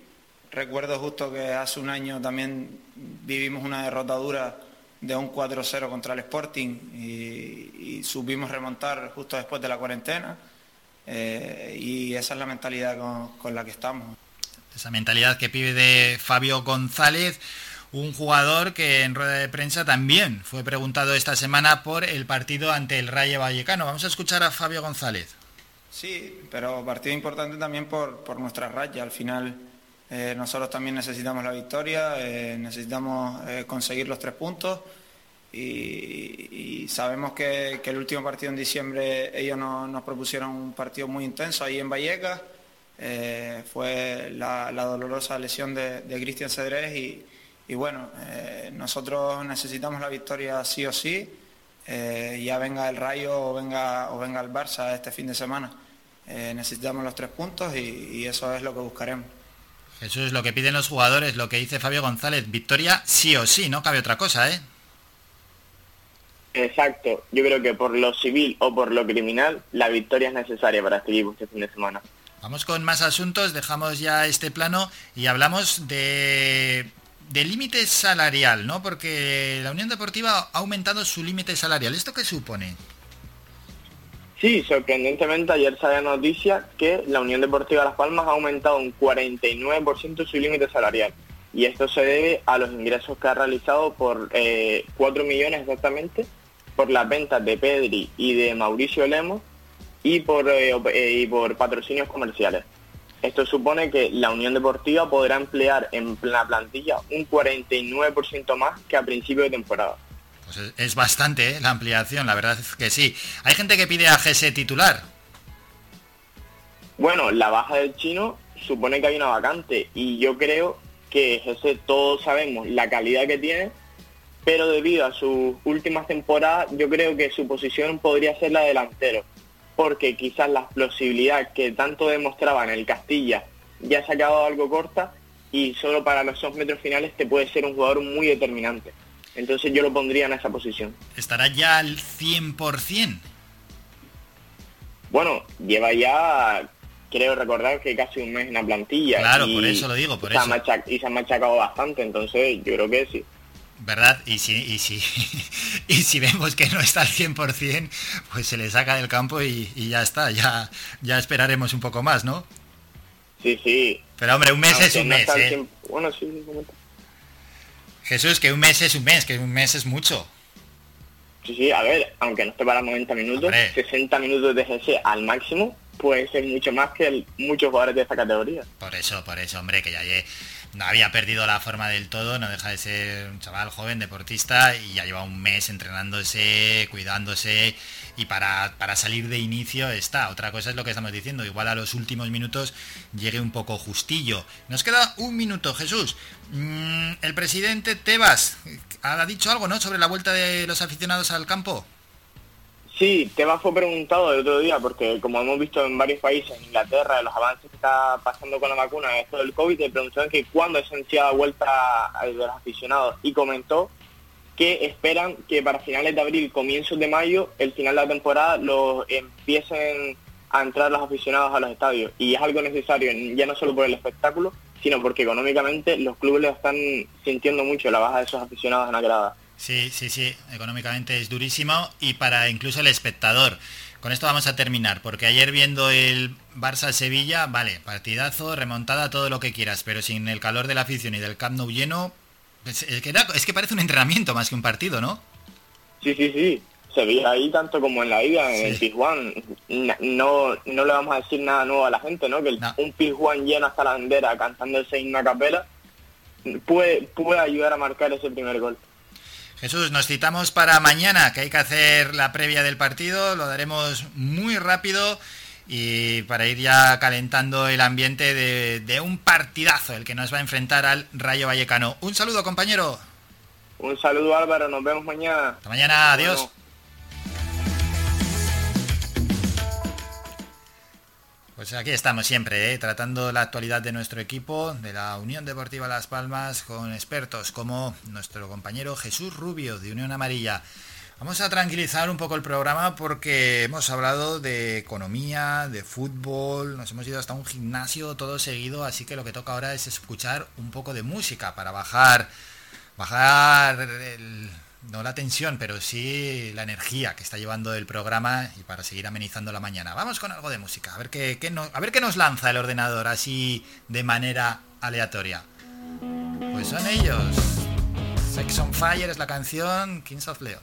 Recuerdo justo que hace un año también vivimos una derrota dura de un 4-0 contra el Sporting y, supimos remontar justo después de la cuarentena. Eh, y esa es la mentalidad con, la que estamos. esa mentalidad que pide Fabio González, un jugador que en rueda de prensa también fue preguntado esta semana por el partido ante el Rayo Vallecano. Vamos a escuchar a Fabio González. Sí, pero partido importante también por, por nuestra raya. Al final eh, nosotros también necesitamos la victoria, eh, necesitamos eh, conseguir los tres puntos y, sabemos que, el último partido en diciembre ellos nos propusieron un partido muy intenso ahí en Vallecas. fue la, dolorosa lesión de, Cristian Cedrés y, bueno, nosotros necesitamos la victoria sí o sí. ya venga el Rayo o venga, o venga el Barça este fin de semana. necesitamos los tres puntos y eso es lo que buscaremos. Eso es lo que piden los jugadores, lo que dice Fabio González. Victoria sí o sí, no cabe otra cosa, ¿eh? Exacto. Yo creo que por lo civil o por lo criminal, la victoria es necesaria para este equipo este fin de semana. Vamos con más asuntos, dejamos ya este plano y hablamos de, de límite salarial, ¿no? Porque la Unión Deportiva ha aumentado su límite salarial. ¿Esto qué supone? Sí, sorprendentemente ayer salió noticia que la Unión Deportiva Las Palmas ha aumentado un 49% su límite salarial. Y esto se debe a los ingresos que ha realizado por eh, 4 millones exactamente por las ventas de Pedri y de Mauricio Lemos y por, eh, eh, y por patrocinios comerciales. Esto supone que la Unión Deportiva podrá emplear en la plantilla un 49% más que a principio de temporada. Es bastante ¿eh? la ampliación, la verdad es que sí. Hay gente que pide a GS titular. Bueno, la baja del chino supone que hay una vacante y yo creo que GS todos sabemos la calidad que tiene, pero debido a sus últimas temporadas yo creo que su posición podría ser la delantero, porque quizás la explosibilidad que tanto demostraba en el Castilla ya se ha quedado algo corta y solo para los dos metros finales te puede ser un jugador muy determinante. Entonces yo lo pondría en esa posición. ¿Estará ya al 100%? Bueno, lleva ya, creo recordar que casi un mes en la plantilla. Claro, por eso lo digo, por eso. y se ha machacado bastante, entonces yo creo que sí. ¿Verdad? Y si, y si, y si vemos que no está al 100%, pues se le saca del campo y, ya está, ya, ya esperaremos un poco más, ¿no? Sí, sí. Pero hombre, un mes es un mes, ¿eh? Bueno, sí, sí, Jesús, que un mes es un mes, que un mes es mucho. Sí, sí, a ver, aunque no esté para 90 minutos, 60 minutos de GC al máximo puede ser mucho más que muchos jugadores de esta categoría. Por eso, por eso, hombre, que ya no había perdido la forma del todo, no deja de ser un chaval joven, deportista, y ya lleva un mes entrenándose, cuidándose, y para, para salir de inicio está. Otra cosa es lo que estamos diciendo, igual a los últimos minutos llegue un poco justillo. Nos queda un minuto, Jesús. Mm, el presidente Tebas ha dicho algo, ¿no?, sobre la vuelta de los aficionados al campo. Sí, Tebas fue preguntado el otro día, porque como hemos visto en varios países, en Inglaterra, los avances que está pasando con la vacuna, esto del COVID, le preguntaron que cuándo es la vuelta de los aficionados y comentó que esperan que para finales de abril, comienzos de mayo, el final de la temporada, los empiecen a entrar los aficionados a los estadios. Y es algo necesario, ya no solo por el espectáculo, sino porque económicamente los clubes lo están sintiendo mucho, la baja de esos aficionados en la grada. Sí, sí, sí, económicamente es durísimo y para incluso el espectador. Con esto vamos a terminar, porque ayer viendo el Barça-Sevilla, vale, partidazo, remontada, todo lo que quieras, pero sin el calor de la afición y del Camp Nou lleno, es, que, es que parece un entrenamiento más que un partido, ¿no? Sí, sí, sí. Se veía ahí tanto como en la ida, en el Pizjuán. No, no le vamos a decir nada nuevo a la gente, ¿no? Que un Pizjuán lleno hasta la bandera cantando ese himno a capela puede, puede ayudar a marcar ese primer gol. Jesús, nos citamos para mañana, que hay que hacer la previa del partido, lo daremos muy rápido y para ir ya calentando el ambiente de, un partidazo, el que nos va a enfrentar al Rayo Vallecano. Un saludo, compañero. Un saludo, Álvaro, nos vemos mañana. Hasta mañana, adiós. Pues aquí estamos siempre, ¿eh? tratando la actualidad de nuestro equipo, de la Unión Deportiva Las Palmas, con expertos como nuestro compañero Jesús Rubio de Unión Amarilla. Vamos a tranquilizar un poco el programa porque hemos hablado de economía, de fútbol, nos hemos ido hasta un gimnasio todo seguido, así que lo que toca ahora es escuchar un poco de música para bajar, bajar no la tensión, pero sí la energía que está llevando el programa y para seguir amenizando la mañana. Vamos con algo de música, a ver qué, a ver qué nos lanza el ordenador así de manera aleatoria. Pues son ellos. Sex on Fire es la canción Kings of Leon.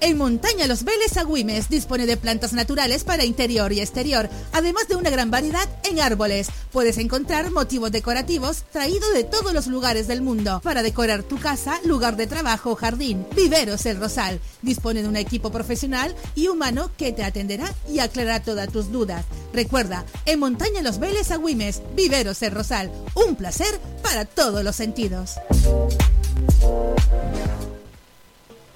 En Montaña Los Veles Agüimes dispone de plantas naturales para interior y exterior, además de una gran variedad en árboles. Puedes encontrar motivos decorativos traídos de todos los lugares del mundo para decorar tu casa, lugar de trabajo o jardín. Viveros El Rosal. Dispone de un equipo profesional y humano que te atenderá y aclarará todas tus dudas. Recuerda, en Montaña Los Veles Agüimes, Viveros El Rosal. Un placer para todos los sentidos.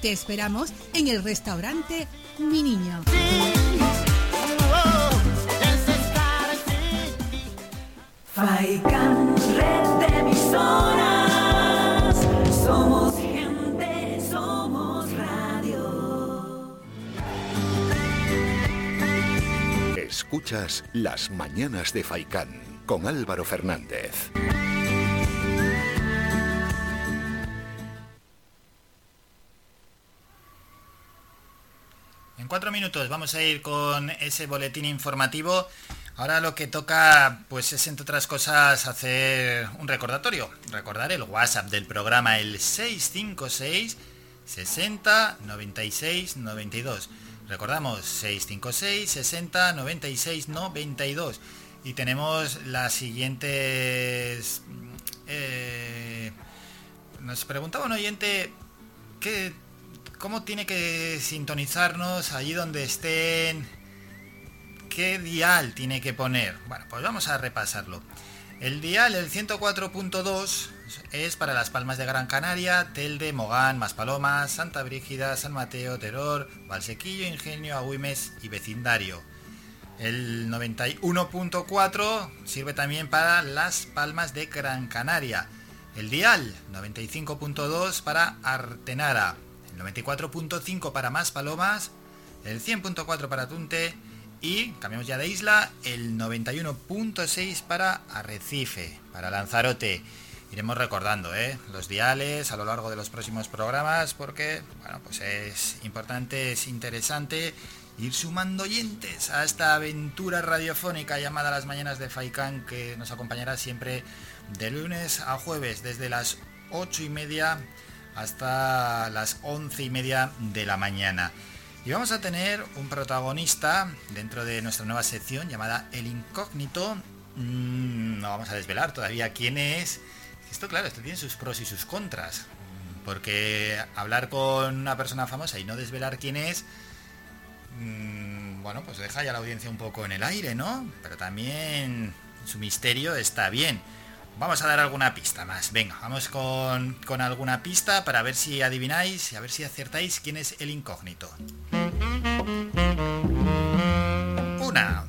Te esperamos en el restaurante Mi Niño. Faikan, red de emisoras. Somos gente, somos radio. Escuchas Las Mañanas de Faicán con Álvaro Fernández. Cuatro minutos vamos a ir con ese boletín informativo. Ahora lo que toca, pues es entre otras cosas hacer un recordatorio. Recordar el WhatsApp del programa, el 656 60 96 92. Recordamos 656 60 96 92. Y tenemos las siguientes... eh, nos preguntaba un oyente qué cómo tiene que sintonizarnos allí donde estén, qué dial tiene que poner. Bueno, pues vamos a repasarlo. El dial, el 104.2, es para Las Palmas de Gran Canaria, Telde, Mogán, Maspalomas, Santa Brígida, San Mateo, Teror, Valsequillo, Ingenio, Agüimes y vecindario. El 91.4 sirve también para Las Palmas de Gran Canaria. El dial 95.2 para Artenara, 94.5 para Más Palomas, el 100.4 para Tunte y, cambiamos ya de isla, el 91.6 para Arrecife, para Lanzarote. Iremos recordando ¿eh? los diales a lo largo de los próximos programas porque bueno, pues es importante, es interesante ir sumando oyentes a esta aventura radiofónica llamada Las Mañanas de Faikán que nos acompañará siempre de lunes a jueves desde las 8 y media hasta las 11 y media de la mañana. Y vamos a tener un protagonista dentro de nuestra nueva sección llamada El Incógnito. Mm, no vamos a desvelar todavía quién es. Esto, claro, esto tiene sus pros y sus contras. Porque hablar con una persona famosa y no desvelar quién es, mm, bueno, pues deja ya la audiencia un poco en el aire, ¿no? Pero también su misterio está bien. Vamos a dar alguna pista más. Venga, vamos con, con alguna pista para ver si adivináis y a ver si acertáis quién es el incógnito. Una,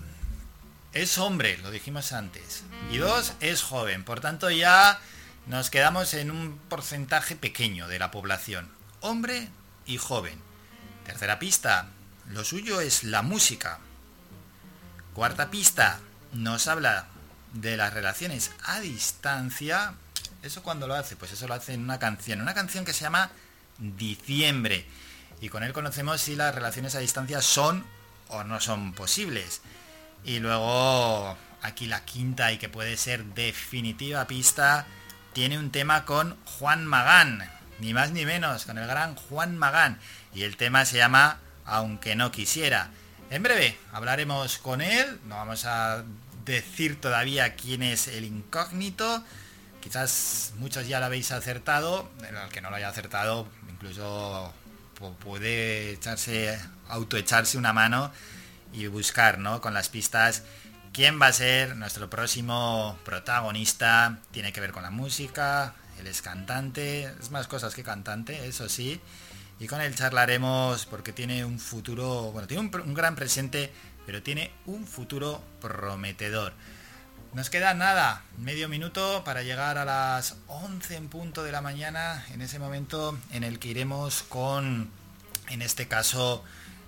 es hombre, lo dijimos antes. Y dos, es joven. Por tanto, ya nos quedamos en un porcentaje pequeño de la población. Hombre y joven. Tercera pista, lo suyo es la música. Cuarta pista, nos habla de las relaciones a distancia. ¿Eso cuando lo hace? Pues eso lo hace en una canción. Una canción que se llama Diciembre. Y con él conocemos si las relaciones a distancia son o no son posibles. Y luego aquí la quinta y que puede ser definitiva pista tiene un tema con Juan Magán. Ni más ni menos, con el gran Juan Magán. Y el tema se llama Aunque no quisiera. En breve hablaremos con él. No vamos a decir todavía quién es el incógnito. Quizás muchos ya lo habéis acertado. El que no lo haya acertado, incluso pu- puede echarse, autoecharse una mano y buscar, ¿no? Con las pistas quién va a ser nuestro próximo protagonista. Tiene que ver con la música. Él es cantante. Es más cosas que cantante, eso sí. Y con él charlaremos porque tiene un futuro, bueno, tiene un gran presente, pero tiene un futuro prometedor. Nos queda nada, medio minuto para llegar a las 11 en punto de la mañana, en ese momento en el que iremos con, en este caso,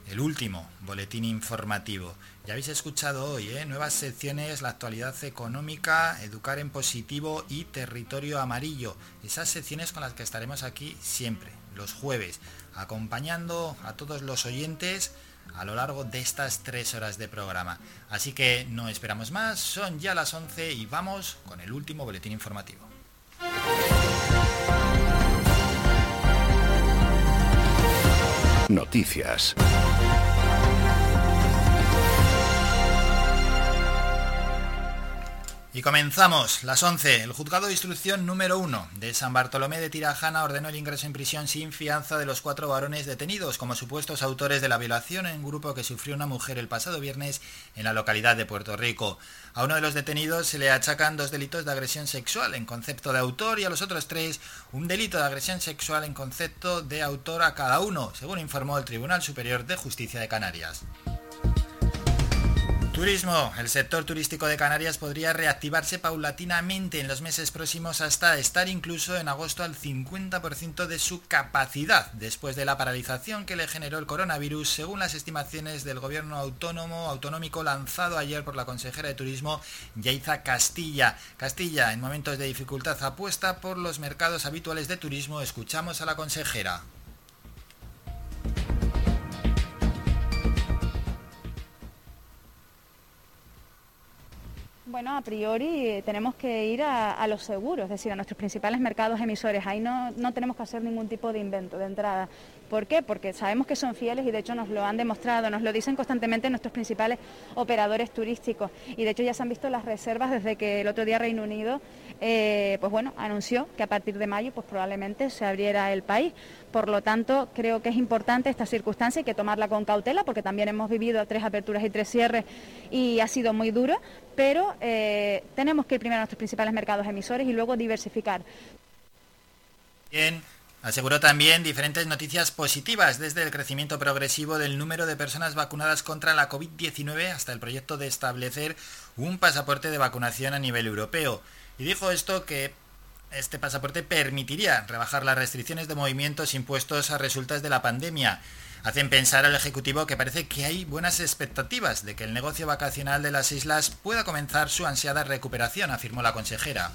el último boletín informativo. Ya habéis escuchado hoy, ¿eh? nuevas secciones, la actualidad económica, educar en positivo y territorio amarillo. Esas secciones con las que estaremos aquí siempre, los jueves, acompañando a todos los oyentes a lo largo de estas tres horas de programa. Así que no esperamos más, son ya las 11 y vamos con el último boletín informativo. Noticias. Y comenzamos, las 11. El juzgado de instrucción número 1 de San Bartolomé de Tirajana ordenó el ingreso en prisión sin fianza de los cuatro varones detenidos como supuestos autores de la violación en grupo que sufrió una mujer el pasado viernes en la localidad de Puerto Rico. A uno de los detenidos se le achacan dos delitos de agresión sexual en concepto de autor y a los otros tres un delito de agresión sexual en concepto de autor a cada uno, según informó el Tribunal Superior de Justicia de Canarias. Turismo. El sector turístico de Canarias podría reactivarse paulatinamente en los meses próximos hasta estar incluso en agosto al 50% de su capacidad, después de la paralización que le generó el coronavirus, según las estimaciones del gobierno autónomo autonómico lanzado ayer por la consejera de Turismo, Yaiza Castilla. Castilla, en momentos de dificultad, apuesta por los mercados habituales de turismo. Escuchamos a la consejera. Bueno, a priori eh, tenemos que ir a, a, los seguros, es decir, a nuestros principales mercados emisores. Ahí no, no tenemos que hacer ningún tipo de invento de entrada. ¿Por qué? Porque sabemos que son fieles y de hecho nos lo han demostrado, nos lo dicen constantemente nuestros principales operadores turísticos. Y de hecho ya se han visto las reservas desde que el otro día Reino Unido eh, pues bueno, anunció que a partir de mayo pues probablemente se abriera el país. Por lo tanto, creo que es importante esta circunstancia, hay que tomarla con cautela, porque también hemos vivido tres aperturas y tres cierres y ha sido muy duro, pero eh, tenemos que ir primero a nuestros principales mercados emisores y luego diversificar. Bien. Aseguró también diferentes noticias positivas, desde el crecimiento progresivo del número de personas vacunadas contra la COVID-19 hasta el proyecto de establecer un pasaporte de vacunación a nivel europeo. Y dijo esto que este pasaporte permitiría rebajar las restricciones de movimientos impuestos a resultas de la pandemia. Hacen pensar al Ejecutivo que parece que hay buenas expectativas de que el negocio vacacional de las islas pueda comenzar su ansiada recuperación, afirmó la consejera.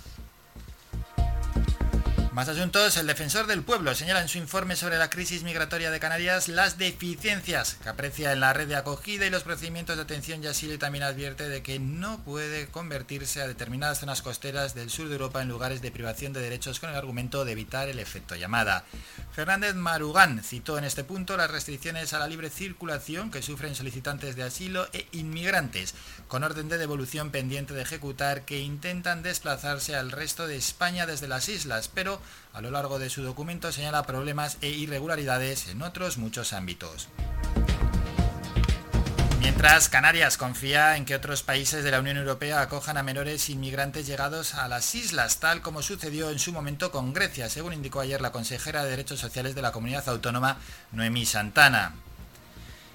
Más asuntos, el defensor del pueblo señala en su informe sobre la crisis migratoria de Canarias las deficiencias que aprecia en la red de acogida y los procedimientos de atención y asilo y también advierte de que no puede convertirse a determinadas zonas costeras del sur de Europa en lugares de privación de derechos con el argumento de evitar el efecto llamada. Fernández Marugán citó en este punto las restricciones a la libre circulación que sufren solicitantes de asilo e inmigrantes, con orden de devolución pendiente de ejecutar que intentan desplazarse al resto de España desde las islas, pero a lo largo de su documento señala problemas e irregularidades en otros muchos ámbitos. Mientras Canarias confía en que otros países de la Unión Europea acojan a menores inmigrantes llegados a las islas, tal como sucedió en su momento con Grecia, según indicó ayer la consejera de Derechos Sociales de la Comunidad Autónoma, Noemí Santana.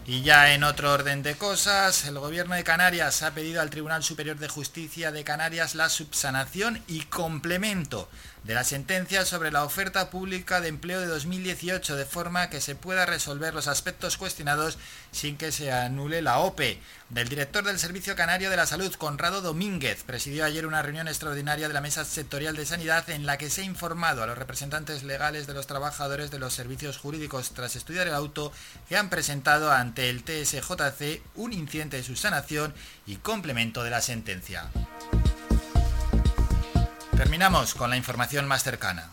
Y ya en otro orden de cosas, el gobierno de Canarias ha pedido al Tribunal Superior de Justicia de Canarias la subsanación y complemento de la sentencia sobre la oferta pública de empleo de 2018, de forma que se pueda resolver los aspectos cuestionados sin que se anule la OPE. Del director del Servicio Canario de la Salud, Conrado Domínguez, presidió ayer una reunión extraordinaria de la Mesa Sectorial de Sanidad en la que se ha informado a los representantes legales de los trabajadores de los servicios jurídicos tras estudiar el auto que han presentado ante el TSJC un incidente de subsanación y complemento de la sentencia. Terminamos con la información más cercana.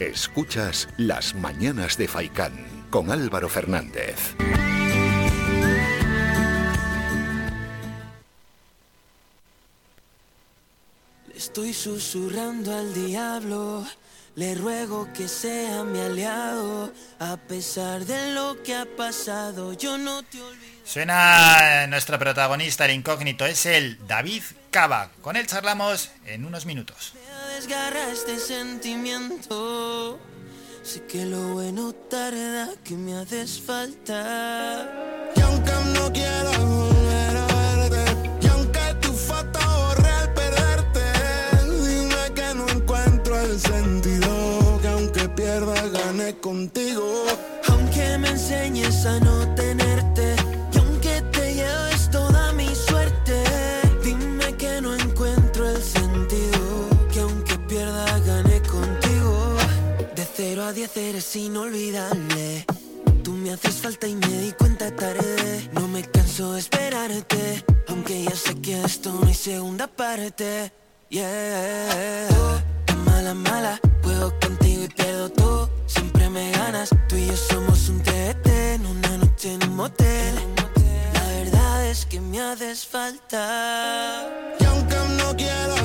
Escuchas Las Mañanas de Faicán con Álvaro Fernández. Le estoy susurrando al diablo. Le ruego que sea mi aliado, a pesar de lo que ha pasado, yo no te olvido. Suena nuestro protagonista, el incógnito, es el David Cava. Con él charlamos en unos minutos. Me desgarra este sentimiento. Sé que lo bueno tarda, que me haces falta. Y aunque no quiera volver a verte, y aunque tu foto borre al perderte, dime que no encuentro el sentido, que aunque pierda gane contigo. Aunque me enseñes a no 10 eres inolvidable. Tú me haces falta y me di cuenta tarde. No me canso de esperarte, aunque ya sé que esto no hay segunda parte. Yeah. Oh, mala, mala, juego contigo y pierdo todo. Siempre me ganas, tú y yo somos un TT en una noche en un motel. La verdad es que me haces falta. Y aunque no quiero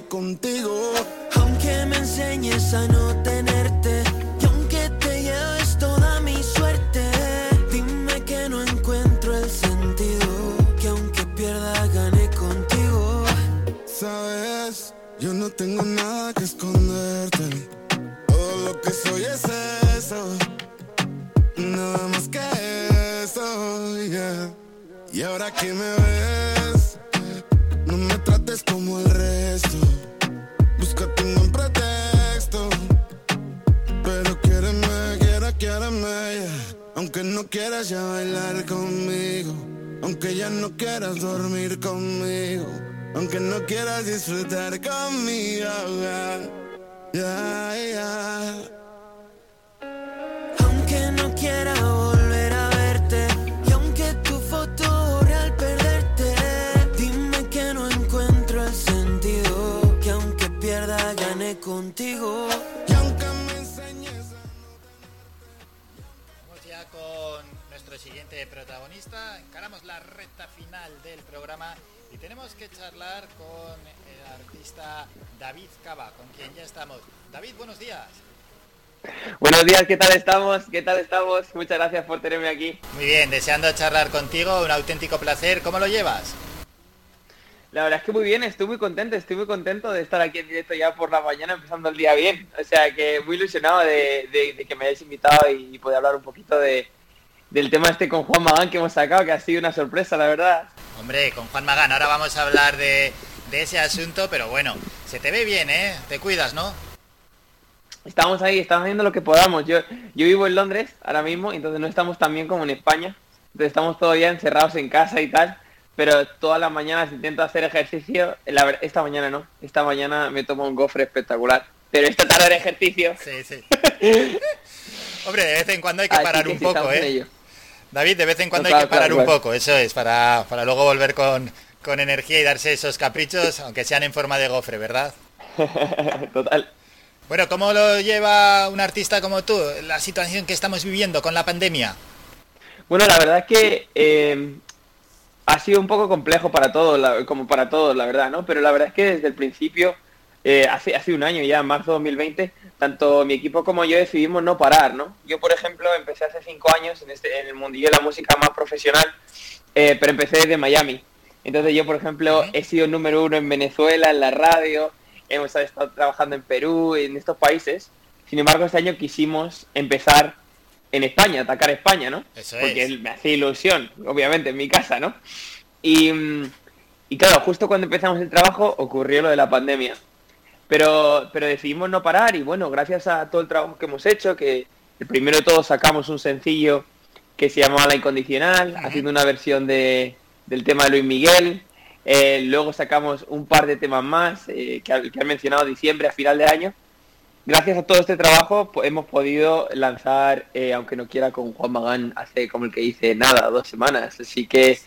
contigo. Aunque me enseñes a no tenerte, y aunque te lleves toda mi suerte, dime que no encuentro el sentido, que aunque pierda gané contigo. Sabes, yo no tengo nada que esconderte, todo lo que soy es eso, nada más que eso, yeah. Y ahora que me ves, no me trates como el resto. Aunque no quieras ya bailar conmigo. Aunque ya no quieras dormir conmigo. Aunque no quieras disfrutar conmigo. Ya, ya. Aunque no quiera volver a verte y aunque tu foto al perderte, dime que no encuentro el sentido, que aunque pierda gane contigo. Siguiente protagonista. Encaramos la recta final del programa y tenemos que charlar con el artista David Cava, con quien ya estamos. David, buenos días. Buenos días, ¿qué tal estamos? ¿Qué tal estamos? Muchas gracias por tenerme aquí. Muy bien, deseando charlar contigo, un auténtico placer. ¿Cómo lo llevas? La verdad es que muy bien, estoy muy contento, estoy muy contento de estar aquí en directo ya por la mañana empezando el día bien. O sea que muy ilusionado de, de- de que me hayáis invitado y, poder hablar un poquito de, del tema este con Juan Magán que hemos sacado, que ha sido una sorpresa, la verdad. Hombre, con Juan Magán, ahora vamos a hablar de, de ese asunto, pero bueno, se te ve bien, ¿eh? Te cuidas, ¿no? Estamos ahí, estamos haciendo lo que podamos. Yo, yo vivo en Londres ahora mismo, entonces no estamos tan bien como en España. Entonces estamos todavía encerrados en casa y tal. Pero todas las mañanas intento hacer ejercicio. La esta mañana no. Esta mañana me tomo un gofre espectacular. Pero esta tarde haré ejercicio. Sí, sí. Hombre, de vez en cuando hay que Así parar que un sí, poco, ¿eh? David, de vez en cuando hay Claro, que parar claro, un poco, eso es, para, para luego volver con, con energía y darse esos caprichos, aunque sean en forma de gofre, ¿verdad? Total. Bueno, ¿cómo lo lleva un artista como tú, la situación que estamos viviendo con la pandemia? Bueno, la verdad es que eh, ha sido un poco complejo para todos, como para todos, la verdad, ¿no? Pero la verdad es que desde el principio, eh, hace, hace un año ya, en marzo de 2020, tanto mi equipo como yo decidimos no parar, ¿no? Yo, por ejemplo, empecé hace cinco años en, este, en el mundillo de la música más profesional, eh, pero empecé desde Miami. Entonces yo, por ejemplo, he sido número uno en Venezuela, en la radio, hemos estado trabajando en Perú, en estos países. Sin embargo, este año quisimos empezar en España, atacar España, ¿no? Eso Porque es. me hacía ilusión, obviamente, en mi casa, ¿no? Y, mm, y claro, justo cuando empezamos el trabajo ocurrió lo de la pandemia. Pero, pero decidimos no parar y bueno, gracias a todo el trabajo que hemos hecho, que el primero de todos sacamos un sencillo que se llamaba La Incondicional, haciendo una versión de, del tema de Luis Miguel. Eh, luego sacamos un par de temas más eh, que, ha- que han mencionado diciembre a final de año. Gracias a todo este trabajo hemos podido lanzar, eh, aunque no quiera, con Juan Magán hace como el que dice nada, dos semanas. Así que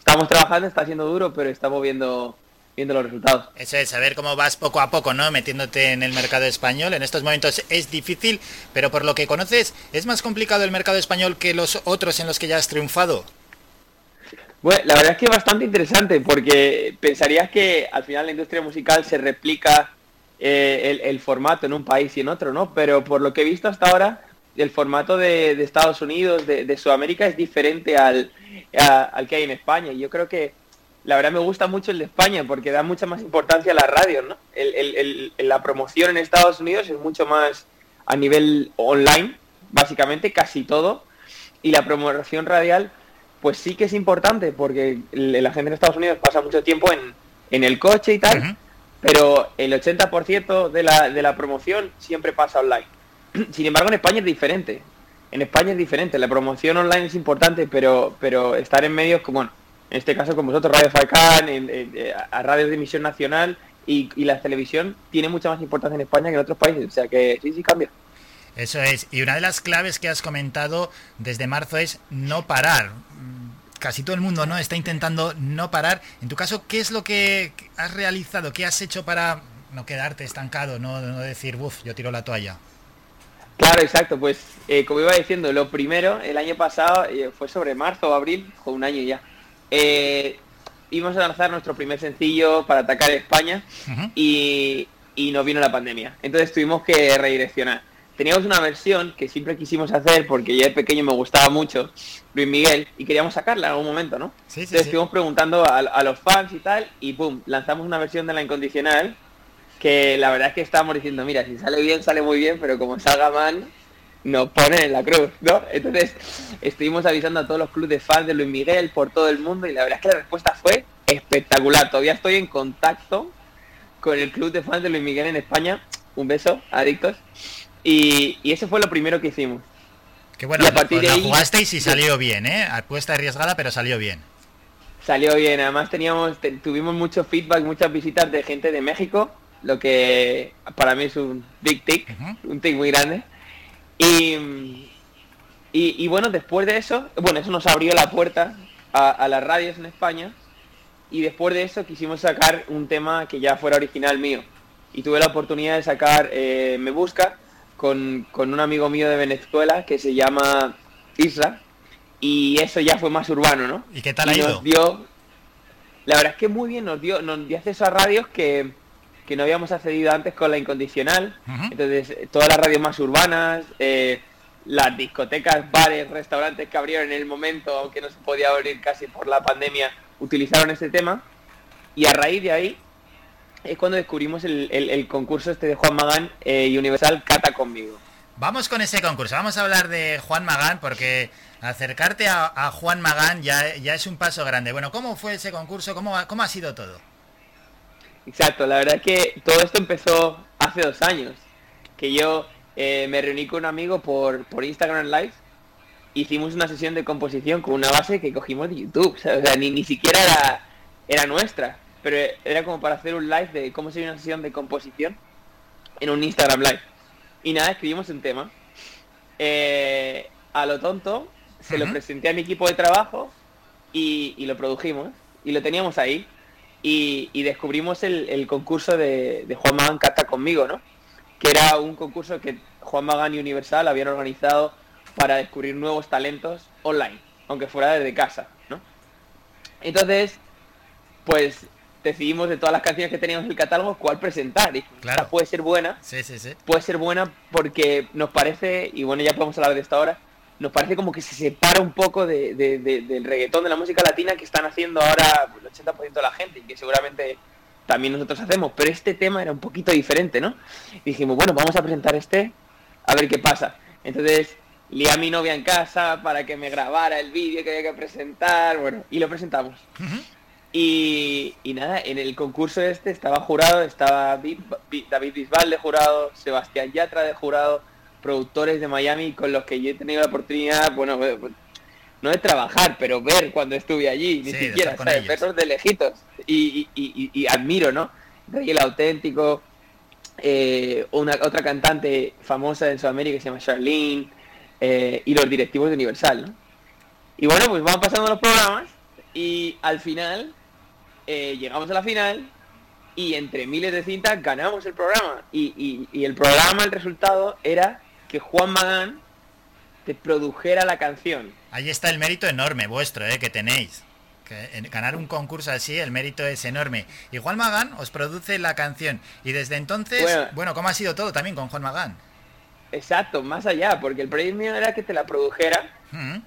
estamos trabajando, está siendo duro, pero estamos viendo, viendo los resultados. Eso es, saber cómo vas poco a poco, ¿no? Metiéndote en el mercado español. En estos momentos es difícil, pero por lo que conoces, ¿es más complicado el mercado español que los otros en los que ya has triunfado? Bueno, la verdad es que es bastante interesante porque pensarías que al final la industria musical se replica eh, el, el formato en un país y en otro, ¿no? Pero por lo que he visto hasta ahora, el formato de, de Estados Unidos, de, de Sudamérica, es diferente al, a- al que hay en España. Y yo creo que la verdad me gusta mucho el de España porque da mucha más importancia a la radio, ¿no? El- el- el- la promoción en Estados Unidos es mucho más a nivel online, básicamente, casi todo. Y la promoción radial, pues sí que es importante porque la gente en Estados Unidos pasa mucho tiempo en, en el coche y tal, pero el 80% de la, de la promoción siempre pasa online. Sin embargo, en España es diferente. En España es diferente. La promoción online es importante, pero, pero estar en medios como, bueno, en este caso como vosotros, Radio Falcán, en, en- eh, a radios de emisión nacional y, y la televisión tiene mucha más importancia en España que en otros países. O sea que sí, sí cambia. Eso es. Y una de las claves que has comentado desde marzo es no parar. Mm, Casi todo el mundo no está intentando no parar. En tu caso, ¿qué es lo que has realizado? ¿Qué has hecho para no quedarte estancado? No, no decir, uff, yo tiro la toalla. Claro, exacto. Pues eh, como iba diciendo, lo primero, el año pasado, eh, fue sobre marzo o abril, o un año ya, eh, íbamos a lanzar nuestro primer sencillo para atacar España y, y nos vino la pandemia. Entonces tuvimos que redireccionar. Teníamos una versión que siempre quisimos hacer porque ya de pequeño me gustaba mucho, Luis Miguel, y queríamos sacarla en algún momento, ¿no? Sí, sí, Entonces sí. estuvimos preguntando a, a los fans y tal, y pum, lanzamos una versión de La Incondicional que la verdad es que estábamos diciendo, mira, si sale bien, sale muy bien, pero como salga mal, nos ponen en la cruz, ¿no? Entonces estuvimos avisando a todos los clubes de fans de Luis Miguel por todo el mundo y la verdad es que la respuesta fue espectacular. Todavía estoy en contacto con el club de fans de Luis Miguel en España. Un beso, adictos. Y, y ese fue lo primero que hicimos. Que bueno, Y a partir pues de la ahí- jugasteis y salió bien, ¿eh? Apuesta arriesgada, pero salió bien. Salió bien, además teníamos, te- tuvimos mucho feedback, muchas visitas de gente de México, lo que para mí es un big tick, un tick muy grande. Y, y, y bueno, después de eso, bueno, eso nos abrió la puerta a, a las radios en España y después de eso quisimos sacar un tema que ya fuera original mío. Y tuve la oportunidad de sacar eh, Me Busca con, con un amigo mío de Venezuela que se llama Isra. Y eso ya fue más urbano, ¿no? ¿Y qué tal ha nos ido? dio, la verdad es que muy bien, nos dio, nos dio acceso a radios que, que no habíamos accedido antes con la incondicional. Entonces, eh, todas las radios más urbanas, eh, las discotecas, bares, restaurantes que abrieron en el momento, aunque no se podía abrir casi por la pandemia, utilizaron este tema. Y a raíz de ahí es cuando descubrimos el, el- el concurso este de Juan Magán eh, y Universal Cata conmigo. Vamos con ese concurso. Vamos a hablar de Juan Magán porque acercarte a, a Juan Magán ya, ya es un paso grande. Bueno, ¿cómo fue ese concurso? ¿Cómo, cómo ha sido todo? Exacto, la verdad es que todo esto empezó hace dos años, que yo eh, me reuní con un amigo por, por Instagram Live, hicimos una sesión de composición con una base que cogimos de YouTube, o sea, ni, ni siquiera era, era nuestra, pero era como para hacer un live de cómo sería una sesión de composición en un Instagram Live. Y nada, escribimos un tema. Eh, a lo tonto, se lo presenté a mi equipo de trabajo y, y lo produjimos y lo teníamos ahí y, y descubrimos el, el concurso de, de Juan Magán Cata conmigo, ¿no? Que era un concurso que Juan Magán y Universal habían organizado para descubrir nuevos talentos online, aunque fuera desde casa, ¿no? Entonces, pues decidimos de todas las canciones que teníamos en el catálogo cuál presentar. Y Claro. esta puede ser buena, Sí, sí, sí. puede ser buena porque nos parece, y bueno, ya podemos hablar de esto ahora, nos parece como que se separa un poco de, de- de- del reggaetón, de la música latina que están haciendo ahora el 80% de la gente y que seguramente también nosotros hacemos, pero este tema era un poquito diferente, ¿no? Y dijimos, bueno, vamos a presentar este, a ver qué pasa. Entonces, lié a mi novia en casa para que me grabara el vídeo que había que presentar, bueno, y lo presentamos. Y, y nada, en el concurso este estaba jurado, estaba David Bisbal de jurado, Sebastián Yatra de jurado, productores de Miami con los que yo he tenido la oportunidad, bueno, eh, no de trabajar, pero ver cuando estuve allí, ni Sí, siquiera, ¿sabes? verlos de lejitos. Y, y- y- y admiro, ¿no? Rey el auténtico, eh, una otra cantante famosa en Sudamérica que se llama Charlene, eh, y los directivos de Universal, ¿no? Y bueno, pues van pasando los programas y al final eh, llegamos a la final y entre miles de cintas ganamos el programa. Y, y- y el programa, el resultado era que Juan Magán te produjera la canción. Ahí está el mérito enorme vuestro, ¿eh? Que tenéis. Que en ganar un concurso así, el mérito es enorme. Y Juan Magán os produce la canción. Y desde entonces, Bueno. bueno, ¿cómo ha sido todo también con Juan Magán? Exacto, más allá, porque el premio era que te la produjera, Mm.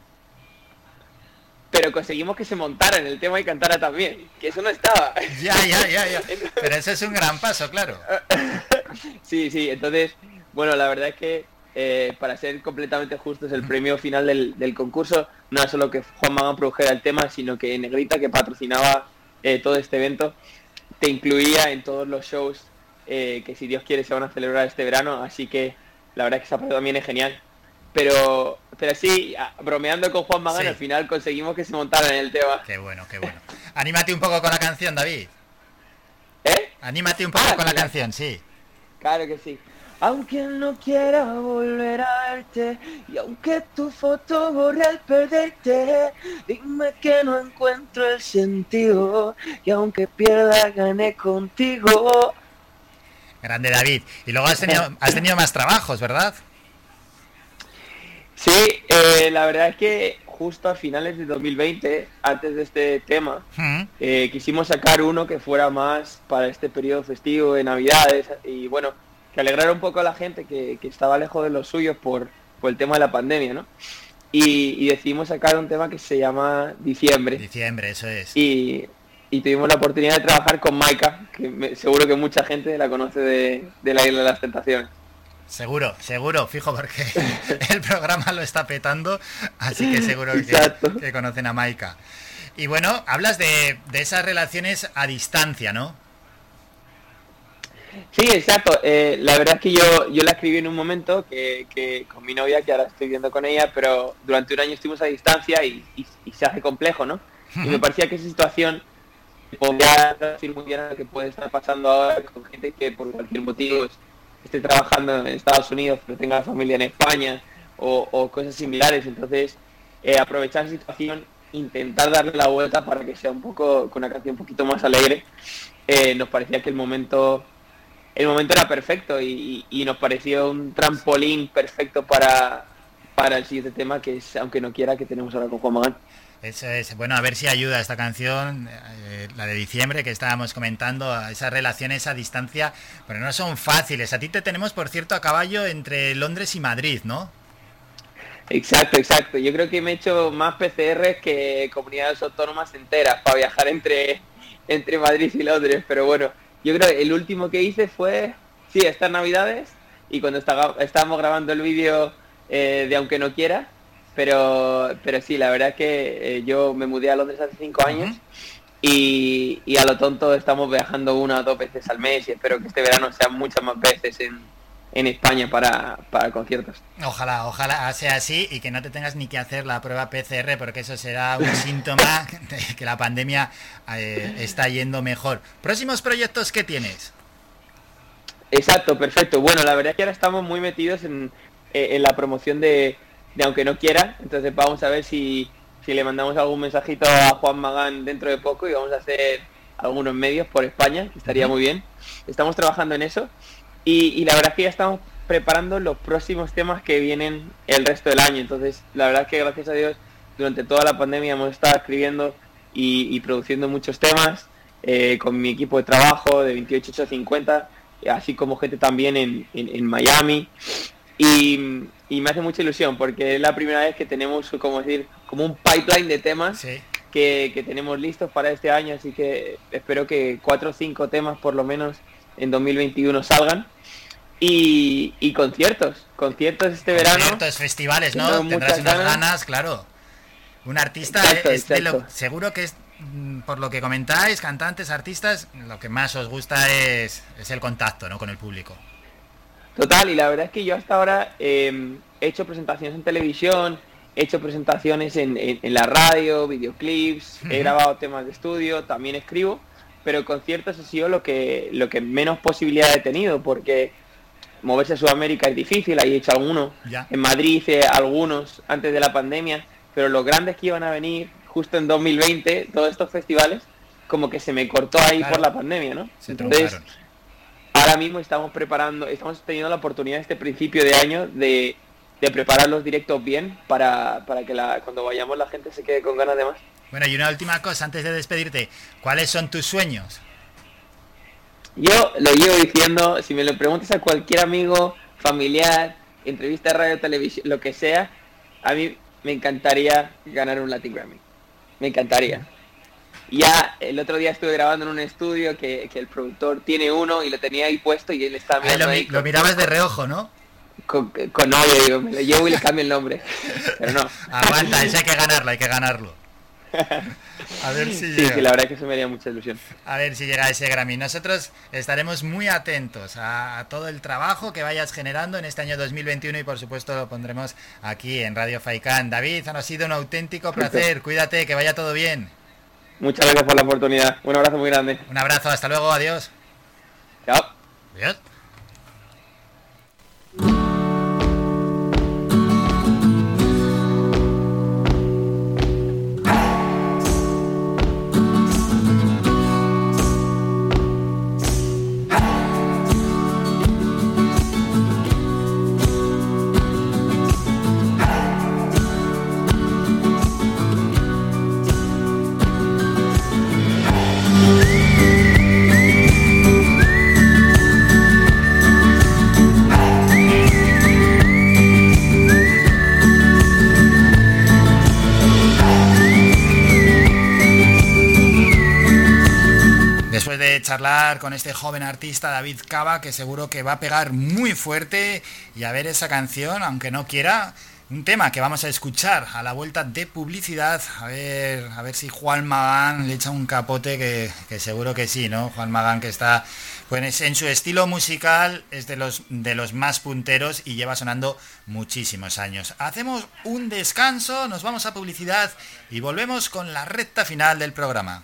pero conseguimos que se montara en el tema y cantara también, que eso no estaba. Ya, ya, ya, ya. Pero eso es un gran paso, claro. Sí, sí, entonces, bueno, la verdad es que eh, para ser completamente justos, el premio final del, del concurso no era solo que Juan Magán produjera el tema, sino que Negrita, que patrocinaba eh, todo este evento, te incluía en todos los shows eh, que si Dios quiere se van a celebrar este verano, así que la verdad es que esa parte también es genial. Pero, pero sí, bromeando con Juan Magán, Sí. al final conseguimos que se montara en el tema. Qué bueno, qué bueno. Anímate un poco con la canción, David. ¿Eh? Anímate un poco Ah, con la canción, sí. Claro que sí. Aunque no quiera volver a verte y aunque tu foto borre al perderte, dime que no encuentro el sentido y aunque pierda gané contigo. Grande David. Y luego has tenido, has tenido más trabajos, ¿verdad? Sí, eh, la verdad es que justo a finales de 2020, antes de este tema, eh, quisimos sacar uno que fuera más para este periodo festivo de Navidades y bueno, que alegrara un poco a la gente que, que estaba lejos de los suyos por, por el tema de la pandemia, ¿no? Y, y decidimos sacar un tema que se llama Diciembre. Diciembre, eso es. Y, y tuvimos la oportunidad de trabajar con Maika, que seguro que mucha gente la conoce de, la Isla de las Tentaciones. Seguro, seguro, fijo, porque el programa lo está petando, así que seguro que, conocen a Maika. Y bueno, hablas de, esas relaciones a distancia, ¿no? Sí, exacto. Eh, la verdad es que yo, yo la escribí en un momento que, con mi novia, que ahora estoy viendo con ella, pero durante un año estuvimos a distancia y, se hace complejo, ¿no? Y me parecía que esa situación podría decir muy bien lo que puede estar pasando ahora con gente que por cualquier motivo esté trabajando en Estados Unidos pero tenga familia en España o, cosas similares. Entonces, eh, aprovechar la situación, intentar darle la vuelta para que sea un poco, con una canción un poquito más alegre. Eh, nos parecía que el momento el momento era perfecto y, nos pareció un trampolín perfecto para, para el siguiente tema que es Aunque no quiera que tenemos ahora con Juan Magán. Eso es, bueno, a ver si ayuda esta canción, eh, la de diciembre que estábamos comentando, a esas relaciones a distancia, pero no son fáciles. A ti te tenemos, por cierto, a caballo entre Londres y Madrid, ¿no? Exacto, exacto. Yo creo que me he hecho más PCR que comunidades autónomas enteras para viajar entre, entre Madrid y Londres, pero bueno, yo creo que el último que hice fue, sí, estas navidades, y cuando estábamos grabando el vídeo eh, de Aunque no quiera, pero, pero sí, la verdad es que eh, yo me mudé a Londres hace cinco años y, a lo tonto estamos viajando una o dos veces al mes y espero que este verano sean muchas más veces en, en España para, para, conciertos. Ojalá, ojalá sea así y que no te tengas ni que hacer la prueba PCR porque eso será un síntoma de que la pandemia eh, está yendo mejor. ¿Próximos proyectos que tienes? Exacto, perfecto. Bueno, la verdad es que ahora estamos muy metidos en, eh, en la promoción de, de aunque no quiera. Entonces vamos a ver si, si le mandamos algún mensajito a Juan Magán dentro de poco y vamos a hacer algunos medios por España, que estaría muy bien. Estamos trabajando en eso y, la verdad es que ya estamos preparando los próximos temas que vienen el resto del año. Entonces, la verdad es que gracias a Dios, durante toda la pandemia hemos estado escribiendo y, produciendo muchos temas eh, con mi equipo de trabajo de 28850, así como gente también en, en Miami. Y, me hace mucha ilusión porque es la primera vez que tenemos, como decir, como un pipeline de temas que, tenemos listos para este año, así que espero que cuatro o cinco temas por lo menos en 2021 salgan. Y, conciertos, conciertos este verano. Conciertos, festivales, ¿no? Tendrás unas ganas. claro. Un artista es seguro que es mm, por lo que comentáis, cantantes, artistas, lo que más os gusta es, es el contacto ¿no? con el público. Total, y la verdad es que yo hasta ahora em, he hecho presentaciones en televisión, he hecho presentaciones en, la radio, videoclips, he grabado temas de estudio, también escribo, pero conciertos ha sido lo que, lo que menos posibilidad he tenido, porque moverse a Sudamérica es difícil, ahí he hecho algunos, en Madrid hice algunos antes de la pandemia, pero los grandes que iban a venir justo en 2020, todos estos festivales, como que se me cortó ahí por la pandemia, ¿no? Se Entonces, ahora mismo estamos preparando, estamos teniendo la oportunidad este principio de año de, preparar los directos bien para, que la, cuando vayamos la gente se quede con ganas de más. Bueno, y una última cosa antes de despedirte, ¿cuáles son tus sueños? Yo lo llevo diciendo, si me lo preguntas a cualquier amigo, familiar, entrevista, radio, televisión, lo que sea, a mí me encantaría ganar un Latin Grammy. Me encantaría ya el otro día estuve grabando en un estudio que, el productor tiene uno y lo tenía ahí puesto y él estaba ah, mirando ahí. Lo mirabas de reojo, ¿no? Con, con digo, me lo llevo y le cambio el nombre. Pero no. Aguanta, ese hay que ganarlo, hay que ganarlo. A ver si llega. Sí, la verdad es que eso me haría mucha ilusión. A ver si llega ese Grammy. Nosotros estaremos muy atentos a, todo el trabajo que vayas generando en este año 2021 y por supuesto lo pondremos aquí en Radio Faikán. David, ha sido un auténtico placer. Cuídate, que vaya todo bien. Muchas gracias por la oportunidad. Un abrazo muy grande. Un abrazo, hasta luego, adiós. Chao. Adiós. Charlar con este joven artista David Cava, que seguro que va a pegar muy fuerte y a ver esa canción, aunque no quiera, un tema que vamos a escuchar a la vuelta de publicidad, a ver, a ver si Juan Magán le echa un capote, que, que seguro que sí, ¿no? Juan Magán que está pues en su estilo musical es de los, de los más punteros y lleva sonando muchísimos años. Hacemos un descanso, nos vamos a publicidad y volvemos con la recta final del programa.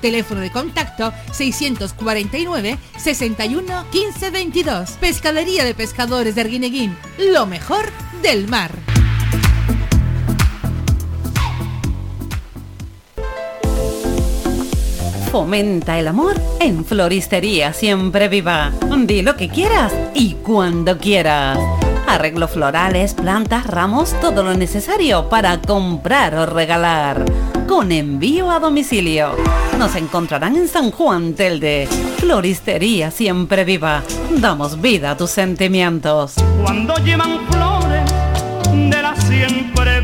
Teléfono de contacto 649 61 15 22. Pescadería de Pescadores de Arguineguín. Lo mejor del mar. Fomenta el amor en Floristería Siempre Viva. Di lo que quieras y cuando quieras. Arreglo florales, plantas, ramos, todo lo necesario para comprar o regalar. Con envío a domicilio. Nos encontrarán en San Juan Telde. Floristería Siempre Viva. Damos vida a tus sentimientos. Cuando llevan flores de la siempre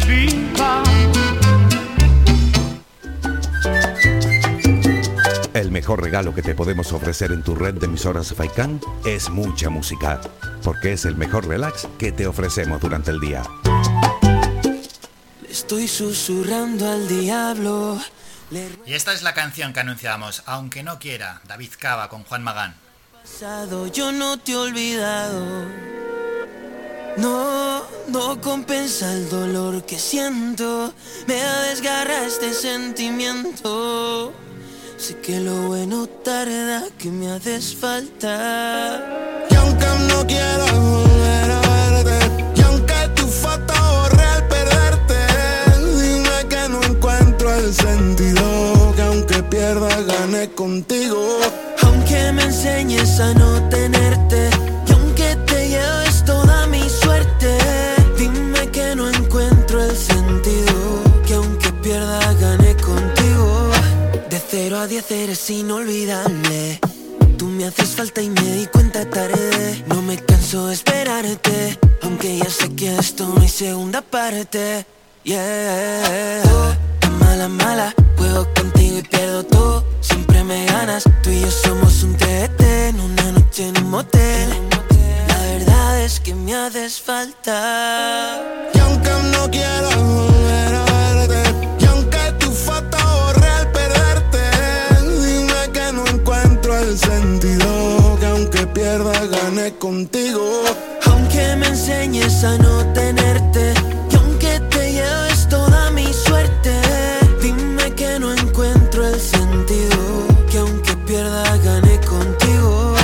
mejor regalo que te podemos ofrecer en tu red de emisoras Faikan es mucha música, porque es el mejor relax que te ofrecemos durante el día. Le estoy susurrando al diablo. Le Y esta es la canción que anunciamos, aunque no quiera, David Cava con Juan Magán. pasado, yo no te he olvidado. No, no compensa el dolor que siento. Me desgarra este sentimiento. Sé que lo bueno tarda, que me haces falta. Y aunque no quiero volver a verte, y aunque tu foto borré al perderte, dime que no encuentro el sentido, que aunque pierda gane contigo. Aunque me enseñes a no tenerte, a diez eres inolvidable. Tú me haces falta y me di cuenta tarde. No me canso de esperarte, aunque ya sé que esto no hay segunda parte. Yeah. Tan mala, mala, juego contigo y pierdo todo. Siempre me ganas, tú y yo somos un TT en una noche en un motel. La verdad es que me haces falta. Y aunque no quiero volver a que pierda gane contigo. Aunque me enseñes a no tenerte, y aunque te lleves toda mi suerte, dime que no encuentro el sentido, que aunque pierda gane contigo.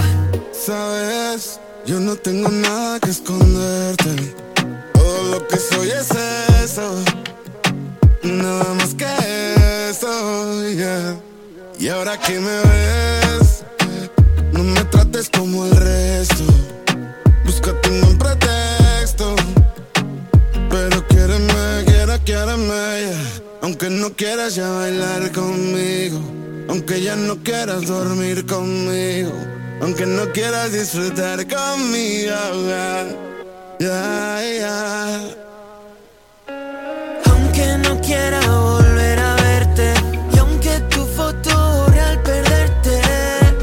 Sabes, yo no tengo nada que esconderte. Todo lo que soy es eso. Nada más que eso, yeah. Y ahora que me ya no quieras dormir conmigo. Aunque no quieras disfrutar conmigo. Ya, ya. Aunque no quiera volver a verte, y aunque tu foto borré al perderte,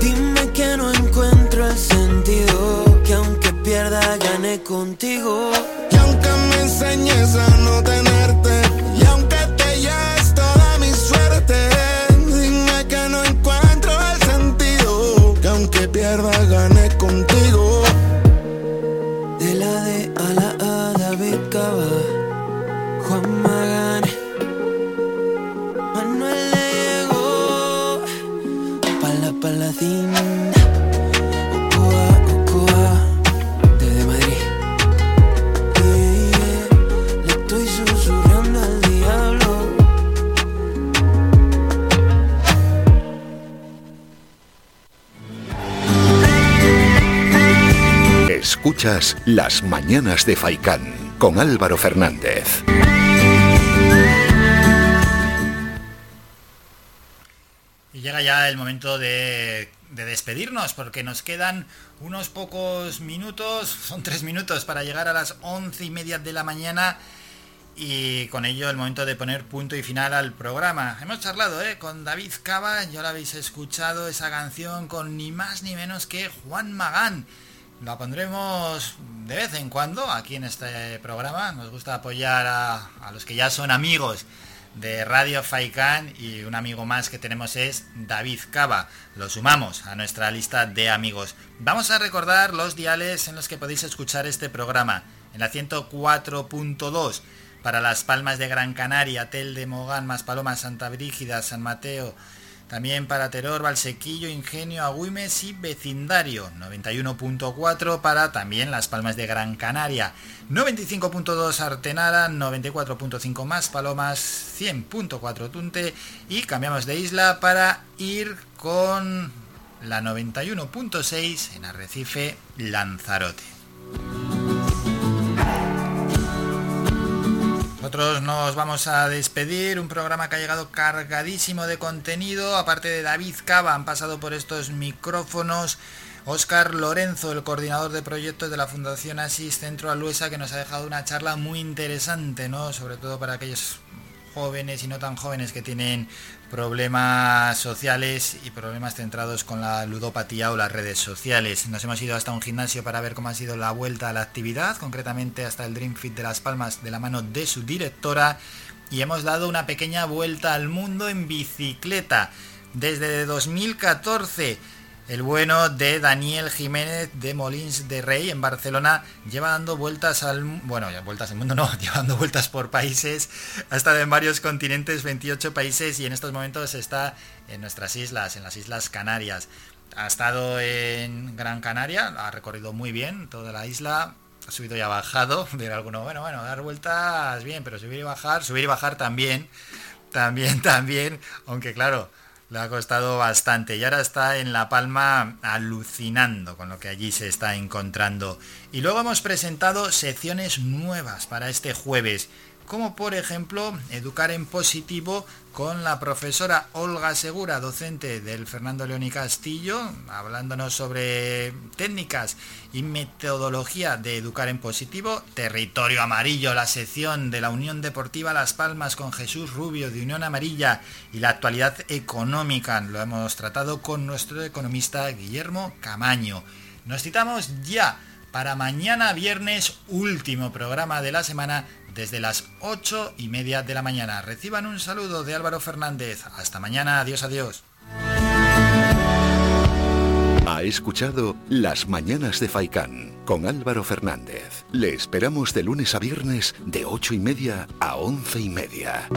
dime que no encuentro el sentido, que aunque pierda gane contigo. Y aunque me enseñes a no tenerte, aunque pierda Escuchas Las Mañanas de Faicán con Álvaro Fernández. Y llega ya el momento de, de, despedirnos porque nos quedan unos pocos minutos, son tres minutos para llegar a las once y media de la mañana y con ello el momento de poner punto y final al programa. Hemos charlado ¿eh? con David Cava, ya lo habéis escuchado, esa canción con ni más ni menos que Juan Magán. La pondremos de vez en cuando aquí en este programa. Nos gusta apoyar a, los que ya son amigos de Radio Faikán y un amigo más que tenemos es David Cava. Lo sumamos a nuestra lista de amigos. Vamos a recordar los diales en los que podéis escuchar este programa. En la 104.2 para Las Palmas de Gran Canaria, Tel de Mogán, Maspalomas, Santa Brígida, San Mateo. También para Teror, Valsequillo, Ingenio, Agüimes y Vecindario. 91.4 para también Las Palmas de Gran Canaria. 95.2 Artenara, 94.5 más Palomas, 100.4 Tunte y cambiamos de isla para ir con la 91.6 en Arrecife, Lanzarote. Nosotros nos vamos a despedir, un programa que ha llegado cargadísimo de contenido, aparte de David Cava, han pasado por estos micrófonos Óscar Lorenzo, el coordinador de proyectos de la Fundación Asis Centro Aluesa, que nos ha dejado una charla muy interesante, ¿no? Sobre todo para aquellos jóvenes y no tan jóvenes que tienen problemas sociales y problemas centrados con la ludopatía o las redes sociales. Nos hemos ido hasta un gimnasio para ver cómo ha sido la vuelta a la actividad, concretamente hasta el Dream Fit de Las Palmas de la mano de su directora y hemos dado una pequeña vuelta al mundo en bicicleta desde 2014 el bueno de Daniel Jiménez de Molins de Rey en Barcelona lleva dando vueltas al bueno, vueltas al mundo no, lleva dando vueltas por países, ha estado en varios continentes, 28 países y en estos momentos está en nuestras islas, en las Islas Canarias. Ha estado en Gran Canaria, ha recorrido muy bien toda la isla, ha subido y ha bajado, de alguno, bueno, bueno, dar vueltas bien, pero subir y bajar, subir y bajar también, también, también, aunque claro, le ha costado bastante y ahora está en La Palma alucinando con lo que allí se está encontrando. Y luego hemos presentado secciones nuevas para este jueves, como por ejemplo Educar en Positivo con la profesora Olga Segura, docente del Fernando León y Castillo, hablándonos sobre técnicas y metodología de educar en positivo. Territorio Amarillo, la sección de la Unión Deportiva Las Palmas con Jesús Rubio de Unión Amarilla y la actualidad económica. Lo hemos tratado con nuestro economista Guillermo Camaño. Nos citamos ya para mañana viernes, último programa de la semana desde las 8 y media de la mañana. Reciban un saludo de Álvaro Fernández. Hasta mañana. Adiós, adiós. Ha escuchado Las Mañanas de Faicán con Álvaro Fernández. Le esperamos de lunes a viernes de 8 y media a 11 y media.